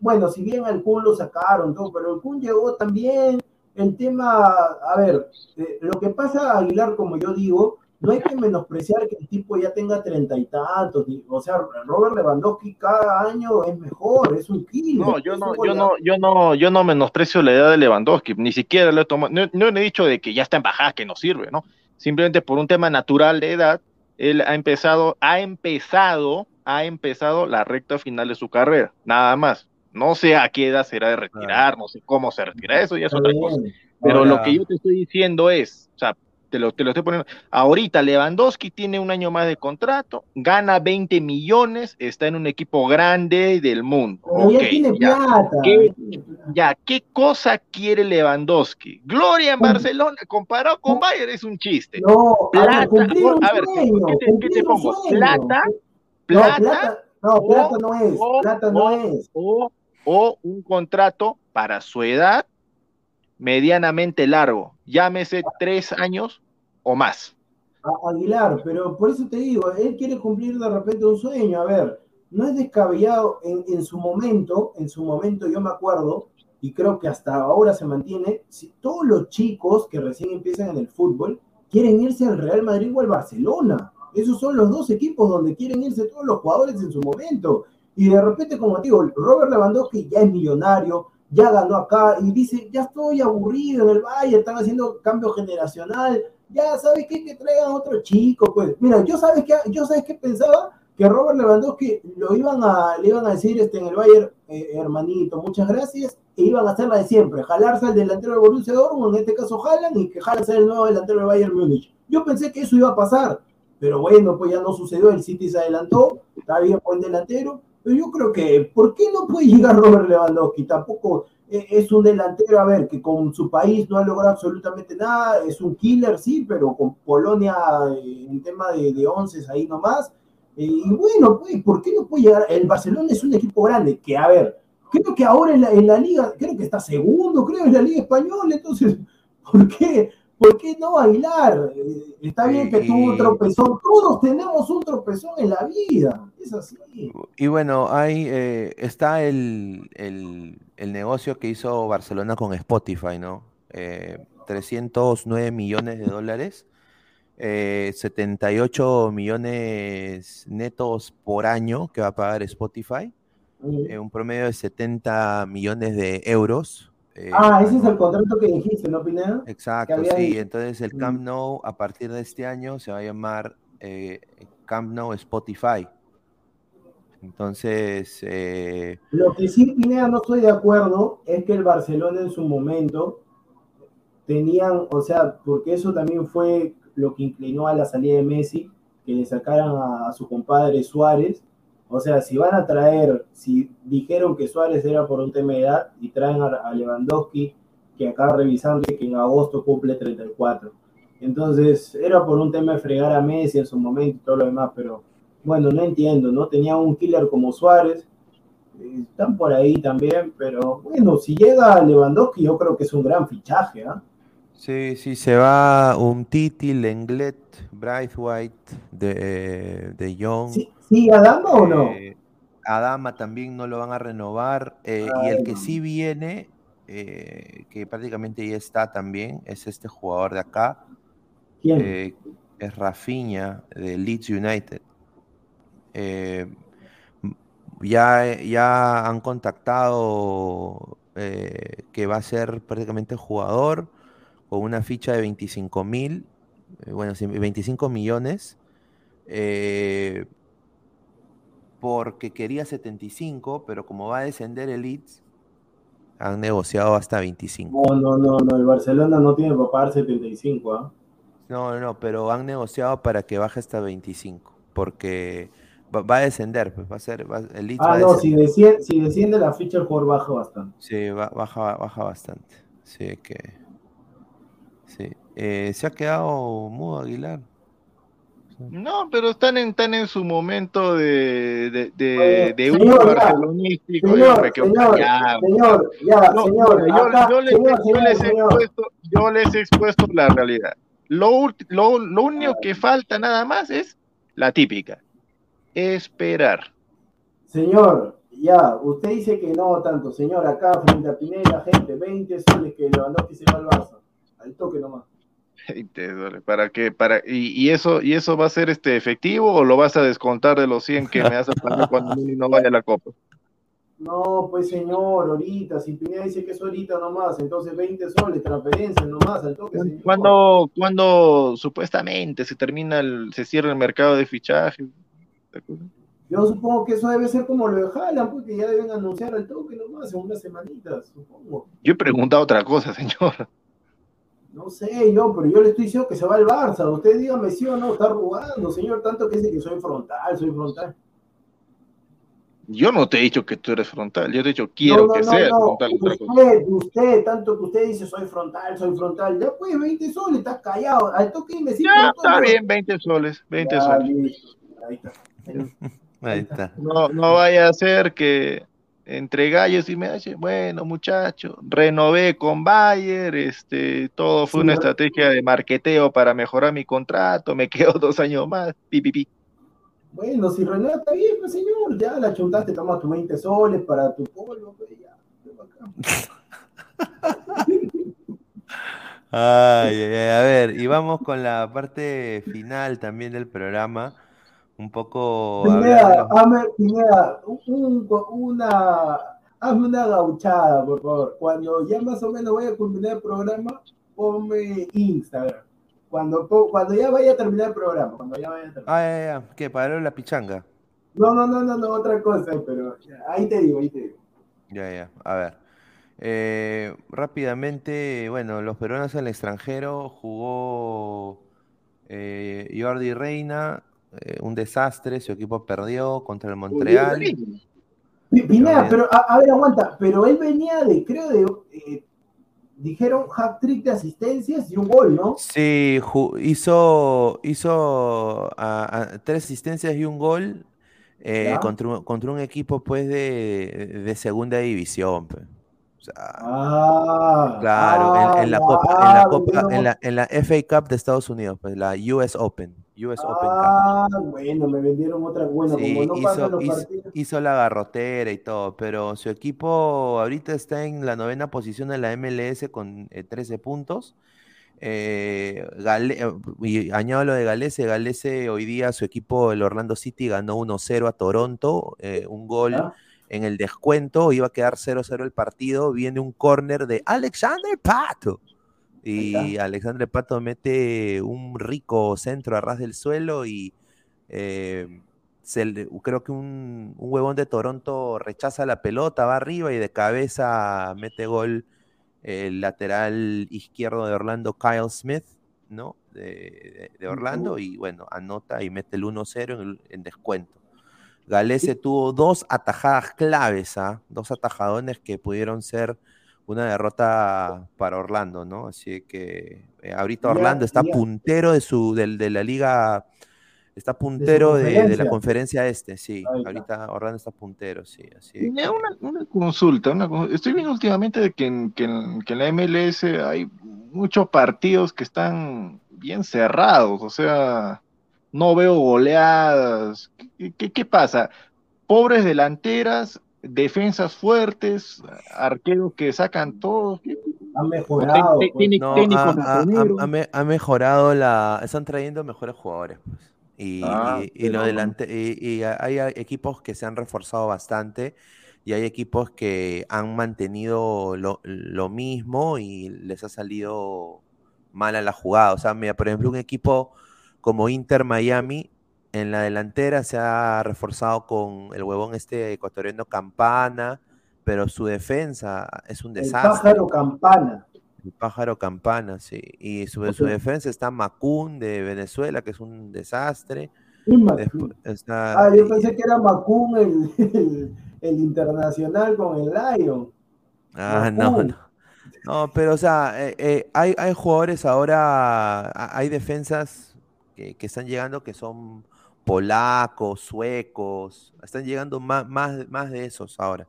bueno, si bien al Kun lo sacaron, todo, pero el Kun llegó también. El tema, a ver, eh, lo que pasa, Aguilar, como yo digo, no hay que menospreciar que el tipo ya tenga treinta y tantos. O sea, Robert Lewandowski cada año es mejor, es un kilo. No, yo no, yo no, yo no, yo no menosprecio la edad de Lewandowski, ni siquiera lo he tomado, no, no, he dicho de que ya está en bajada, que no sirve, ¿no? Simplemente por un tema natural de edad, él ha empezado, ha empezado, ha empezado la recta final de su carrera, nada más. No sé a qué edad será de retirar, no sé cómo se retira, eso ya es otra cosa. Pero lo que yo te estoy diciendo es, o sea, te lo, te lo estoy poniendo. Ahorita Lewandowski tiene un año más de contrato, gana 20 millones, está en un equipo grande del mundo. ya, ¿qué, cosa quiere Lewandowski? Gloria en Barcelona comparado con Bayern es un chiste. No, plata, a ver, ¿qué te, pongo? Plata, plata, no, plata, no, es, plata no es. o un contrato para su edad medianamente largo, llámese tres años o más. Aguilar, pero por eso te digo, él quiere cumplir de repente un sueño. A ver, no es descabellado en, su momento, en su momento yo me acuerdo, y creo que hasta ahora se mantiene, si todos los chicos que recién empiezan en el fútbol quieren irse al Real Madrid o al Barcelona. Esos son los dos equipos donde quieren irse todos los jugadores en su momento. Y de repente, como digo, Robert Lewandowski ya es millonario, ya ganó acá y dice, ya estoy aburrido en el Valle, están haciendo cambio generacional, ya sabes qué, que traigan otro chico, pues. Mira, yo sabes que yo sabes que pensaba que Robert Lewandowski lo iban a, le iban a decir este, en el Bayern, eh, hermanito, muchas gracias, e iban a hacer la de siempre, jalarse al delantero de Borussia Dortmund, en este caso jalan, y que jalan sea el nuevo delantero del Bayern Múnich. Yo pensé que eso iba a pasar, pero bueno, pues ya no sucedió, el City se adelantó, está bien buen delantero, pero yo creo que, ¿por qué no puede llegar Robert Lewandowski? Tampoco eh, es un delantero, a ver, que con su país no ha logrado absolutamente nada, es un killer, sí, pero con Polonia eh, en tema de, de once ahí nomás. Eh, y bueno, pues, ¿por qué no puede llegar? El Barcelona es un equipo grande, que a ver, creo que ahora en la, en la liga, creo que está segundo, creo, en la liga española, entonces, ¿por qué? ¿Por qué no bailar? Eh, está bien que tuvo un tropezón. Todos tenemos un tropezón en la vida. Es así. Y bueno, ahí eh, está el, negocio que hizo Barcelona con Spotify, ¿no? 309 eh, millones de dólares, 78 millones netos por año que va a pagar Spotify, un promedio de 70 millones de euros eh, ah, ese es el contrato que dijiste, ¿no, Pineda? Exacto, sí. Entonces el Camp mm. Nou a partir de este año se va a llamar eh, Camp Nou Spotify. Entonces, eh, Lo que sí, Pineda, no estoy de acuerdo es que el Barcelona en su momento tenían, o sea, porque eso también fue lo que inclinó a la salida de Messi, que le sacaran a, a su compadre Suárez. O sea, si van a traer, si dijeron que Suárez era por un tema de edad y traen a, Lewandowski, que acá revisando que en agosto cumple 34. Entonces, era por un tema de fregar a Messi en su momento y todo lo demás, pero bueno, no entiendo, ¿no? Tenía un killer como Suárez, eh, están por ahí también, pero bueno, si llega Lewandowski, yo creo que es un gran fichaje, ¿ah? sí, sí, se va un Titi, Lenglet, Braithwaite, de, de Jong. ¿Sí, sí Adama o no? Eh, Adama también no lo van a renovar. eh, y el que sí viene, eh, que prácticamente ya está también, es este jugador de acá, ¿Quién? es Rafinha de Leeds United. Ya, ya han contactado que va a ser prácticamente jugador con una ficha de 25 mil, bueno, sí, 25 millones, eh, porque quería 75, pero como va a descender el Leeds, han negociado hasta 25. No, no, no, no, el Barcelona no tiene para pagar 75, ¿ah? No, no, no, pero han negociado para que baje hasta 25, porque va, va a descender, pues va a ser, va- el Leeds va Ah, a no, si desciende, si desciende la ficha, el jugador baja bastante. Sí, ba- baja, baja bastante. Sí, que. Sí. Eh, se ha quedado mudo Aguilar. No, pero están en, están en su momento de, de, de, Oye, de un señor, barcelonístico. Señor, señor, señor, ya, No, señor, yo, acá, yo les, señor, yo les he señor. expuesto, yo les he expuesto la realidad. Lo, lo, lo único que falta nada más es la típica. Esperar. Señor, ya, usted dice que no tanto, señor, acá frente a Pineda, gente, 20 soles que Lewandowski se va al Barça. Al toque nomás. 20 dólares, ¿Para qué? Para, y, y eso, ¿Y eso va a ser este efectivo o lo vas a descontar de los 100 que me hace pagar cuando no vaya a la copa? No, pues señor, ahorita, si Pineda dice que es ahorita nomás, entonces 20 soles, transferencia nomás, al toque, señor. Cuando, cuando supuestamente se termina el, se cierra el mercado de fichaje. Yo supongo que eso debe ser como lo de Haaland, porque ya deben anunciar al toque nomás en unas semanitas, supongo. Yo he preguntado otra cosa, señor. No sé yo, pero yo le estoy diciendo que se va al Barça. Usted dígame sí o no, está rogando, señor, tanto que dice que soy frontal, soy frontal. Yo no te he dicho que tú eres frontal, yo te he dicho quiero no, no, que no, seas no. frontal. Usted, usted, tanto que usted dice soy frontal, soy frontal. Ya pues, 20 soles, estás callado. Al toque me Ya, está bien, 20 soles, 20 soles. Ahí está. Ahí está. No, no vaya a ser que entre gallos y medallas, bueno, muchacho, renové con Bayer, este, todo fue Sí, una estrategia de marqueteo para mejorar mi contrato, me quedo dos años más, pi, pi, pi. Bueno, si Renato está bien, pues señor, ya la chuntaste, toma tus 20 soles para tu polvo, pues ya. ay, a ver, y vamos con la parte final también del programa. Un poco Pineda, hazme, Pineda, un- una, hazme una gauchada, por favor. Cuando ya más o menos vaya a culminar el programa, ponme Instagram. Cuando, cuando ya vaya a terminar el programa, cuando ya vaya a terminar. Ah, ya, ya, ¿qué? ¿Paró la pichanga? No, no, no, no, no, otra cosa, pero ya, ahí te digo, ahí te digo. Ya, ya, a ver. Eh, rápidamente, bueno, los peruanos en el extranjero jugó eh, Jordi Reina, eh, un desastre, su equipo perdió contra el Montreal. Pi- Pineda, pero a, a ver, aguanta, pero él venía de, creo, de, eh, dijeron hat trick de asistencias y un gol, ¿no? Sí, ju- hizo, hizo a- a- tres asistencias y un gol eh, contra, un, contra un equipo pues de, de segunda división. pues. O sea, Ah, claro, en, ah, en la ya, Copa, en la ah, Copa, en la, en la FA Cup de Estados Unidos, pues la US Open, US Open Cup. Ah, bueno, me vendieron otra. Bueno, Sí, como no hizo, los hizo- hizo la garrotera y todo, pero su equipo ahorita está en la novena posición de la MLS con eh, 13 puntos. Eh, Gale- y añado lo de Galese, Galese hoy día su equipo, el Orlando City, ganó 1-0 a Toronto, eh, un gol ¿Ya? en el descuento, iba a quedar 0-0 el partido, viene un córner de Alexander Pato. Y Ahí Alexander Pato mete un rico centro a ras del suelo y eh, se creo que un, un huevón de Toronto rechaza la pelota, va arriba y de cabeza mete gol el lateral izquierdo de Orlando, Kyle Smith, ¿no? De, de- de Orlando, y bueno, anota y mete el 1-0 en, el- en descuento. Galese tuvo dos atajadas claves, ¿ah? Dos atajadones que pudieron ser una derrota para Orlando, ¿no? Así que eh, ahorita Ya, Orlando está ya. puntero de su del- de, la liga, está puntero de, de la conferencia. este, sí. Ahorita Orlando está puntero, sí. Así que- una, una consulta, una con- estoy viendo últimamente de que en, que, en, que en la MLS hay muchos partidos que están bien cerrados, o sea, no veo goleadas. ¿Qué, qué, qué pasa? Pobres delanteras, defensas fuertes, arqueros que sacan todos. ¿Qué- Han mejorado. Pues. No, ha, ha- ha- ha ha mejorado la. Están trayendo mejores jugadores. pues. Y, Ah, y- y lo delante, y, hay equipos que se han reforzado bastante y hay equipos que han mantenido lo, lo mismo y les ha salido mal a la jugada. O sea, mira, por ejemplo, un equipo como Inter Miami en la delantera se ha reforzado con el huevón este ecuatoriano Campana, pero su defensa es un El desastre. pájaro campana. El pájaro campana, sí. Y sobre su defensa está Macún de Venezuela, que es un desastre. Después está, Ah, yo pensé que era Macún el, el, el internacional con el Lion. ah, no, no. No, pero o sea, eh, eh, hay, hay jugadores ahora, ha- hay defensas que, que están llegando que son polacos, suecos, están llegando más, más, más de esos ahora.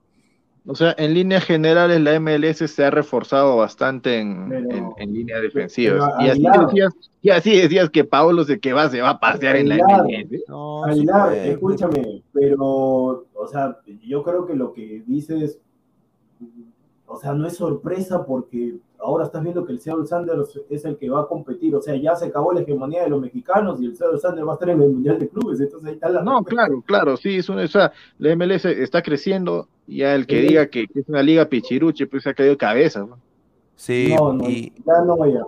O sea, en líneas generales la MLS se ha reforzado bastante en, Pero- en, en líneas defensivas. y, así decías, y así decías que Paolo se que va, se va a pasear en la MLS. No, Aguilar, escúchame, pero, o sea, yo creo que lo que dices, o sea, no es sorpresa porque ahora estás viendo que el Seattle Sanders es el que va a competir, o sea, ya se acabó la hegemonía de los mexicanos y el Seattle Sanders va a estar en el Mundial de Clubes, entonces ahí está la... No, claro, claro, sí, es una, o sea, la MLS está creciendo, ya el que Sí. diga que, es una liga pichiruche, pues se ha caído cabeza. ¿no? Sí, No, no, y ya no, ya.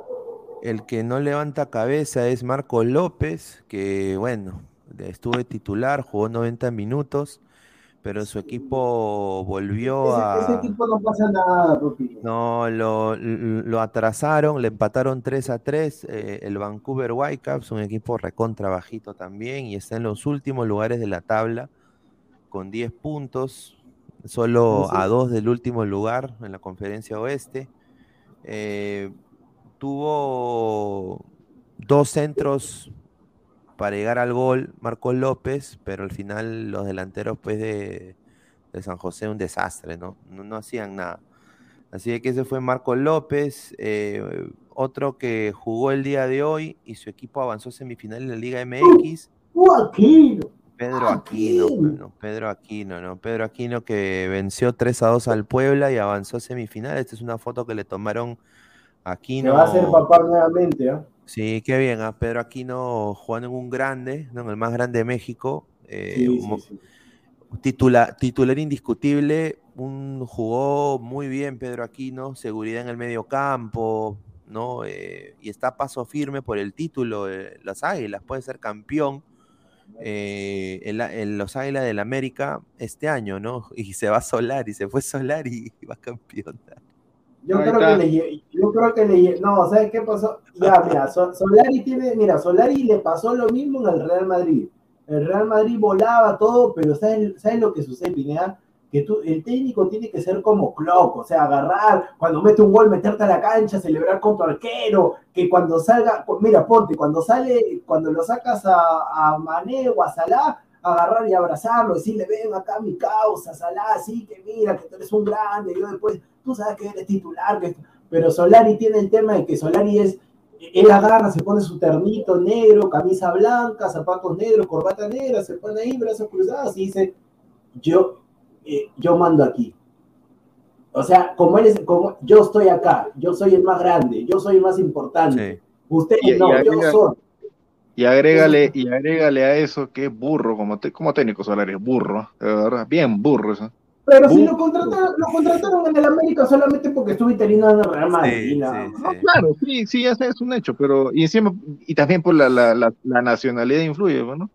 el que no levanta cabeza es Marco López, que bueno, estuvo titular, jugó 90 minutos, pero su equipo volvió a... ese equipo no pasa nada, papi. No, lo, lo atrasaron, le empataron 3 a 3. eh, el Vancouver Whitecaps, un equipo recontra bajito también, y está en los últimos lugares de la tabla con 10 puntos, solo a 2 del último lugar en la conferencia oeste. Eh, tuvo dos centros para llegar al gol, Marco López, pero al final los delanteros pues de, de San José un desastre, ¿no? No, no hacían nada. Así que ese fue Marco López, eh, otro que jugó el día de hoy y su equipo avanzó a semifinal en la Liga MX, ¡Uh, Aquino! Pedro Aquino, Pedro Aquino, ¿no? Pedro Aquino que venció 3 a 2 al Puebla y avanzó a semifinal. Esta es una foto que le tomaron a Aquino. va a ser papá nuevamente, ¿ah? Sí, qué bien, a Pedro Aquino jugando en un grande, ¿no? En el más grande de México. eh, Sí, sí, mo- sí. titula- titular indiscutible, un, jugó muy bien Pedro Aquino, seguridad en el medio campo, ¿no? Eh, y está a paso firme por el título, de las Águilas, puede ser campeón eh, en, la- en los Águilas del América este año, ¿no? Y se va a Solar, y se fue Solar y va campeón. Yo Ahí creo, está. que le, yo creo que le no, ¿sabes qué pasó? Ya, mira, So- Solari tiene, mira, Solari le pasó lo mismo en el Real Madrid. El Real Madrid volaba todo, pero ¿sabes, ¿sabes lo que sucede, Pineda? Que tú, el técnico tiene que ser como Klopp, o sea, agarrar, cuando mete un gol, meterte a la cancha, celebrar con tu arquero, que cuando salga, mira, ponte, cuando sale, cuando lo sacas a, a Mané o a Salah, agarrar y abrazarlo, decirle, ven acá mi causa, Salah, sí, que mira, que tú eres un grande, yo después, tú sabes que eres titular, que... pero Solari tiene el tema de que Solari es, él agarra, se pone su ternito negro, camisa blanca, zapatos negros, corbata negra, se pone ahí, brazos cruzados y dice, yo, eh, yo mando aquí. O sea, como él es, como yo estoy acá, yo soy el más grande, yo soy el más importante. Sí. Ustedes Y- y no, yo soy. Y agrégale, y agrégale a eso que es burro, como, te- como técnico solar es burro, de verdad, bien burro eso. Pero si uh. lo contrataron, lo contrataron en el América solamente porque estuvo interino en el Real Madrid. Claro, sí, sí, es un hecho, pero y encima, y también por la, la, la, la nacionalidad influye, bueno.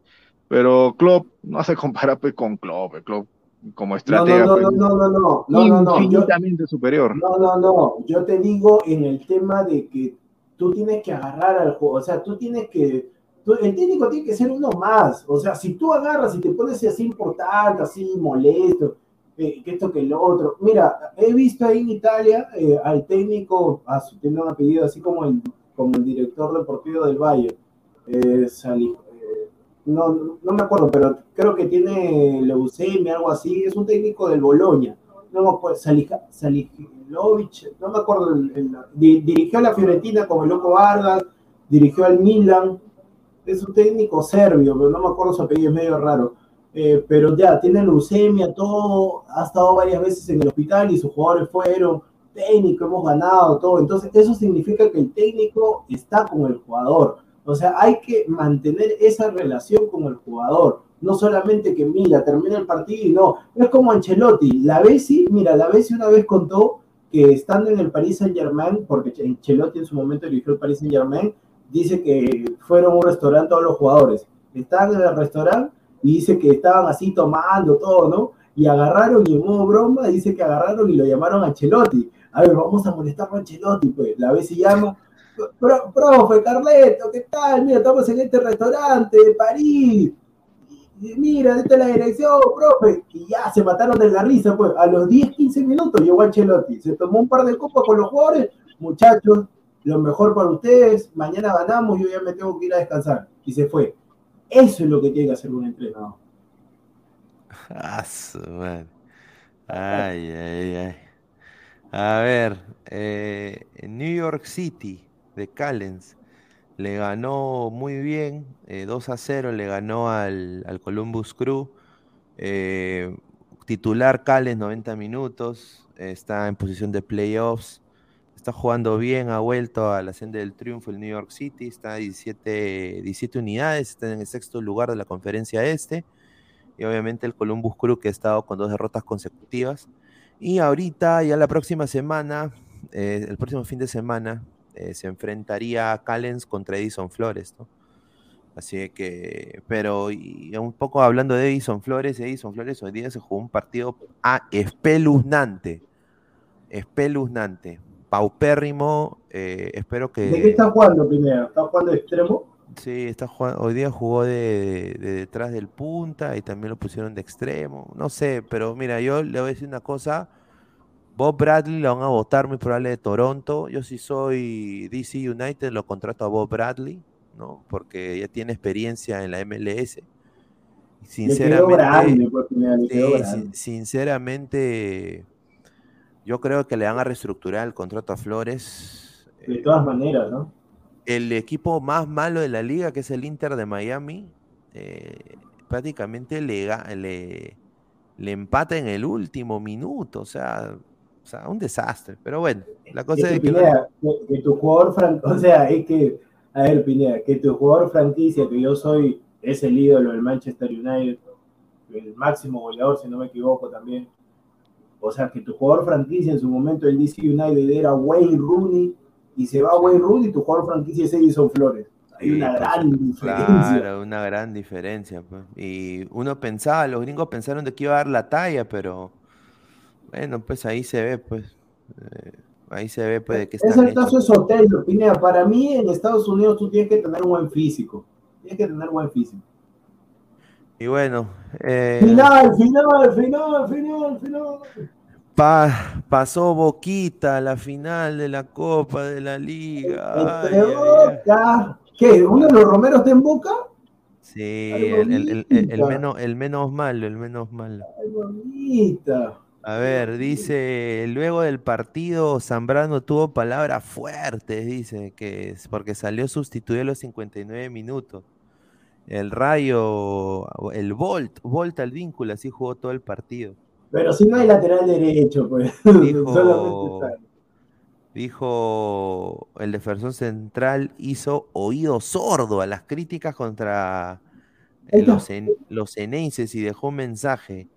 Pero Klopp no se compara pues, con Klopp, Klopp como estratega. Pues, no, no, no, no, no, no, no, no, infinitamente superior. No, no, no, yo te digo en el tema de que tú tienes que agarrar al juego, o sea, tú tienes que el técnico tiene que ser uno más. O sea, si tú agarras y te pones así importante, así molesto, que esto que lo otro. Mira, he visto ahí en Italia eh, al técnico, a su tiene un apellido así como el, como el director deportivo del Bayern. Eh, eh, no, no me acuerdo, pero creo que tiene leucemia, algo así. Es un técnico del Boloña no Salijilovic, no me acuerdo, dirigió a la Fiorentina con el Loco Vargas, dirigió al Milan, es un técnico serbio, pero no me acuerdo su apellido, es medio raro. Eh, pero ya, tiene leucemia, todo, ha estado varias veces en el hospital y sus jugadores fueron, técnico, hemos ganado, todo. Entonces, eso significa que el técnico está con el jugador. O sea, hay que mantener esa relación con el jugador. No solamente que, mira, termina el partido y no. Es como Ancelotti. La Bessi, mira, la Bessi una vez contó que estando en el Paris Saint Germain, porque Ancelotti en su momento dirigió el Paris Saint Germain, dice que fueron a un restaurante todos los jugadores. Estaban en el restaurante y dice que estaban así tomando todo, ¿no? Y agarraron y en modo broma dice que agarraron y lo llamaron a Ancelotti. A ver, vamos a molestar a Ancelotti, pues. La Bessi llama. Pro, profe, Carleto, ¿qué tal? Mira, estamos en este restaurante de París. Y mira, esta es la dirección, profe. Y ya se mataron de la risa, pues. A los 10, 15 minutos llegó Ancelotti. Se tomó un par de copas con los jugadores. Muchachos, lo mejor para ustedes. Mañana ganamos, yo ya me tengo que ir a descansar. Y se fue. Eso es lo que tiene que hacer un entrenador. Ay, ay, ay. A ver, eh, New York City de Callens le ganó muy bien, eh, 2 a 0 le ganó al, al Columbus Crew. eh, titular Callens 90 minutos, está en posición de playoffs, está jugando bien, ha vuelto a la senda del triunfo el New York City, está a 17, 17 unidades, está en el sexto lugar de la conferencia este y obviamente el Columbus Crew que ha estado con dos derrotas consecutivas. Y ahorita, ya la próxima semana, eh, el próximo fin de semana, eh, se enfrentaría a Callens contra Edison Flores. Así que, pero un poco hablando de Edison Flores, Edison Flores hoy día se jugó un partido ah, espeluznante, espeluznante, paupérrimo, eh, espero que... ¿De qué está jugando primero? ¿Está jugando de extremo? Sí, está jugando, hoy día jugó de, de detrás del punta y también lo pusieron de extremo. No sé, pero mira, yo le voy a decir una cosa. Bob Bradley lo van a votar muy probable de Toronto. Yo si soy DC United lo contrato a Bob Bradley, ¿no? Porque ya tiene experiencia en la MLS. Le quedó Sinceramente, grande, pues, Pineda, le quedó sinceramente, yo creo que le van a reestructurar el contrato a Flores. De Eh, todas maneras, ¿no? el equipo más malo de la liga, que es el Inter de Miami, eh, prácticamente le, le, le empata en el último minuto. O sea, o sea, un desastre. Pero bueno, la cosa Es es que, que... Pineda, que, que tu jugador fran- o sea, es que, a ver, Pineda, que tu jugador franquicia, que yo soy, es el ídolo del Manchester United, el máximo goleador, si no me equivoco también. O sea, que tu jugador franquicia en su momento el DC United era Wayne Rooney, y se va Wayne Rooney, tu jugador franquicia es Edison Flores. Hay Sí, una pues, gran diferencia. Claro, una gran diferencia. pues. Y uno pensaba, los gringos pensaron de que iba a dar la talla, pero bueno, pues ahí se ve, pues. eh, ahí se ve, pues, de qué Es están el caso de. Sotelo, Pineda. Para mí, en Estados Unidos tú tienes que tener un buen físico. Tienes que tener buen físico. Y bueno, eh, Final, final, final, final, final. Pa- pasó Boquita a la final de la Copa de la Liga. Ay, ay. ¿Qué? ¿Uno de los Romeros está en Boca? Sí, el, el- el- el- el Boquita. menos, el menos malo, el menos malo. Ay, bonita. A ver, dice, luego del partido, Zambrano tuvo palabras fuertes, dice, que es porque salió sustituido a los 59 minutos. El Rayo, el Volt, Volt al vínculo, así jugó todo el partido. Pero si no hay lateral derecho, pues. Dijo, Solamente dijo el defensor central hizo oído sordo a las críticas contra eh, los, en- los enenses y dejó un mensaje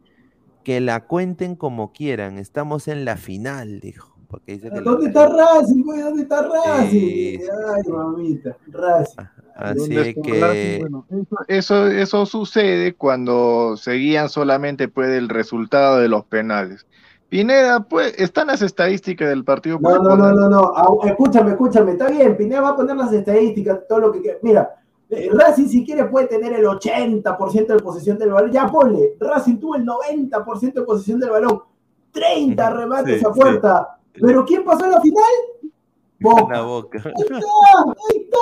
que la cuenten como quieran, estamos en la final, dijo. Porque dice que lo- ¿Dónde está Racing, güey? ¿Dónde está Racing? Ay, mamita, Racing. Así ¿Dónde es está que Racing? Bueno, eso, eso, eso sucede cuando seguían solamente pues, el resultado de los penales. Pineda, pues, están las estadísticas del partido. No, no, no, no, no. Ah, Escúchame, escúchame. Está bien, Pineda va a poner las estadísticas, todo lo que quiera. Mira, eh, Racing si quiere puede tener el 80% de posesión del balón. Ya ponle, Racing tuvo el 90% de posesión del balón. 30 Ujú, remates sí, a puerta. Pero ¿quién pasó a la final? Boca. boca. Ahí está, ahí está.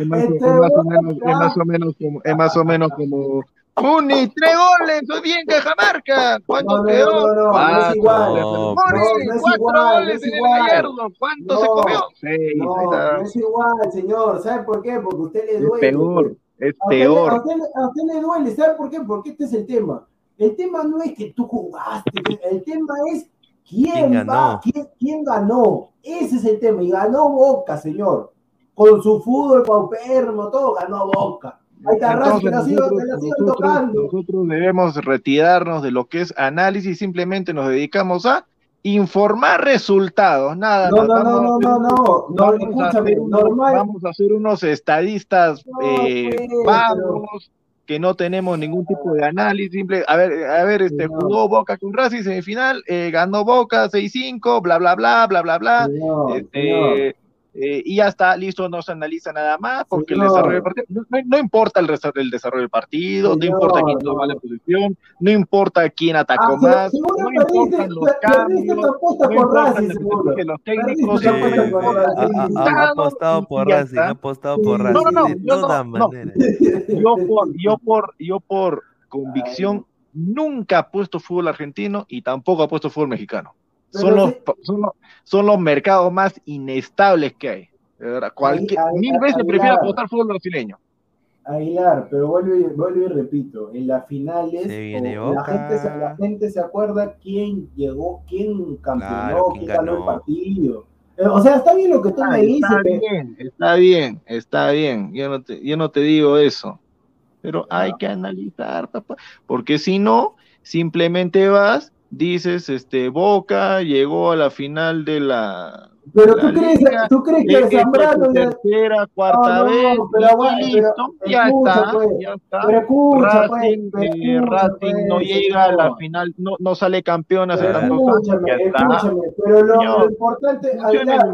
Es más, Este es más o menos, Boca. es más o menos como, es más o menos como Muni, tres goles, soy bien Cajamarca. ¿Cuánto No, quedó? no, no, no, no es Cuatro. igual. No, Muni, no, no es cuatro igual, goles es en el igual. Gallardo. ¿Cuánto se comió? Seis. No, es igual, señor. ¿Sabe por qué? Porque usted le Es duele. peor, es A usted, a, peor. usted, a usted le duele, ¿sabe por qué? Porque este es el tema. El tema no es que tú jugaste, el tema es quién, ¿Quién ganó? va, quién, quién ganó. Ese es el tema. Y ganó Boca, señor. Con su fútbol paupérrimo, todo ganó Boca. Ahí está Racing, que la Entonces, siguen nosotros, nosotros- tocando. nosotros debemos retirarnos de lo que es análisis y simplemente nos dedicamos a informar resultados, nada No, no, no, Vamos no, no, no, vamos escúchame, hacer unos- normal. Vamos a hacer unos estadistas No, eh, pues, vagos, que no tenemos ningún tipo de análisis, simple, a ver, a ver, este, jugó Boca con Racing semifinal, eh, ganó Boca 6-5, bla, bla, bla, bla, bla, bla, este, eh, y ya está, listo, no se analiza nada más, porque el desarrollo del partido, no, no- importa el, el desarrollo del partido, no importa quién no. toma la posición, no importa quién atacó Ah, más, seguro no perdiste, importan los cambios, no importan los técnicos, Sí, por ha, ha- ha resultado, apostado por Racing, ha apostado por. Racing, No, no, no, de yo no, todas no. maneras. yo por, yo por, yo por convicción nunca he puesto fútbol argentino y tampoco he puesto fútbol mexicano. Son los, son los, son los mercados más inestables que hay. Cualquier, mil veces ahí prefiero apostar fútbol brasileño. Aguilar, pero vuelvo y, vuelvo y repito, en las finales Se viene o la, gente, se- la gente se acuerda quién llegó, quién campeonó, Claro, quién quién ganó el partido. Eh, O sea, está bien lo que tú me dices, está bien, está bien, está bien. Yo no te, yo no te digo eso. Pero hay que analizar, papá. Porque si no, simplemente vas, dices, este, Boca llegó a la final de la. pero la tú crees, liga, tú crees que es Zambrano le- tercera, cuarta No, no, vez, pero y aguanta, pero listo, ya escucha, está, pues, ya está. pero escucha, pues, Racing, eh, escucha, Racing no pues, llega a la final, no, no sale campeón hace tantos años, ya está. escúchame, pero lo, lo importante,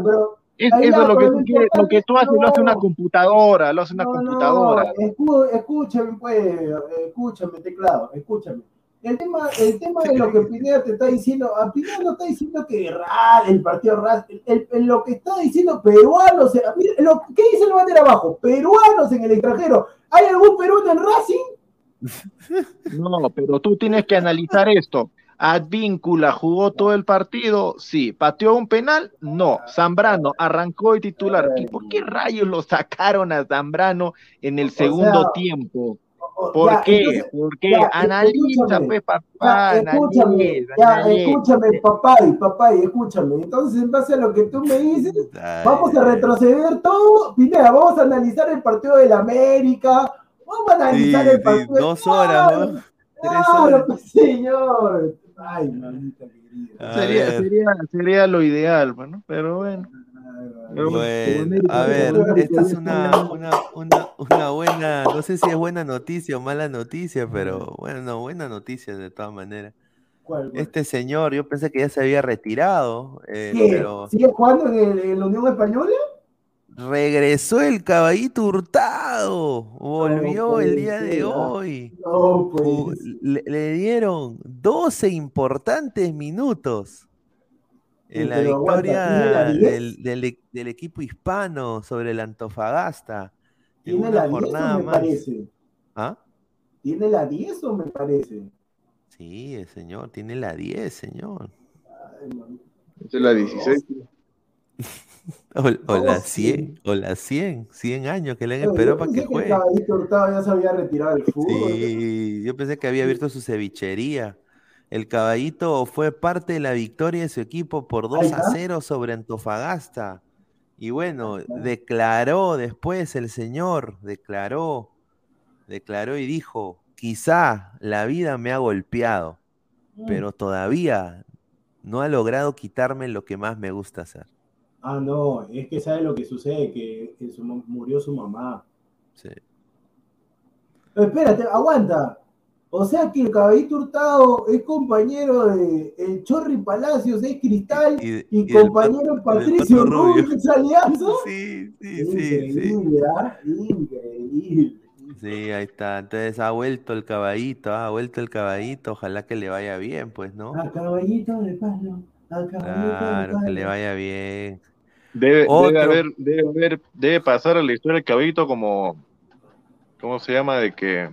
pero Es, Ahí eso es lo que tú quieres, lo que tú haces lo hace una no. computadora, lo hace una No, computadora. No, escúchame, pues, escúchame, teclado, escúchame. El tema, el tema de lo que Pineda te está diciendo, a Pineda no está diciendo que RAL, el partido RAL, el, el- lo que está diciendo peruanos, eh, lo, ¿qué dice el banner abajo? Peruanos en el extranjero. ¿Hay algún peruano en Racing? No, pero tú tienes que analizar esto. Advíncula jugó todo el partido, sí. ¿Pateó un penal? No. Zambrano arrancó de titular. ¿Y por qué rayos lo sacaron a Zambrano en el segundo sea, tiempo? ¿Por ya, qué? entonces, ¿Por qué? ya, Analiza, escúchame. pues, papá. Ya, escúchame, analiza, ya, analiza. escúchame, papá y papá, y escúchame. Entonces, en base a lo que tú me dices, Ay, Vamos a retroceder todo. Pineda, vamos a analizar el partido del América. Vamos a Sí, analizar el sí, partido. dos horas, ¿no? Tres claro, horas. pues, señor. Ay, mamita querida. Sería, sería, sería lo ideal, bueno, pero bueno. Bueno, a ver, esta es una, una, una, una buena, no sé si es buena noticia o mala noticia, pero bueno, no, buena noticia de todas maneras. Este señor, yo pensé que ya se había retirado, eh, ¿Sigue, pero sigue jugando en, el- en la Unión Española? regresó el caballito hurtado, volvió el día de hoy. No, pues. Le dieron 12 importantes minutos en Sí, la pero aguanta, ¿tiene victoria 10? del, del e- del equipo hispano sobre el Antofagasta. En ¿Tiene una la 10 jornada o me más. parece? ¿Ah? ¿Tiene la 10 o me parece? Sí, el señor, tiene la 10, señor. Esa es la 16. O, o la 12. 100, o la 100, 100 años que le han esperado para que juegue. Hurtado ya se había retirado del fútbol. Sí, yo pensé que había abierto su cevichería. El caballito fue parte de la victoria de su equipo por 2 a está. 0 sobre Antofagasta. Y bueno, declaró después el señor, declaró, declaró y dijo, quizá la vida me ha golpeado, Mm. pero todavía no ha logrado quitarme lo que más me gusta hacer. Ah, no, es que sabe lo que sucede, que, que su mam- murió su mamá. Sí. Pero espérate, aguanta. O sea que el caballito hurtado es compañero de el Chorri Palacios, es Cristal, Y- y, y del compañero del Patricio Rubio. Rubio, ¿es Alianza? Sí, sí, sí, sí. Increíble, ¿ah? Increíble. Sí, ahí está. Entonces ha vuelto el caballito, ha vuelto el caballito. Ojalá que le vaya bien, pues, ¿no? A caballito de palo, a caballito Claro, de que le palo. vaya bien. Debe haber, debe haber, debe pasar a la historia del caballito como, ¿cómo se llama? De que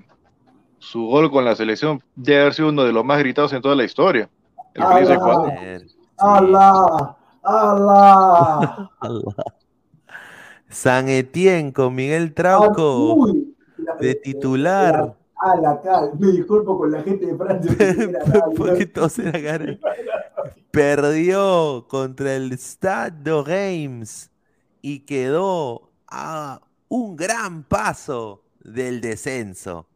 su gol con la selección debe haber sido uno de los más gritados en toda la historia. El Ah, feliz ah, Ecuador. Sí. ¡Allah! ¡Allah! Allah. San Etienne con Miguel Ah, Trauco uy, de titular. A la cara, me disculpo con la gente de Francia. Perdió contra el Stade de Reims y quedó a un gran paso del descenso.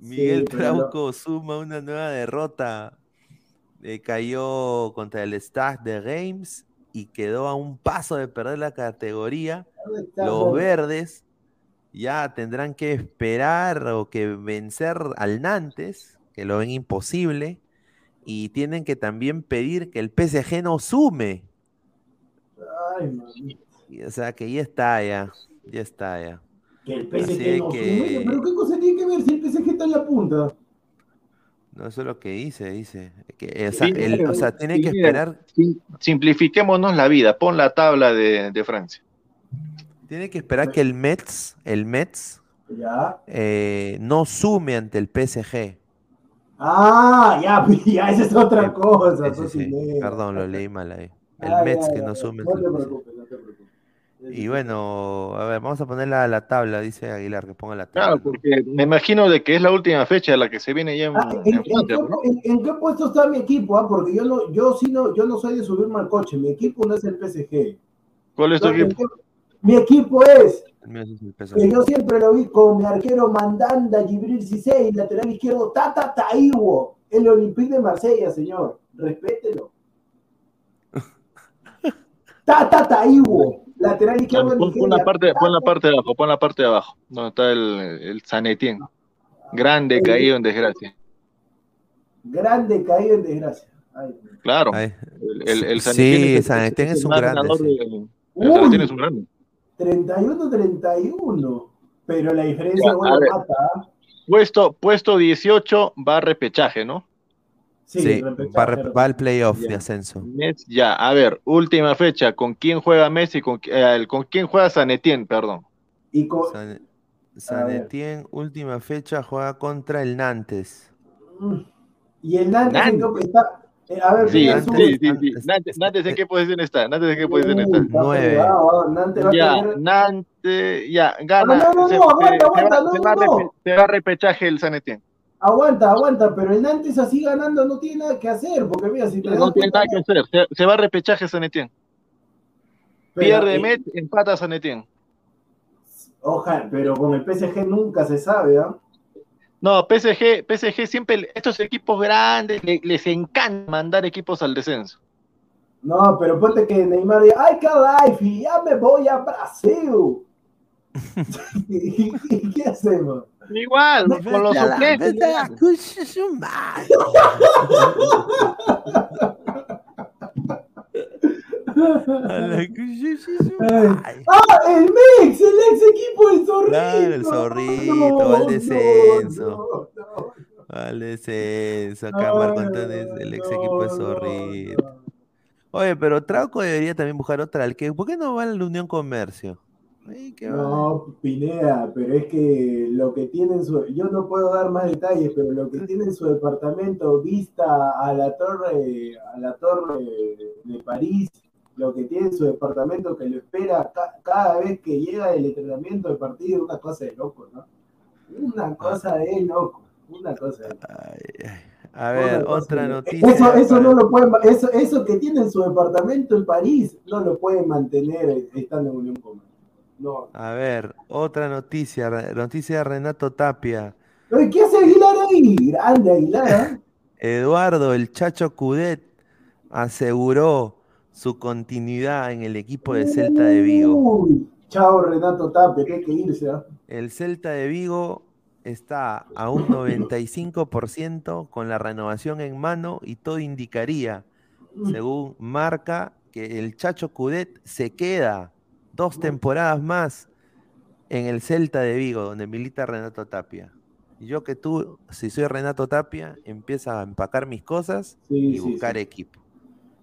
Miguel lo- Trauco suma una nueva derrota. Eh, cayó contra el Stade de Reims y quedó a un paso de perder la categoría. Los verdes ya tendrán que esperar o que vencer al Nantes, que lo ven imposible, y tienen que también pedir que el PSG no sume. Ay. Y, O sea que ya está ya, ya está ya. Que el Así PSG no que- sube, Pero ¿qué cosa tiene que ver si el PSG está en la punta? No, eso es lo que dice, dice. Que, o, sea, Sí, el- o sea, tiene que esperar, Sim- Simplifiquémonos la vida. Pon la tabla de, de Francia. tiene que esperar que el Metz, el Metz, Ya. eh, no sume ante el PSG. Ah, ya, ya, esa es otra cosa. Sí, sí. Perdón, lo leí mal ahí. El Ah, Metz ya, que ya, no ya. sume. No te preocupes. Y bueno, a ver, vamos a poner la, la tabla, dice Aguilar, que ponga la tabla. Claro, porque me imagino de que es la última fecha la que se viene ya en, Ah, en ¿en, qué, ¿no? en- en qué puesto está mi equipo? ah? Porque yo no, yo sí no, yo no soy de subirme al coche. Mi equipo no es el PSG. ¿Cuál es tu No, ¿en equipo? Mi equipo es que yo siempre lo vi con mi arquero Mandanda, Gibril Cissé y lateral izquierdo Tata Taiwo, el Olympique de Marsella, señor. Respételo. Tata Taiwo, lateral izquierdo Pon, pon la parte, pon la parte de abajo, pon la parte de abajo, donde está el, el San Etienne. Grande caído en desgracia. Grande caído en desgracia. Ay, Claro. Ay, El, el, el San Sí, es, San el- Etienne es un grande, sí. de- el San Etienne es un grande. 31-31. Pero la diferencia, Ya, bueno, mata. ¿ah? Puesto, puesto 18 va a repechaje, ¿no? Sí, va, va al playoff de ascenso. Ya, a ver, última fecha, ¿con quién juega Messi? ¿Con, eh, el- ¿con quién juega San Etienne, perdón? Y con, San, San ver. Etienne, última fecha, juega contra el Nantes. y el Nantes, Nantes. en qué está. eh, a ver, Sí, Nantes- sube- sí, sí, sí. Nantes- ¿en qué posición está? Nantes, ¿en qué posición Uy, está? Nueve. ah, Nantes va a Ya, tener- Nantes, ya, gana. no, no, se, no, aguanta, se- se aguanta, va, no, se va a no. repe- se va a repechaje el San Etienne. Aguanta, aguanta, pero el Nantes así ganando no tiene nada que hacer, porque mira, si te No tiene nada que hacer. Se, se va a repechaje San Etienne. Pierde eh, Met, empata San Etienne. Ojalá, pero con el PSG nunca se sabe, ¿ah? No, PSG, PSG siempre, estos equipos grandes le- les encanta mandar equipos al descenso. No, pero ponte que Neymar diga, ¡ay, qué life! ¡Ya me voy a Brasil! ¿Y, y qué hacemos? Igual, con los suplentes. ¡Ah, el Mex! ¡El ex equipo del zorrito! Claro, el zorrito, va al descenso. no, no. Al descenso, acá Marco Antonio es el ex equipo de No, no, Zorrito. no. Oye, pero Trauco debería también buscar otra. al que- ¿Por qué no va a la Unión Comercio? Ay, qué va. No, Pineda, pero es que lo que tiene en su, yo no puedo dar más detalles, pero lo que tiene en su departamento vista a la torre, a la torre de París, lo que tiene en su departamento que lo espera ca- cada vez que llega el entrenamiento del partido, una cosa de loco, ¿no? Una cosa de loco, una cosa de loco. Ay, ay. A ver, otra de- noticia. Eso, eso para- no lo pueden, eso, eso que tiene en su departamento en París, no lo pueden mantener estando en Unión Comercio. No. A ver, otra noticia. Noticia de Renato Tapia. ¿Qué hace Aguilar ahí? Grande Aguilar, ¿eh? Eduardo, el Chacho Cudet, aseguró su continuidad en el equipo de Celta de Vigo. Uy, chao Renato Tapia, que hay que irse. ¿ah? El Celta de Vigo está a un 95% con la renovación en mano y todo indicaría, según marca, que el Chacho Cudet se queda dos temporadas más en el Celta de Vigo, donde milita Renato Tapia. Y yo que tú, si soy Renato Tapia, empieza a empacar mis cosas Sí, y sí, buscar sí. equipo.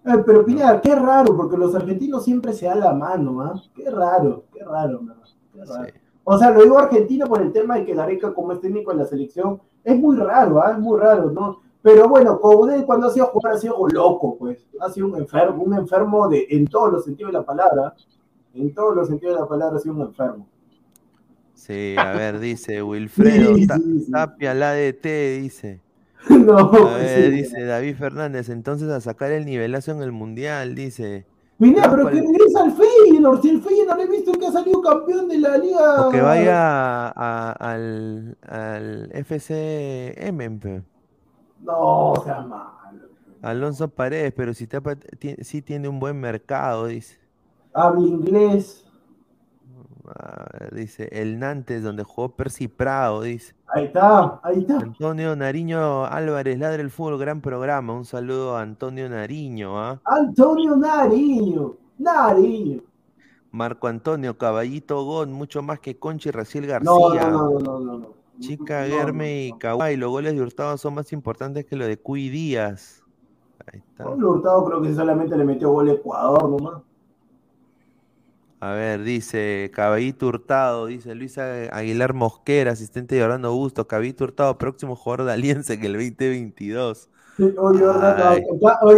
Eh, pero Pineda, qué raro, porque los argentinos siempre se dan la mano, ¿ah? Qué raro, qué raro, ¿no? Qué raro. O sea, lo digo argentino por el tema de que Gareca, como es técnico en la selección, es muy raro, ¿ah? Es muy raro, ¿no? Pero bueno, Coudet cuando ha sido jugar ha sido loco, pues. Ha sido un enfermo, un enfermo de, en todos los sentidos de la palabra. En todos los sentidos de la palabra sido un enfermo. Sí, a ver, dice Wilfredo Sí, sí, sí. Tapia, la DT, dice. no, A ver, dice David Fernández, entonces a sacar el nivelazo en el mundial, dice. Pineda, pero que regresa al Feyenoord. Si el Feyenoord he visto que ha salido campeón de la liga. O que vaya a- al, al FCM. No, o sea, malo. Alonso Paredes, pero si Tapa sí tiene un buen mercado, dice. Habla inglés. Dice, el Nantes, donde jugó Percy Prado, dice. Ahí está, ahí está. Antonio Nariño Álvarez, Ladra el Fútbol, gran programa. Un saludo a Antonio Nariño, ¿ah? Antonio Nariño. Nariño. Marco Antonio, Caballito Gon, mucho más que Conchi y Raciel García. no, no, no, no, no. Chica Germe y. Kawhi, los goles de Hurtado son más importantes que los de Cuy Díaz. Ahí está. Hurtado creo que solamente le metió gol a Ecuador nomás. A ver, dice Caballito Hurtado, dice Luis Ag- Aguilar Mosquera, asistente de Orlando Busto. Caballito Hurtado, próximo jugador de Alianza en el 2022. Sí, Hoy, Jordano,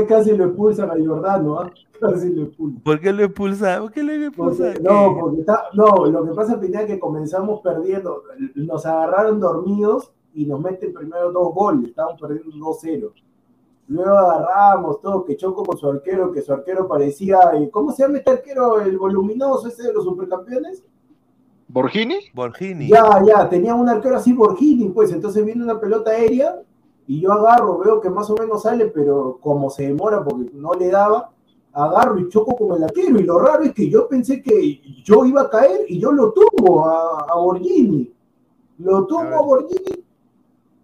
casi lo expulsan a Jordano, ¿ah? Casi lo expulsan. ¿Por qué lo expulsaron? ¿Por qué lo expulsaron? Porque- no, porque está, no, lo que pasa Pineda, que comenzamos perdiendo, nos agarraron dormidos y nos meten primero dos goles, estábamos perdiendo 2-0. Luego agarramos todo, que choco con su arquero, que su arquero parecía, eh, ¿cómo se llama este arquero? El voluminoso ese de los supercampeones. ¿Borgini? Borgini. Ya, ya, tenía un arquero así Borghini, pues, entonces viene una pelota aérea y yo agarro, veo que más o menos sale, pero como se demora porque no le daba, agarro y choco con el arquero. Y lo raro es que yo pensé que yo iba a caer y yo lo tumbo a, a Borghini. Lo tumbo a Borghini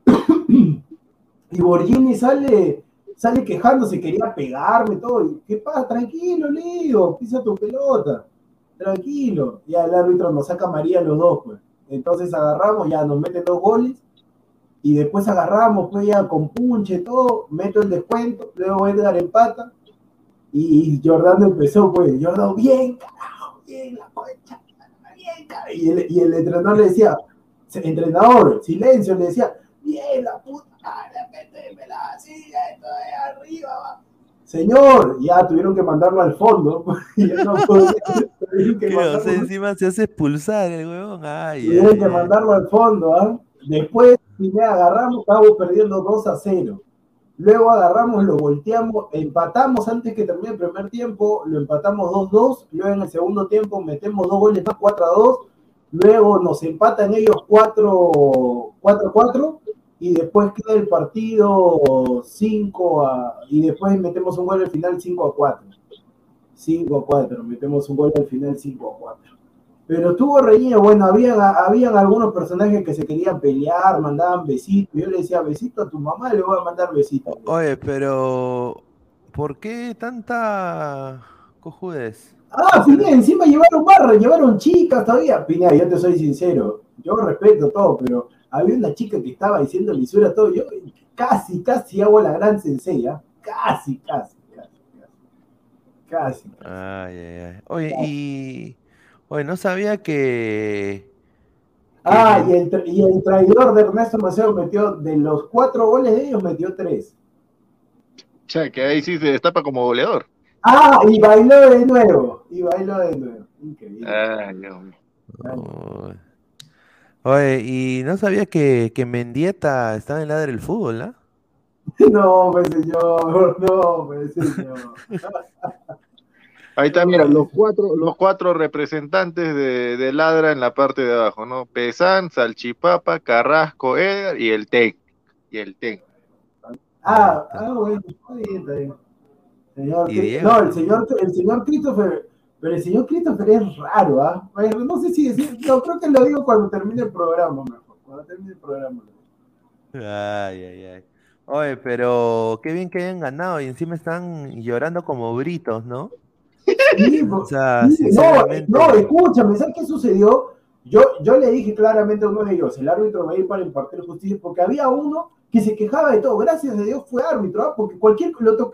y Borghini sale, sale quejándose, quería pegarme todo. ¿Qué pasa? Tranquilo, le digo, pisa tu pelota. Tranquilo. Ya el árbitro nos saca María los dos, pues. Entonces agarramos, ya nos meten dos goles. Y después agarramos, pues ya con punche, todo, meto el descuento, luego Edgar empata. Y Jordano empezó, pues, Jordano, bien, carajo, bien, la concha, bien, carajo. Y el, y el entrenador le decía, entrenador, silencio, le decía, bien, la puta métemela así, esto de arriba, va. Señor, ya tuvieron que mandarlo al fondo. y ya no podía- tuvieron que encima se hace expulsar el huevón. Ay, Tuvieron ay, que ay. mandarlo al fondo, ¿ah? Después, si me agarramos, estábamos perdiendo 2 a 0. Luego agarramos, lo volteamos, empatamos antes que termine el primer tiempo, lo empatamos 2-2. Luego en el segundo tiempo metemos dos goles más, 4 a 2. Luego nos empatan ellos 4 4 4 y después queda el partido 5 a. Y después metemos un gol al final 5 a 4. 5 a 4, metemos un gol al final 5 a 4. Pero estuvo reñido, bueno, habían, habían algunos personajes que se querían pelear, mandaban besitos. Yo le decía, besito a tu mamá, le voy a mandar besitos. Oye, pero ¿por qué tanta cojudez? Ah, Pineda, encima llevaron barra, llevaron chicas todavía. Pineda, yo te soy sincero, yo respeto todo, pero había una chica que estaba diciendo lisura todo. Yo casi, casi hago la gran sencilla. Casi, casi, casi, casi. Casi. Ay, ay, ay. Oye, y. Oye, no sabía que. Ah, y el, y el traidor de Ernesto Maceo metió, de los cuatro goles de ellos, metió tres. O sea, que ahí sí se destapa como goleador. Ah, y bailó de nuevo. Y bailó de nuevo. Increíble. Ay, mío. Oye, y no sabía que, que Mendieta estaba en ladra del fútbol, ¿ah? No, pues señor, no, pues señor. Ahí está, mira, los cuatro, los cuatro representantes de, de Ladra en la parte de abajo, ¿no? Pesán, Salchipapa, Carrasco, Edgar y el TEC. Y el TEC. Ah, ah, bueno, está bien, está bien. Señor Y Cri- Diego. no, el señor, el señor Christopher, pero el señor Christopher es raro, ¿ah? No sé si decir, no, creo que lo digo cuando termine el programa, mejor. Cuando termine el programa. Ay, ay, ay. Oye, pero qué bien que hayan ganado y encima están llorando como britos, ¿no? Sí, O po- sea, sí, no, sinceramente. no, escúchame, ¿sabes qué sucedió? Yo, yo le dije claramente a uno de ellos, el árbitro va a ir para impartir justicia, porque había uno que se quejaba de todo, gracias a Dios fue árbitro, ¿ah? porque cualquier, lo lo-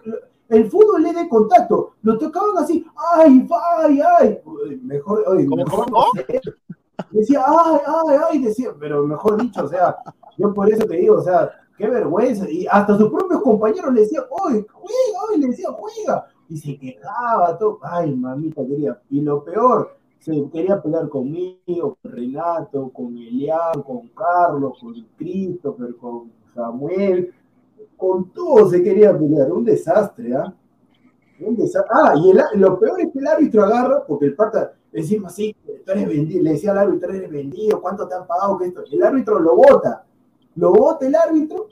el fútbol es de contacto, lo tocaban así, ay, ay, ay, mejor, ¿Cómo, mejor no decía, ay, ay, ay, decía, pero mejor dicho, o sea, yo por eso te digo, o sea, qué vergüenza, y hasta sus propios compañeros le decían, oye, juega, oye, le decían, juega, y se quejaba, todo, ay, mamita quería, y lo peor, se quería pelear conmigo, con Renato, con Elian, con Carlos, con Christopher, con Samuel, con todo se quería pelear, un desastre, ¿ah? Un desastre. Ah, y el- lo peor es que el árbitro agarra, porque el pata, encima sí, tú eres vendido, le decía al árbitro, eres vendido, ¿cuánto te han pagado? que esto? El árbitro lo vota, lo vota el árbitro,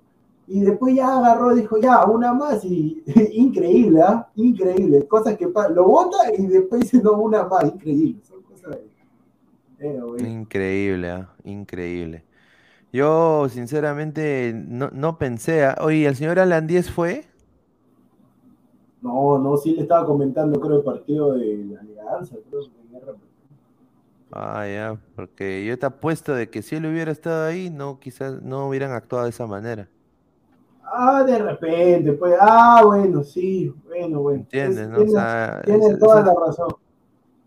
y después ya agarró, dijo, ya, una más, y increíble, ¿ah? Increíble, cosas que lo vota y después dice, no, una más, increíble, son cosas de... Eh. Increíble, ah, Increíble. Yo, sinceramente, no, no pensé. ah, Oye, ¿el señor Alan 10 fue? No, no, sí le estaba comentando, creo, el partido de la Alianza, creo, de Guerra. Ah, ya, porque yo te apuesto de que si él hubiera estado ahí, no, quizás no hubieran actuado de esa manera. Ah, de repente, pues, ah, bueno, sí, bueno, bueno. ¿Entiendes? Es- no? O tiene, sea, tiene esa- toda esa- la razón.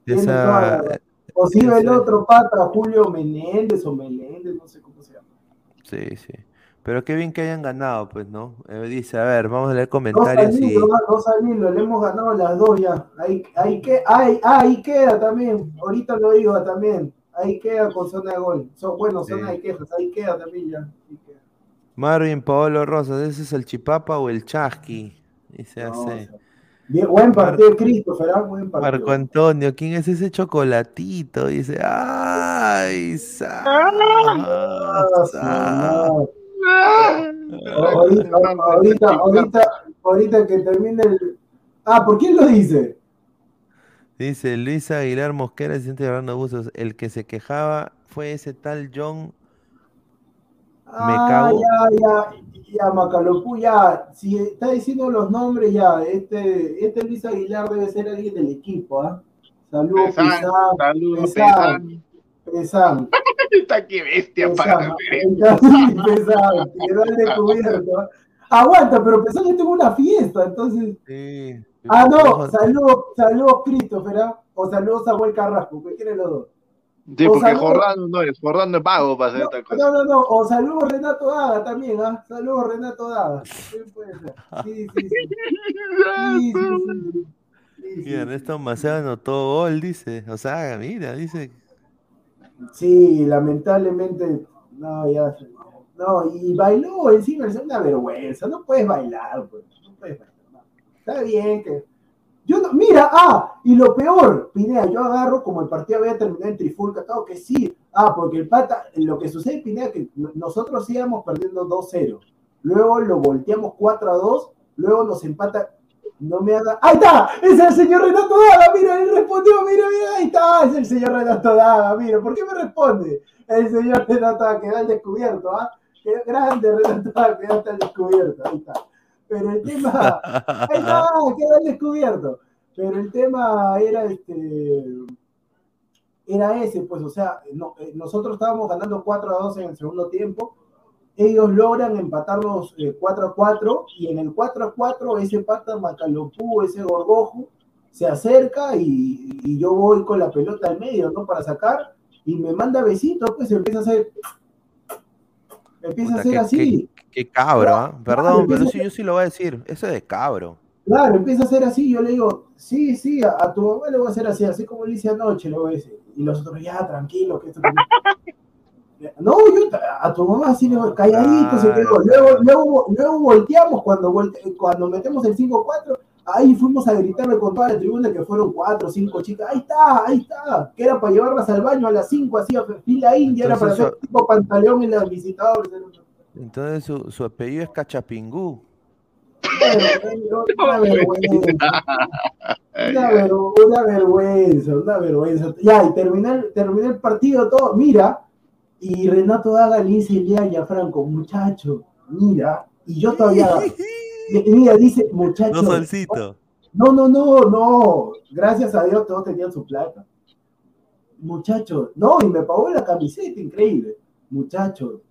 Tiene esa- toda la razón. O el otro pata, Julio Menéndez o Meléndez, no sé cómo se llama. Sí, sí. Pero qué bien que hayan ganado, pues, ¿no? Eh, dice, a ver, vamos a leer Dos comentarios y... al hilo, dos al hilo, le hemos ganado las dos ya. Ahí, ahí, que, ahí, ahí queda también, ahorita lo digo también. Ahí queda con zona de gol. Son, bueno, zona Sí. de quejas, ahí queda también ya. Ahí queda. Marvin Paolo Rosas, ¿ese es el Chipapa o el Chasqui? Dice No, así. o sea, bien, buen partido de Christopher, ¿ah? buen partido. Marco Antonio, ¿quién es ese chocolatito? Dice, ¡ay! sa- Ah, sa-. Ahorita, ahorita, ahorita, ahorita que termine el. Ah, ¿por quién lo dice? Dice Luis Aguilar Mosquera, se siente hablando abusos. El que se quejaba fue ese tal John. Ah, cago. ya, ya, ya, Macalopú, ya. Si está diciendo los nombres, ya. Este, este Luis Aguilar debe ser alguien del equipo, ¿ah? Saludos, Pesán, Pesán, saludos, Pesán, Pesán. Está que bestia para Pesán, referencia. Pesán, quedó al descubierto. Aguanta, pero Pesán ya tuvo una fiesta, entonces. Sí. Ah, no, saludos, saludos Christopher, ¿ah? O saludos Samuel Carrasco, cualquiera de los dos. Sí, O porque. Jordano no es, Jordano es vago para hacer No, esta cosa. no, no, no, o saludos Renato Daga también, ¿ah? Saludos Renato Daga. Sí, puede ser. Sí, sí, Y. Ernesto Maceo anotó gol, dice. O sea, mira, dice. Sí, lamentablemente, no, ya. No, y bailó encima, es una vergüenza. No puedes bailar, pues. No puedes bailar. no. Está bien que. Yo no, mira, ah, y lo peor, Pineda, yo agarro como el partido había terminado en Trifulca, claro que sí. Ah, porque el pata, lo que sucede, Pineda, que nosotros íbamos perdiendo 2-0. Luego lo volteamos 4-2, luego nos empata. No me haga. ¡Ahí está! ¡Es el señor Renato Daga! ¡Mira, él respondió! ¡Mira, mira! ¡Ahí está! ¡Es el señor Renato Daga! Mira, ¿por qué me responde? El señor Renato Daga queda al descubierto, ¿ah? Qué grande Renato Daga, quedaste al descubierto. Ahí está. Pero el tema. Ahí está, queda al descubierto. Pero el tema era este. Era ese, pues, o sea, no- eh, nosotros estábamos ganando 4 a 2 en el segundo tiempo. Ellos logran empatarnos eh, 4 a 4 y en el 4 a 4 ese pata Macalopú, ese gorgojo, se acerca y, y yo voy con la pelota al medio, ¿no? Para sacar y me manda besitos, pues empieza a hacer. Empieza a hacer qué- así. Qué cabro, ¿ah? Claro, Perdón, pero sí, yo sí lo voy a decir. Eso es de cabro. Claro, empieza a hacer así, yo le digo, sí, sí, a, a tu mamá le voy a hacer así, así como le hice anoche, le voy a decir. Y los otros, ya, tranquilo, que esto que- No, yo a tu mamá así le digo, calladito, se quedó. Luego, luego, luego volteamos, cuando, volte- cuando metemos el 5-4, ahí fuimos a gritarle con toda la tribuna que fueron 4 o 5 chicas, ahí está, ahí está, que era para llevarlas al baño a las 5, así, a fila india, era para hacer tipo pantaleón en los visitadores. Entonces su, su apellido es Cachapingú. Una vergüenza. Una, ver- una vergüenza, una vergüenza. Ya, y terminé, el- terminé el partido todo. Mira, y Renato Daga le dice el día a Franco, muchacho, mira, y yo todavía. Mira, dice, muchacho. No solcito. No, no, no, no. Gracias a Dios todos tenían su plata. Muchachos, no, y me pagó la camiseta, increíble. Muchachos,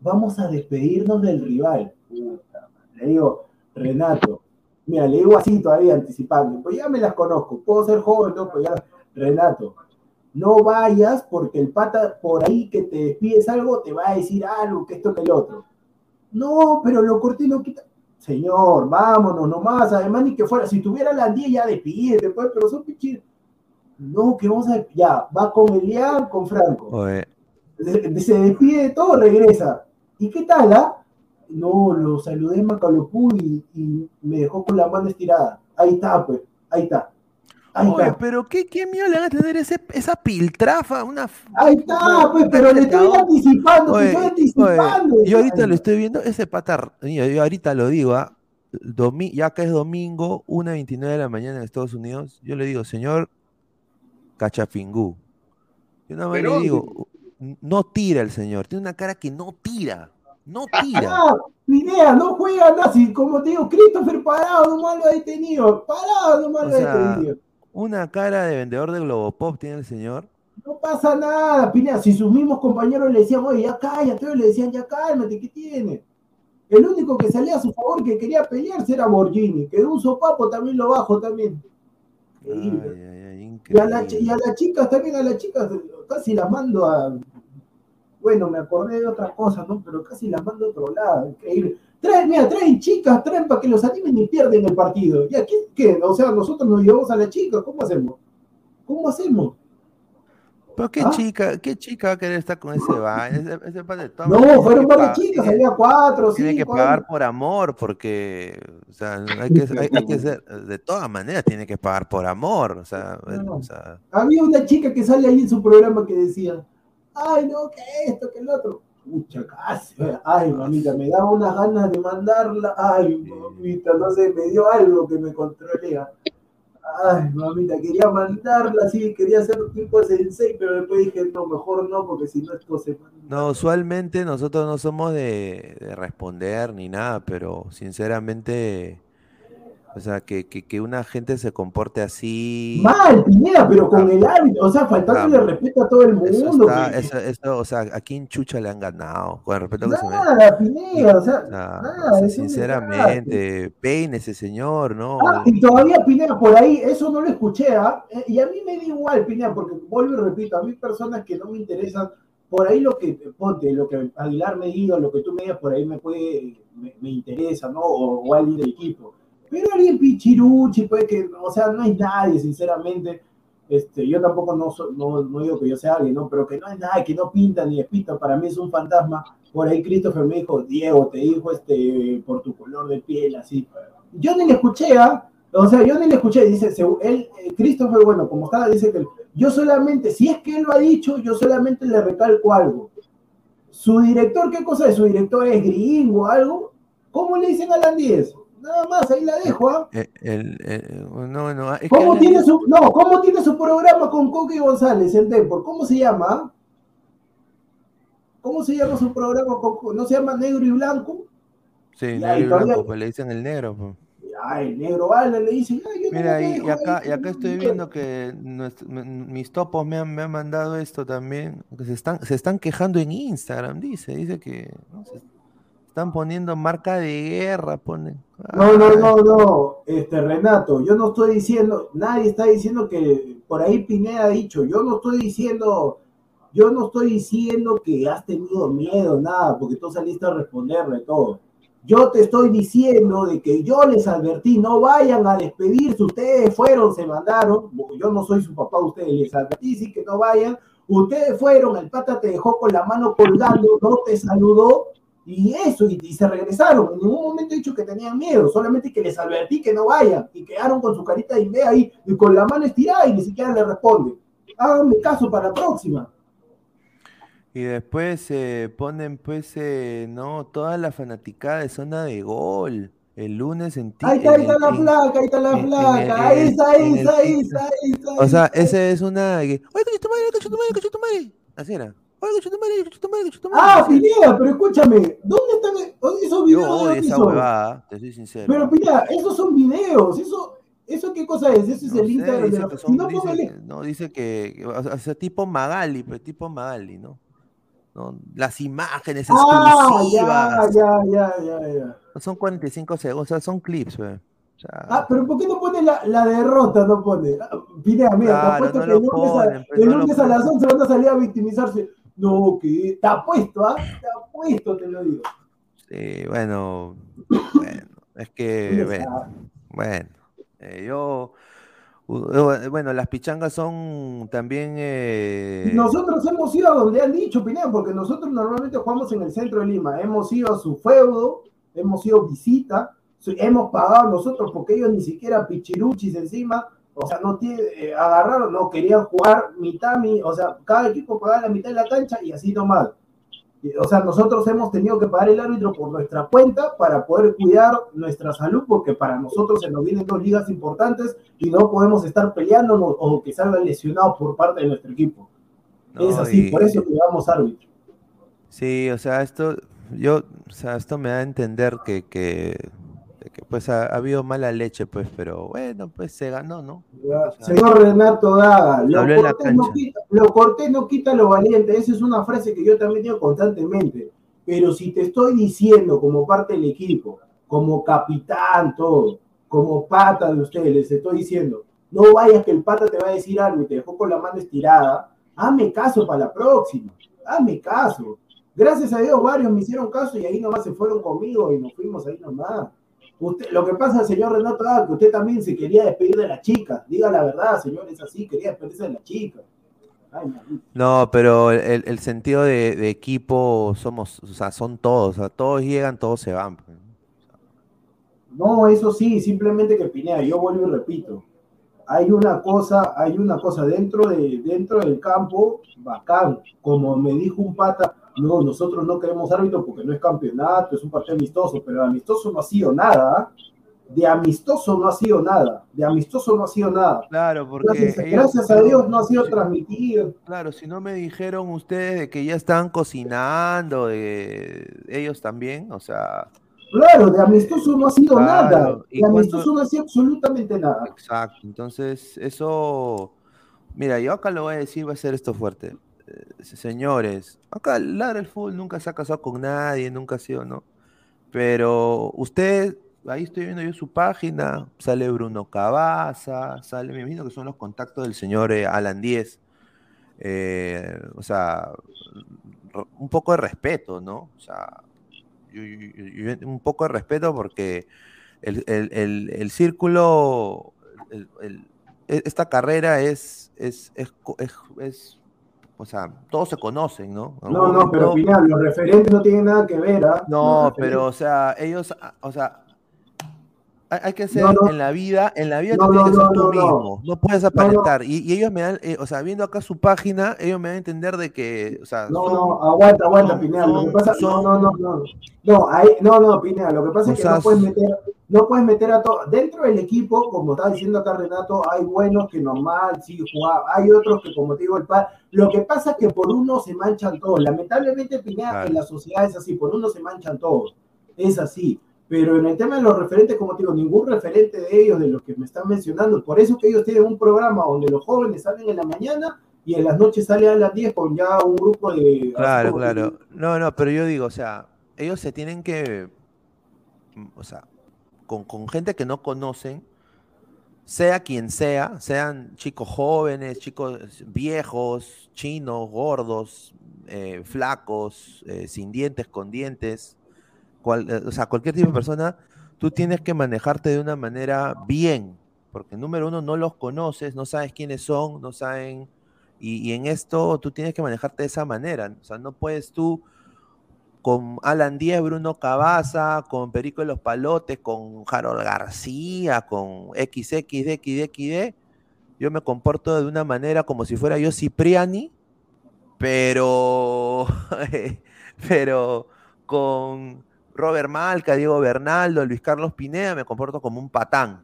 vamos a despedirnos del rival. Le digo, Renato, mira, le digo así todavía anticipando, pues ya me las conozco, puedo ser joven, no, pues ya, Renato, no vayas porque el pata por ahí que te despides algo te va a decir algo, que esto que el otro. No, pero lo corté no quita. Señor, vámonos nomás, además ni que fuera, si tuviera la 10 ya despídete, pues, pero son pichitos. No, que vamos a, ya, va con Elian, con Franco. Oye, Se, se despide de todo, regresa. ¿Y qué tal, ah? No, lo saludé en Macalopú y, y me dejó con la mano estirada. Ahí está, pues, ahí está. Ahí oye, está. pero ¿qué, qué miedo le van a tener ese, esa piltrafa? Una, Ahí está, pues, pero le estoy anticipando, te Oye, estoy anticipando. oye, yo ahorita lo estoy viendo, ese pata, yo ahorita lo digo, ¿ah? Domi- ya que es domingo, 1.29 de la mañana en Estados Unidos, yo le digo, señor Cachafingú, yo nada más le Pero- digo, no tira el señor, tiene una cara que no tira, no tira. Ah, Pinea, no juega nazi, como te digo, Christopher parado, nomás lo ha detenido. Parado, nomás O lo ha detenido. una cara de vendedor de Globopop tiene el señor. No pasa nada, Pinea. Si sus mismos compañeros le decían, oye, ya cállate, le decían, ya cálmate, ¿qué tiene? El único que salía a su favor que quería pelearse era Borgini, que de un sopapo también lo bajo también. Increíble. Ay, ay, ay, Y a, la, chi- y increíble. a las chicas también, a las chicas, casi las mando a. Bueno, me acordé de otra cosa, ¿no? Pero casi las mando a otro lado, increíble. Traen, mira, traen chicas, traen para que los animen y pierden el partido. ¿Y aquí qué? O sea, nosotros nos llevamos a las chicas, ¿cómo hacemos? ¿Cómo hacemos? Pero qué ¿Ah? chica, qué chica va a querer estar con ese va, ese, ese de todas No, fueron varias chicas, había cuatro, Tiene que cinco. pagar por amor, porque, o sea, hay que, hay, hay que ser, de todas maneras tiene que pagar por amor, o sea, eh, No. o sea, Había una chica que sale ahí en su programa que decía, ay, no, que esto, que el otro. Pucha, casi. Ay, mamita, me daba unas ganas de mandarla. Ay, mamita, no sé, me dio algo que me controlea. Ay, mamita, quería mandarla así, quería hacer tipo sensei, pero después dije, no, mejor no, porque si no esto se no, usualmente nosotros no somos de, de responder ni nada, pero sinceramente, o sea, que, que, que una gente se comporte así, Mal, Pineda, pero con el árbitro, o sea, faltándole Ah, respeto a todo el eso mundo. está, que- eso, eso, o sea, ¿a quién chucha le han ganado? Con el respeto que se. Nada, Pineda, o sea, nada, es sinceramente, peine ese señor, ¿no? Ah, y todavía Pineda por ahí, eso no lo escuché, ¿ah? Eh, Y a mí me da igual, Pineda, porque vuelvo y repito, a mí personas que no me interesan, por ahí lo que, ponte, lo que Aguilar me diga, lo que tú me digas, por ahí me puede, me, me interesa, ¿no? O, o alguien del equipo. Pero alguien pichiruchi, pues que, o sea, no es nadie, sinceramente. Este, yo tampoco no, no, no digo que yo sea alguien, ¿no? Pero que no es nadie, que no pinta ni despista, para mí es un fantasma. Por ahí Christopher me dijo, Diego, te dijo este, por tu color de piel, así. Yo ni le escuché, ¿ah? O sea, yo ni le escuché, dice, él, eh, Christopher, bueno, como está, dice que yo solamente, si es que él lo ha dicho, yo solamente le recalco algo. Su director, ¿qué cosa es? ¿Su director es gringo algo? ¿Cómo le dicen a la 10? Nada más, ahí la dejo, ¿ah? Eh, el- eh, no, no, es que ¿Cómo Alan tiene su, no, ¿cómo tiene su programa con Coque González en Depor? ¿Cómo se llama? ah? ¿Cómo se llama su programa? con- ¿No se llama Negro y Blanco? Sí, Ya, negro y todavía- blanco, pues le dicen el negro. pues. Ay, el negro Alan le dice, "Ay, yo Mira, y, dejo acá, ahí, y acá que estoy viendo que nuestro- mis topos me han, me han mandado esto también, que se están, se están quejando en Instagram, dice, dice que ¿no? se están poniendo marca de guerra, ponen. No, no, no, no, este Renato, yo no estoy diciendo, nadie está diciendo que por ahí Pineda ha dicho, yo no estoy diciendo, yo no estoy diciendo que has tenido miedo, nada, porque tú saliste a responderle todo. Yo te estoy diciendo de que yo les advertí, no vayan a despedirse, ustedes fueron, se mandaron, yo no soy su papá, ustedes les advertí, sí que no vayan, ustedes fueron, el pata te dejó con la mano colgando, no te saludó, y eso, y, y se regresaron. En ningún momento he dicho que tenían miedo, solamente que les advertí que no vayan. Y quedaron con su carita de idea ahí, y con la mano estirada y ni siquiera le responden. Háganme caso para la próxima. Y después se ponen, pues, eh, no, toda la fanaticada de zona de gol. El lunes en ti- Ahí está, ahí está la placa, ahí está la placa. el- Ahí está, ahí está, ahí está. O sea, ese es una. que, Oye, coche tu madre, coche tu madre, coche tu madre. Así era. Ah. Pineda, pero escúchame, ¿dónde están esos Yo videos? de odio esa huevada, te soy sincero. Pero Pineda, esos son videos, eso, ¿eso qué cosa es? Ese es No el sé, Instagram de la... son- no, dice póngale- no, dice que, o sea, tipo Magali, pero tipo Magali, ¿no? ¿No? Las imágenes Ah, exclusivas. ya, ya, ya, ya, ya. Son 45 segundos, o sea, son clips, güey. O sea, Ah, pero ¿por qué no pone la, la derrota? No pone. Ah, Pineda, mira, te Claro, apuesto no que el lunes, a, ponen, pues, el no lunes a las ponen. 11 van a salir a victimizarse. No, que te apuesto, ¿ah? Te apuesto, te lo digo. sí, bueno, bueno, es que, ¿Quién bueno, eh, yo, bueno, las pichangas son también, eh, Nosotros hemos ido a donde han dicho, Pineda, porque nosotros normalmente jugamos en el centro de Lima. Hemos ido a su feudo, hemos ido visita, hemos pagado nosotros porque ellos ni siquiera pichiruchis encima, o sea, no tiene, eh, agarraron, no querían jugar mitad, mi, o sea, cada equipo pagaba la mitad de la cancha y así nomás. O sea, nosotros hemos tenido que pagar el árbitro por nuestra cuenta para poder cuidar nuestra salud, porque para nosotros se nos vienen dos ligas importantes y no podemos estar peleándonos o que salgan lesionados por parte de nuestro equipo. es así, y- por eso llevamos árbitro. Sí, o sea, esto, yo, o sea, esto me da a entender que, que, que, pues ha, ha habido mala leche, pues, pero bueno, pues se ganó, ¿no? Ya, O sea, Señor Renato Daga, lo cortés, no quita, lo cortés no quita lo valiente. Esa es una frase que yo también digo constantemente. Pero si te estoy diciendo como parte del equipo, como capitán, todo, como pata de ustedes, les estoy diciendo, no vayas que el pata te va a decir algo y te dejó con la mano estirada, hazme caso para la próxima, hazme caso. Gracias a Dios varios me hicieron caso y ahí nomás se fueron conmigo y nos fuimos ahí nomás. Usted, lo que pasa, señor Renato, Daga, que usted también se quería despedir de la chica. Diga la verdad, señor, es así, quería despedirse de la chica. Ay. No, pero el, el sentido de, de equipo somos, o sea, son todos, o sea, todos llegan, todos se van. pues. No, eso sí, simplemente que Pineda, yo vuelvo y repito. Hay una cosa, hay una cosa dentro, de, dentro del campo, bacán. Como me dijo un pata, no, nosotros no queremos árbitro porque no es campeonato, es un partido amistoso, pero de amistoso no ha sido nada. ¿ah? De amistoso no ha sido nada. De amistoso no ha sido nada. Claro, porque Gracias, ellos- gracias a Dios no ha sido transmitido. Claro, si no me dijeron ustedes de que ya estaban cocinando, de ellos también, o sea, Claro, de amistoso no ha sido Claro, nada. De amistoso cuando- no ha sido absolutamente nada. exacto. Entonces, eso, mira, yo acá lo voy a decir, va a ser esto fuerte. Señores, acá Ladra el Fútbol nunca se ha casado con nadie, nunca ha sido, ¿no? Pero usted, ahí estoy viendo yo su página, sale Bruno Cabaza, sale, me imagino que son los contactos del señor eh, Alan Díez. Eh, o sea, un poco de respeto, ¿no? O sea, un poco de respeto porque el, el- el- el círculo, e- esta carrera es- es- o sea, todos se conocen, ¿no? No, no, pero momento- Pinal, los referentes no tienen nada que ver, ¿ah? no, pero, o sea, ellos, ah, o sea, hay, que ser No, no. en la vida, en la vida No, tú tienes que ser tú mismo, no puedes aparentar. Y, y ellos me dan, eh, o sea, viendo acá su página, ellos me dan a entender de que, o sea, No, son- no, aguanta, aguanta, son- Pineda. Lo que pasa, son- no, no, no, no. No, ahí, no, no, Pineda, lo que pasa es que no puedes meter, no puedes meter a todos. Dentro del equipo, como está diciendo acá Renato, hay buenos que normal, sí, jugaban. Hay otros que, como te digo, el par. Lo que pasa es que por uno se manchan todos. Lamentablemente, Pineda, en la sociedad es así, por uno se manchan todos. Es así. Pero en el tema de los referentes, como te digo, ningún referente de ellos, de los que me están mencionando, por eso que ellos tienen un programa donde los jóvenes salen en la mañana y en las noches salen a las 10 con ya un grupo de... Claro, claro. No, no, pero yo digo, o sea, ellos se tienen que, o sea, con, con gente que no conocen, sea quien sea, sean chicos jóvenes, chicos viejos, chinos, gordos, eh, flacos, eh, sin dientes, con dientes, cual- eh, o sea, cualquier tipo de persona, tú tienes que manejarte de una manera bien, porque número uno no los conoces, no sabes quiénes son, no saben, y, y en esto tú tienes que manejarte de esa manera, o sea, no puedes tú con Alan Díaz, Bruno Cabaza, con Perico de los Palotes, con Harold García, con XXDXDXD, yo me comporto de una manera como si fuera yo Cipriani, pero, pero con Robert Malca, Diego Bernaldo, Luis Carlos Pineda, me comporto como un patán.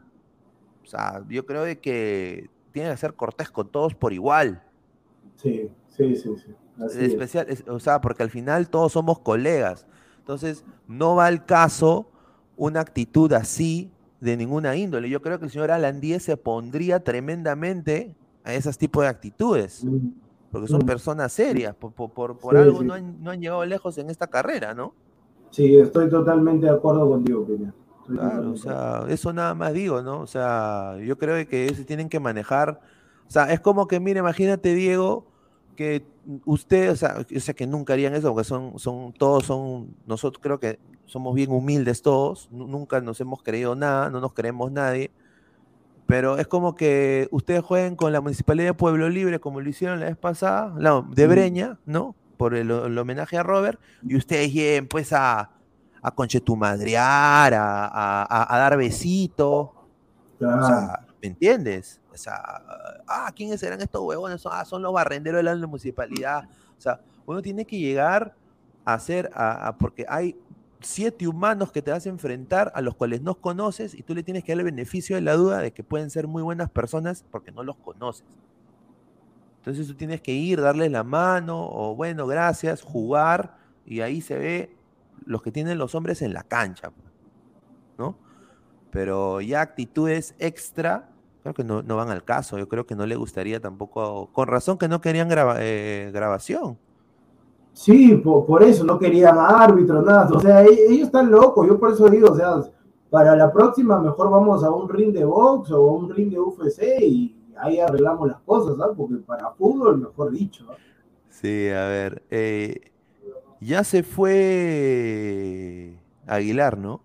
O sea, yo creo de que tiene que ser cortés con todos por igual. Sí, sí, sí, sí. Así es. Especial, es- o sea, porque al final todos somos colegas. Entonces, no va al caso una actitud así de ninguna índole. Yo creo que el señor Alan Díez se pondría tremendamente a esos tipos de actitudes, Mm, porque son Mm. personas serias. Por, por- por- por Sí, algo sí. no han, no han llegado lejos en esta carrera, ¿no? Sí, estoy totalmente de acuerdo contigo, Peña. Claro, o sea, eso nada más digo, ¿no? O sea, yo creo que se tienen que manejar. O sea, es como que, mire, imagínate, Diego, que usted, o sea, yo sé que nunca harían eso, porque son, son, todos son, nosotros creo que somos bien humildes todos, nu- nunca nos hemos creído nada, no nos creemos nadie, pero es como que ustedes jueguen con la Municipalidad de Pueblo Libre, como lo hicieron la vez pasada, la, de. Breña, ¿no? Por el, el homenaje a Robert, y ustedes lleguen pues a, a conchetumadrear, a, a, dar besitos, Claro. o sea, ¿me entiendes? O sea, ah, ¿quiénes serán estos huevones? Ah, son los barrenderos de la municipalidad. O sea, uno tiene que llegar a hacer, a- porque hay siete humanos que te vas a enfrentar a los cuales no conoces y tú le tienes que dar el beneficio de la duda de que pueden ser muy buenas personas porque no los conoces. Entonces tú tienes que ir, darles la mano, o bueno, gracias, jugar, y ahí se ve los que tienen los hombres en la cancha, ¿no? Pero ya actitudes extra, creo que no, no van al caso. Yo creo que no le gustaría tampoco, con razón que no querían graba- eh, grabación. Sí, por, por eso no querían árbitro, nada. O sea, e- ellos están locos. Yo por eso digo, o sea, para la próxima mejor vamos a un ring de box o un ring de UFC y ahí arreglamos las cosas, ¿sabes? Porque para fútbol, mejor dicho. ¿no? Sí, a ver. eh, ya se fue Aguilar, ¿no?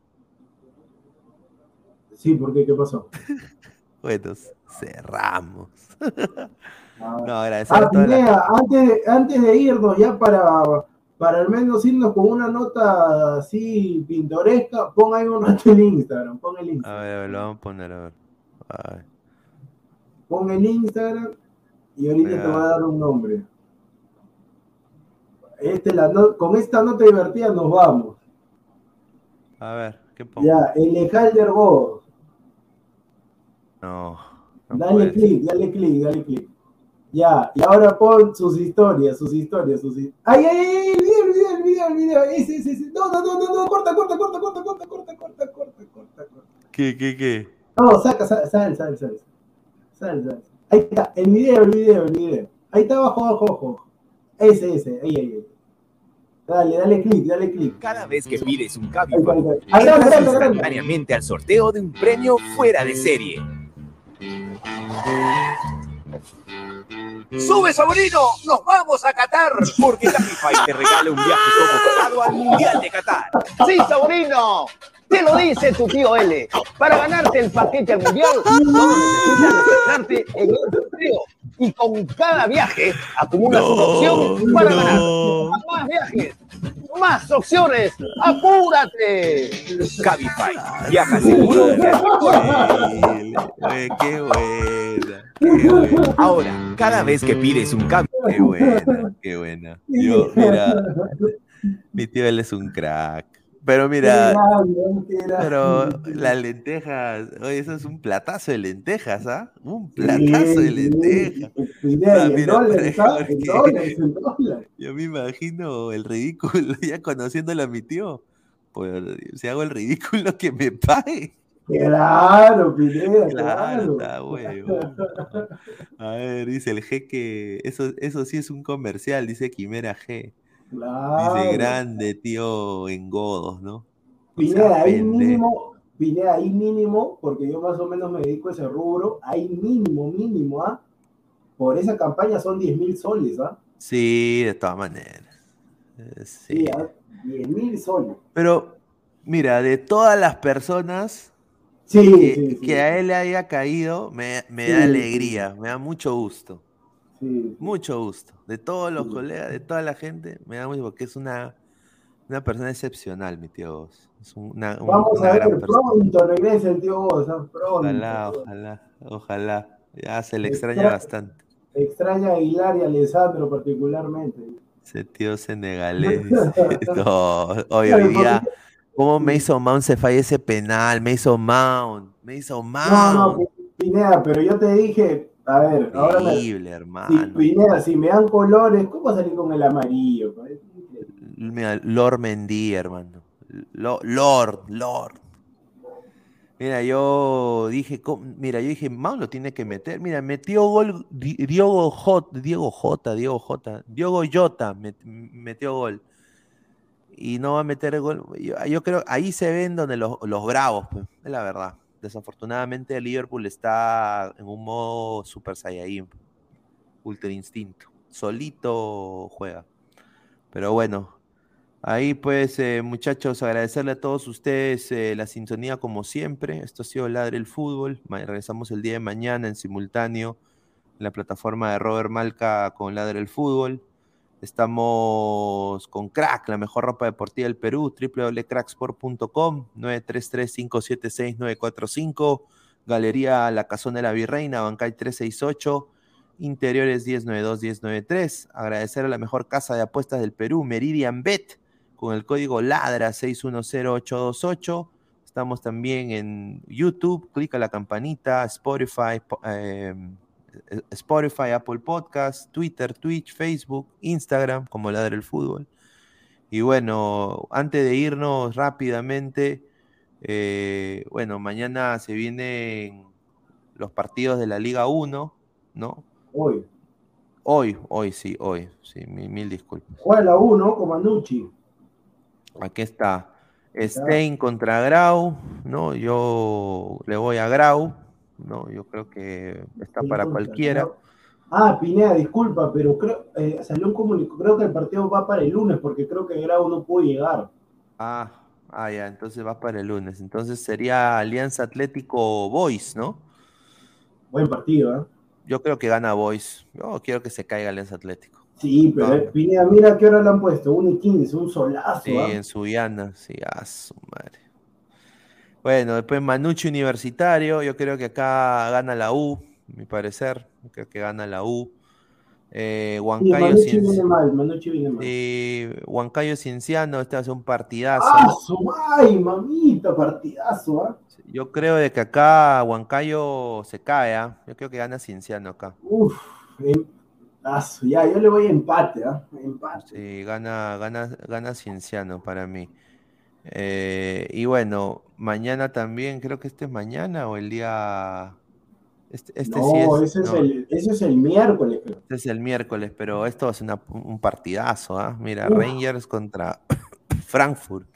Sí, ¿por qué? ¿Qué pasó? Bueno, cerramos. Ah, No, agradecer Ah, a toda la Pineda, antes, de, antes de irnos ya para, para al menos irnos con una nota así pintoresca, pon ahí un rato el Instagram, pon el A Instagram, ver, a ver, lo vamos a poner, a ver. Ay, pon el Instagram y ahorita te voy a dar un nombre. Este, la no- con esta nota divertida nos vamos. A ver, ¿qué pongo? Ya, el Ejalder Go. No. no Dale clic, dale clic, dale clic. Ya, y ahora pon sus historias, sus historias, sus historias. ¡Ay, ay, ay! El video, el video, el video, el video. Ese, ese, ese. No, no, no, no, no, corta, corta, corta, corta, corta, corta, corta, corta, corta, corta. ¿Qué, qué, qué? No, saca, sal, sal, sal, sal. Sal, sal. Ahí está, el video, el video, el video. Ahí está abajo, abajo, abajo. Ese, ese, ahí, ahí, ahí. Dale, dale clic, dale clic. Cada vez que pides un agranda. instantáneamente al sorteo de un premio fuera de serie. ¡Sube, sobrino! ¡Nos vamos a Qatar! Porque Cabify te regala un viaje como pagado al Mundial de Qatar. Sí, sobrino. Te lo dice tu tío L. Para ganarte el paquete al mundial, necesitas registrarte en el sorteo. Y con cada viaje acumulas una opción para ganar. Más viajes, más opciones. ¡Apúrate! Cabify, viaja seguro. Oye, qué buena. Qué buena. Ahora, cada vez que pides un Cabify, Qué buena, qué buena. Yo, mira, mi tío él es un crack. Pero mira, pero las lentejas, oye, eso es un platazo de lentejas, ¿ah? Un platazo de lentejas. Ah. Yo me imagino el ridículo, ya conociéndolo a mi tío. Pues si hago el ridículo que me pague. Claro, Pineda, Claro, claro. A ver, dice el jeque, eso, eso sí es un comercial, dice Quimera G. Claro. Dice grande, tío, en godos, ¿no? Sea ahí mínimo, Pineda, ahí mínimo, porque yo más o menos me dedico a ese rubro, ahí mínimo, mínimo, ¿ah? Por esa campaña son 10 mil soles, ¿ah? Sí, de todas maneras. Eh, Sí. Sí, ¿ah? 10 mil soles. Pero, mira, de todas las personas Sí, que, sí, sí. que a él le haya caído, me, da alegría, me da mucho gusto. Sí. Mucho gusto. De todos los Sí. colegas, de toda la gente, me da mucho porque es una, una persona excepcional, mi tío. Es una, un- Vamos una a gran ver, persona. pronto regresa el tío. Pronto. Ojalá, ojalá, ojalá. Ya se le extraña Extra- bastante. Extraña a Aguilar y a Alessandro particularmente. Ese tío senegalés. No, hoy, hoy día, ¿Cómo me hizo Mount se falla ese penal? Me hizo Mount. Me hizo Mount. No, no, Pineda, pero yo te dije, a ver, ahora me, Increíble, si, hermano. Pineda, si me dan colores, ¿cómo salir con el amarillo? Mira, Lord Mendy, hermano. Lo- Lord, Lord. Mira, yo dije, mira, yo dije, Mount lo tiene que meter. Mira, metió gol Di- Diego J, Diego J, Diego J, Diego Jota met- metió gol. Y no va a meter gol. Yo, yo creo, ahí se ven donde los, los bravos, pues, es la verdad. Desafortunadamente Liverpool está en un modo Super Saiyajin, Ultra Instinto. Solito juega. Pero bueno, Ahí pues, eh, muchachos, agradecerle a todos ustedes eh, la sintonía como siempre. Esto ha sido Ladre el Fútbol. Regresamos el día de mañana en simultáneo en la plataforma de Robert Malca con Ladre el Fútbol. Estamos con Crack, la mejor ropa deportiva del Perú, www.cracksport.com, 933-576-945, Galería La Casona de la Virreina, Bancay 368, Interiores 1092-1093. Agradecer a la mejor casa de apuestas del Perú, Meridian Bet, con el código LADRA 610828. Estamos también en YouTube, clica la campanita, Spotify, po- eh, Spotify, Apple Podcast, Twitter, Twitch, Facebook, Instagram, como Ladra el Fútbol. Y bueno, antes de irnos rápidamente, eh, bueno, mañana se vienen los partidos de la Liga 1, ¿no? Hoy. Hoy, hoy sí, hoy, sí, mil, mil disculpas. Juega la 1 con Manucci. Aquí está. Stein contra Grau, ¿no? Yo le voy a Grau, ¿no? Yo creo que está para cualquiera. Ah, Pineda, disculpa, pero creo, eh, salió un comunicado, creo que el partido va para el lunes, porque creo que Grau no pudo llegar. Ah, ah, ya, entonces va para el lunes. Entonces sería Alianza Atlético Boys, ¿no? Buen partido, ¿eh? Yo creo que gana Boys. Yo quiero que se caiga Alianza Atlético. Sí, pero eh, Pineda, mira qué hora le han puesto, 1 y 15, un solazo. Sí, ¿ah? en Suyana, sí, a su madre. Bueno, después Manucci Universitario, yo creo que acá gana la U, mi parecer, creo que gana la U. Eh, Huancayo, sí, Huancayo Cienciano, este va a ser un partidazo. ¡Ah, su ay, mamita, partidazo! ¿ah? Yo creo de que acá Huancayo se cae, ¿ah? yo creo que gana Cienciano acá. Uf, ya, yo le voy a empate, ¿ah? Empate. Sí, gana, gana, gana Cienciano para mí. Eh, y bueno, mañana también, creo que este es mañana o el día. Este, este no, sí es. ese, es el, ese es el miércoles, creo. este es el miércoles, pero esto va a ser una- un partidazo, ¿ah? Mira, Uf. Rangers contra Frankfurt.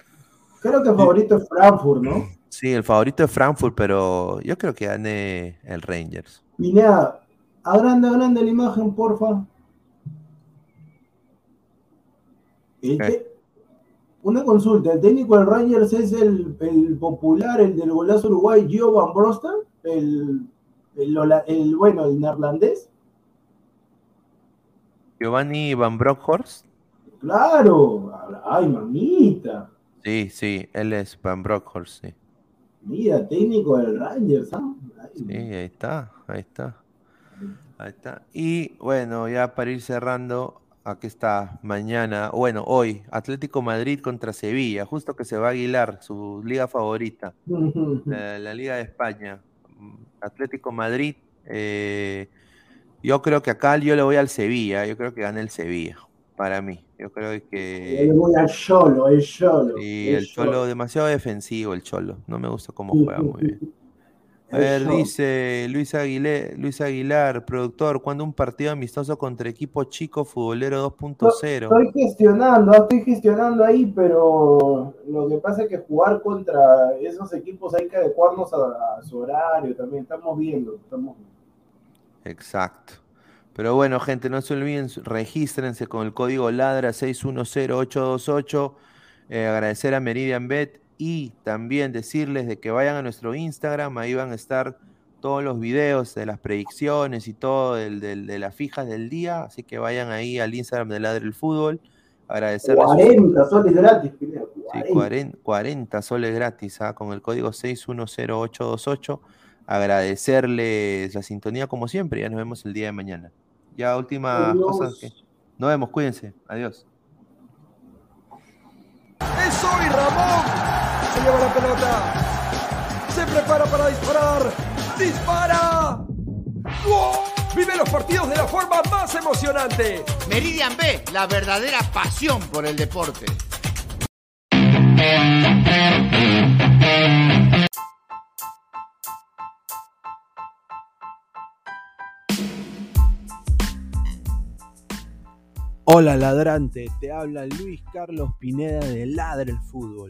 Creo que el favorito es Frankfurt, ¿no? Sí, el favorito es Frankfurt, pero yo creo que gane el Rangers. Pineda, agranda, agranda la imagen, porfa. El ¿Qué? te- Una consulta, ¿el técnico del Rangers es el, el popular, el del golazo Uruguay, Gio Van Brosten? El, el, bueno, el neerlandés. Giovanni Van Bronckhorst. Claro, ay, mamita. Sí, sí, él es Van Bronckhorst, sí. Mira, técnico del Rangers, ¿ah? Sí, ahí está, ahí está. Ahí está. Y bueno, ya para ir cerrando, aquí está mañana, bueno, hoy, Atlético Madrid contra Sevilla, justo que se va a Aguilar, su liga favorita, la, la Liga de España. Atlético Madrid, eh, yo creo que acá yo le voy al Sevilla, yo creo que gana el Sevilla, para mí. Yo creo Yo que... le voy al Cholo, el Cholo. Y el Cholo, demasiado defensivo, el Cholo. No me gusta cómo juega muy bien. A ver, Eso. dice Luis Aguilar, Luis Aguilar, productor, ¿cuándo un partido amistoso contra equipo chico futbolero 2.0? Estoy gestionando, estoy gestionando ahí, pero lo que pasa es que jugar contra esos equipos hay que adecuarnos a, a su horario también. Estamos viendo, estamos viendo. Exacto. Pero bueno, gente, no se olviden, regístrense con el código LADRA 610828. Eh, agradecer a Meridian Bet y también decirles de que vayan a nuestro Instagram, ahí van a estar todos los videos de las predicciones y todo del- del- de las fijas del día, así que vayan ahí al Instagram de Ladre el Fútbol. Agradecerles sus- 40 soles gratis, Pineda, Sí, 40. 40, 40 soles gratis ¿ah? con el código 610828. Agradecerles la sintonía como siempre. Ya nos vemos el día de mañana. Ya última Adiós. cosa. que- Nos vemos, cuídense. Adiós. ¡Es hoy, Ramón! Se lleva la pelota. Se prepara para disparar. ¡Dispara! ¡Gol! Vive los partidos de la forma más emocionante. Meridian B, la verdadera pasión por el deporte. Hola ladrante, te habla Luis Carlos Pineda de Ladre el Fútbol.